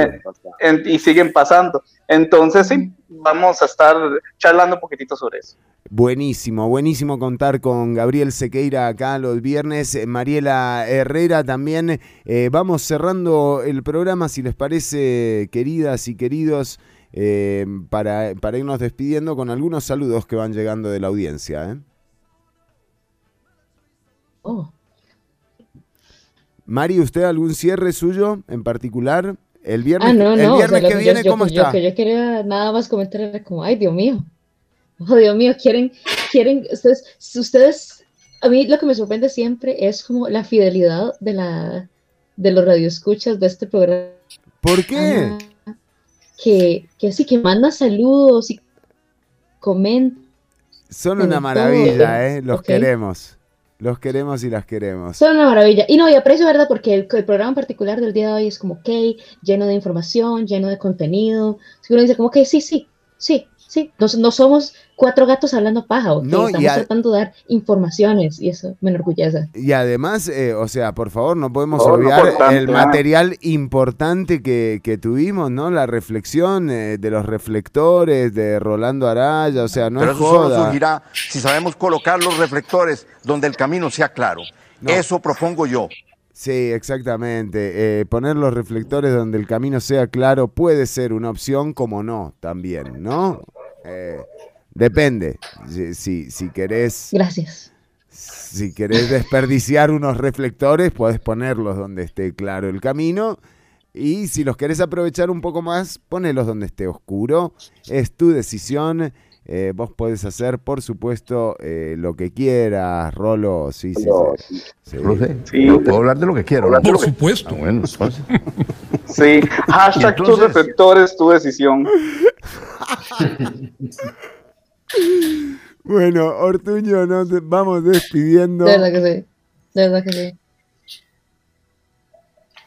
Speaker 21: y siguen pasando. Entonces, sí, vamos a estar charlando un poquitito sobre eso.
Speaker 3: Buenísimo, buenísimo contar con Gabriel Sequeira acá los viernes, eh, Mariela Herrera también. Eh, vamos cerrando el programa, si les parece, queridas y queridos, eh, para, para, irnos despidiendo con algunos saludos que van llegando de la audiencia. Oh. Mari, ¿usted algún cierre suyo en particular? El viernes,
Speaker 20: ah,
Speaker 3: el viernes que viene, ¿cómo está?
Speaker 20: Yo, yo, quería nada más comentar, como, ay, Dios mío. Oh, Dios mío, quieren, quieren, ustedes, ustedes, a mí lo que me sorprende siempre es como la fidelidad de la, de los radioescuchas de este programa.
Speaker 3: ¿Por qué?
Speaker 20: que, que sí, que manda saludos y comentan.
Speaker 3: Son una maravilla, ¿eh? Los queremos. Los queremos y las queremos.
Speaker 20: Son una maravilla. Y no, y aprecio, ¿verdad? Porque el, programa en particular del día de hoy es como, ok, lleno de información, lleno de contenido. Seguro dice como, ok, sí, sí, sí, sí, no, no somos cuatro gatos hablando paja, ¿ok?
Speaker 3: No, y
Speaker 20: estamos
Speaker 3: a-
Speaker 20: tratando de dar informaciones y eso me enorgullece.
Speaker 3: Y además, eh, o sea, por favor, no podemos
Speaker 21: Oh,
Speaker 3: olvidar
Speaker 21: importante,
Speaker 3: el material importante que, que tuvimos, ¿no? La reflexión eh, de los reflectores de Rolando Araya, o sea, no
Speaker 8: Pero
Speaker 3: es
Speaker 8: eso solo
Speaker 3: joda.
Speaker 8: surgirá si sabemos colocar los reflectores donde el camino sea claro. Eso propongo yo.
Speaker 3: Sí, exactamente. Eh, poner los reflectores donde el camino sea claro puede ser una opción, como no, también, ¿no? Eh, depende. Si, si, si querés.
Speaker 20: Gracias.
Speaker 3: Si querés desperdiciar unos reflectores, podés ponerlos donde esté claro el camino. Y si los querés aprovechar un poco más, ponelos donde esté oscuro. Es tu decisión. Eh, vos podés hacer, por supuesto, eh, lo que quieras, Rolo. Sí, sí, sí. Sí.
Speaker 23: Lo sé. Puedo hablar de lo que quiero. ¿no?
Speaker 10: Por supuesto.
Speaker 23: Ah, bueno, entonces.
Speaker 21: Sí, hashtag tus
Speaker 23: Entonces-
Speaker 21: reflectores, tu decisión.
Speaker 3: Bueno, Ortuño, nos vamos despidiendo.
Speaker 20: De verdad que sí. De verdad que sí.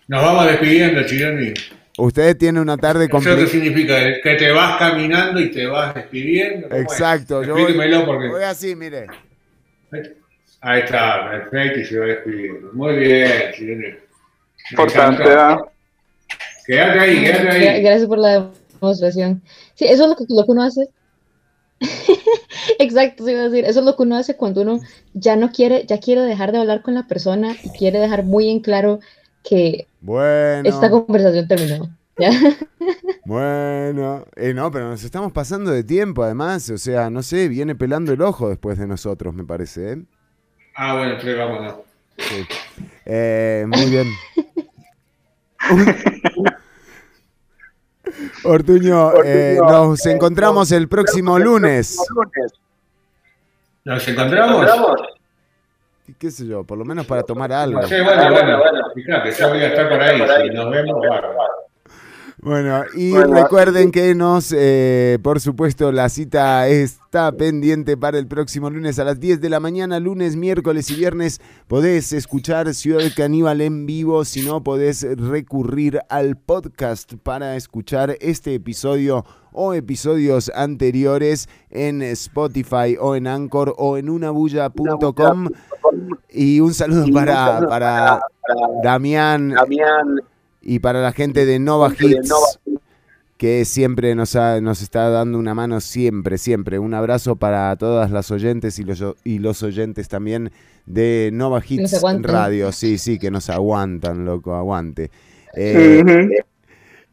Speaker 4: Nos vamos despidiendo, Chironi.
Speaker 3: Usted tiene una tarde
Speaker 4: ¿Eso qué significa? ¿Que te vas caminando y te vas despidiendo?
Speaker 3: Exacto, yo voy,
Speaker 4: porque...
Speaker 3: voy así, mire.
Speaker 4: Ahí está, perfecto, y se va despidiendo. Muy bien,
Speaker 21: Importante.
Speaker 4: Quédate ahí, quédate ahí.
Speaker 20: Gracias por la demostración. Sí, eso es lo que, lo que uno hace. Exacto, sí iba a decir. Eso es lo que uno hace cuando uno ya no quiere, ya quiere dejar de hablar con la persona y quiere dejar muy en claro que
Speaker 3: Bueno.
Speaker 20: esta conversación terminó. ¿ya?
Speaker 3: Bueno, eh, no, pero nos estamos pasando de tiempo además, o sea, no sé, viene pelando el ojo después de nosotros, me parece, ¿eh?
Speaker 4: Ah, bueno, entonces vámonos.
Speaker 3: Sí. Eh, muy bien. Ortuño, eh, nos encontramos el próximo lunes.
Speaker 4: ¿Nos encontramos?
Speaker 3: ¿Qué sé yo? Por lo menos para tomar algo.
Speaker 4: Sí, bueno, bueno, fíjate, yo voy a estar por ahí. Si nos vemos, bárbaro.
Speaker 3: Bueno, y
Speaker 21: Bueno,
Speaker 3: recuerden que nos, eh, por supuesto, la cita está pendiente para el próximo lunes a las 10 de la mañana, lunes, miércoles y viernes. Podés escuchar Ciudad Caníbal en vivo, si no podés recurrir al podcast para escuchar este episodio o episodios anteriores en Spotify o en Anchor o en unabulla.com. Y un saludo para, para Damián y para la gente de Nova Hits, que siempre nos, ha- nos está dando una mano, siempre, siempre. Un abrazo para todas las oyentes y los, y los oyentes también de Nova Hits. Radio. Sí, sí, que nos aguantan, loco, aguante. Eh,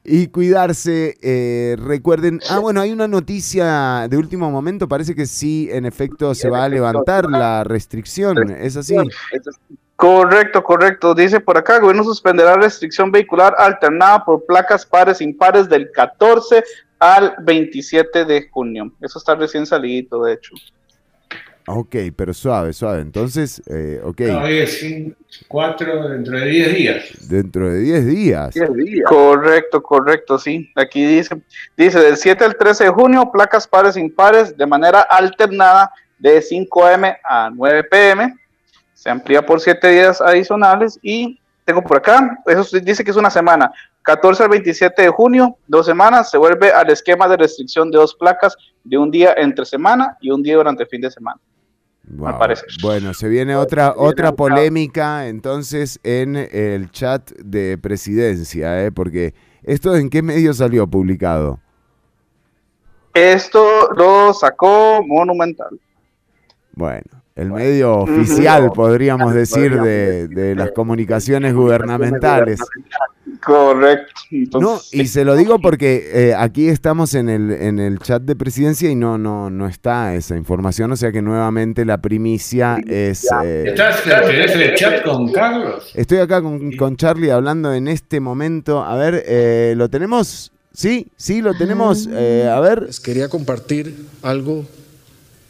Speaker 3: y cuidarse, eh, recuerden, ah bueno, hay una noticia de último momento, parece que sí, en efecto, se va a levantar la restricción, ¿es así?
Speaker 21: Correcto, correcto. Dice por acá, el gobierno suspenderá restricción vehicular alternada por placas pares impares del 14 al 27 de junio. Eso está recién salido, de hecho.
Speaker 3: Ok, pero suave, suave, entonces, eh, ok,
Speaker 4: No, hoy es 4 dentro de 10 días.
Speaker 3: dentro de 10 días.
Speaker 21: Correcto, correcto, sí. Aquí dice, dice del 7 al 13 de junio, placas pares impares de manera alternada de 5 am a 9 pm. Se amplía por 7 días adicionales y tengo por acá, eso dice que es una semana. 14 al 27 de junio, dos semanas, se vuelve al esquema de restricción de dos placas de un día entre semana y un día durante el fin de semana.
Speaker 3: Wow. Bueno, se viene otra, otra polémica entonces en el chat de presidencia, ¿eh? porque esto en qué medio salió publicado.
Speaker 21: Esto lo sacó Monumental.
Speaker 3: Bueno, el medio oficial, podríamos decir, de, de las comunicaciones gubernamentales.
Speaker 21: Correcto.
Speaker 3: No, y se lo digo porque eh, aquí estamos en el, en el chat de presidencia y no, no, no está esa información, o sea que nuevamente la primicia es... eh,
Speaker 4: ¿Estás, ¿Tenés el chat con Carlos?
Speaker 3: Estoy acá con, con Charlie hablando en este momento. A ver, eh, ¿lo tenemos? Sí, sí, lo tenemos. Eh, a ver,
Speaker 24: Les quería compartir algo.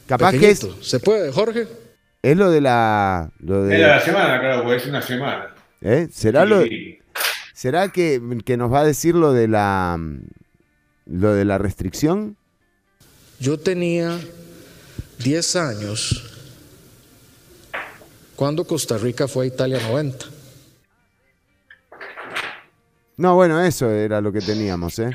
Speaker 3: Capaz que es.
Speaker 24: ¿Se puede, Jorge?
Speaker 3: es lo de la... Lo de,
Speaker 4: Era la semana, claro, porque es una semana.
Speaker 3: ¿eh? ¿Será, lo. ¿Será que, que nos va a decir lo de la... Lo de la restricción?
Speaker 24: Yo tenía 10 años cuando Costa Rica fue a Italia 90.
Speaker 3: No, bueno, eso era lo que teníamos, ¿eh?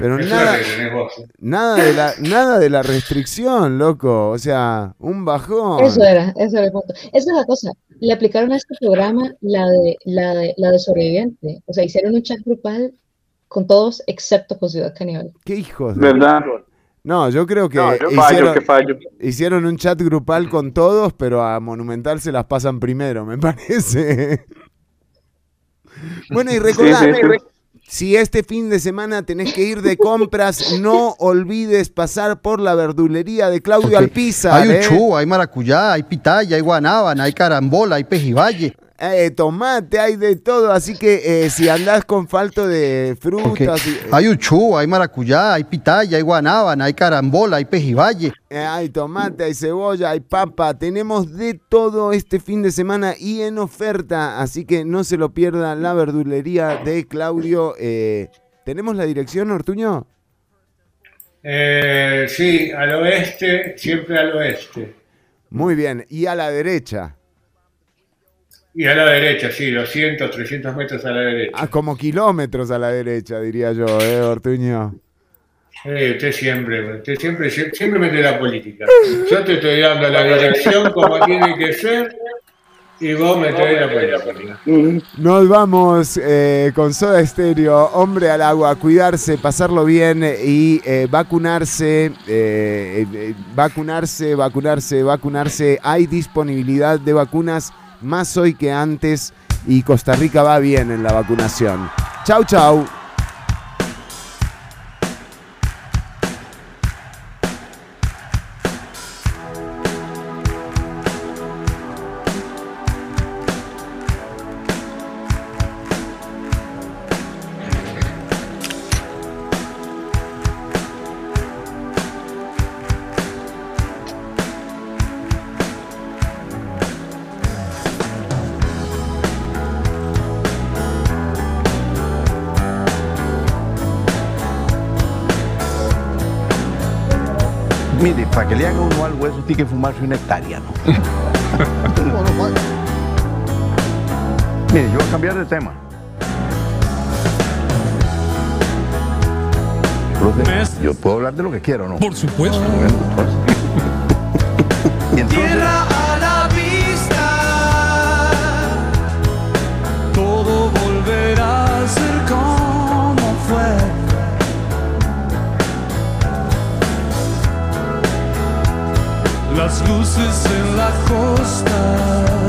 Speaker 3: Pero nada,
Speaker 4: vos, ¿eh?
Speaker 3: nada, de la, nada de la restricción, loco. O sea, un bajón.
Speaker 20: Eso era, eso era el punto. Esa es la cosa. Le aplicaron a este programa la de, la de, la de sobreviviente. O sea, hicieron un chat grupal con todos excepto con Ciudad Caníbal.
Speaker 3: ¿Qué hijos de...
Speaker 21: ¿Verdad?
Speaker 3: No, yo creo que
Speaker 21: No, yo fallo,
Speaker 3: hicieron,
Speaker 21: que fallo.
Speaker 3: hicieron un chat grupal con todos, pero a Monumental se las pasan primero, me parece. Bueno, y recordá,
Speaker 21: Sí, sí, sí.
Speaker 3: Si este fin de semana tenés que ir de compras, no olvides pasar por la verdulería de Claudio Alpizar.
Speaker 6: Hay
Speaker 3: ¿eh?
Speaker 6: uchú, hay maracuyá, hay pitaya, hay guanábana, hay carambola, hay pejibaye.
Speaker 3: Eh, tomate, hay de todo, así que eh, si andás con falto de frutas, y-
Speaker 6: Hay uchú, hay maracuyá, hay pitaya, hay guanábana, hay carambola, hay pejibaye.
Speaker 3: Eh, hay tomate, hay cebolla, hay papa, tenemos de todo este fin de semana y en oferta, así que no se lo pierda la verdulería de Claudio. Eh, ¿Tenemos la dirección, Ortuño?
Speaker 4: Eh, sí, al oeste, siempre al oeste.
Speaker 3: Muy bien, y a la derecha,
Speaker 4: Y a la derecha, sí, 200, 300 metros a la derecha.
Speaker 3: a como kilómetros a la derecha, diría yo, ¿eh, Ortuño?
Speaker 4: Eh, usted siempre, usted siempre, siempre mete la política. Yo te estoy dando la dirección como tiene que ser y vos metés la política.
Speaker 3: Nos vamos eh, con Soda Estéreo, hombre al agua, cuidarse, pasarlo bien y eh, vacunarse, eh, eh, vacunarse, vacunarse, vacunarse. Hay disponibilidad de vacunas más hoy que antes y Costa Rica va bien en la vacunación. Chau, chau.
Speaker 8: Tiene que fumarse una hectárea, ¿no? Mire, yo voy a cambiar de tema. Profe, yo puedo hablar de lo que quiero, ¿no?
Speaker 25: Por supuesto.
Speaker 8: Pues. y entonces,
Speaker 23: Las luces en la costa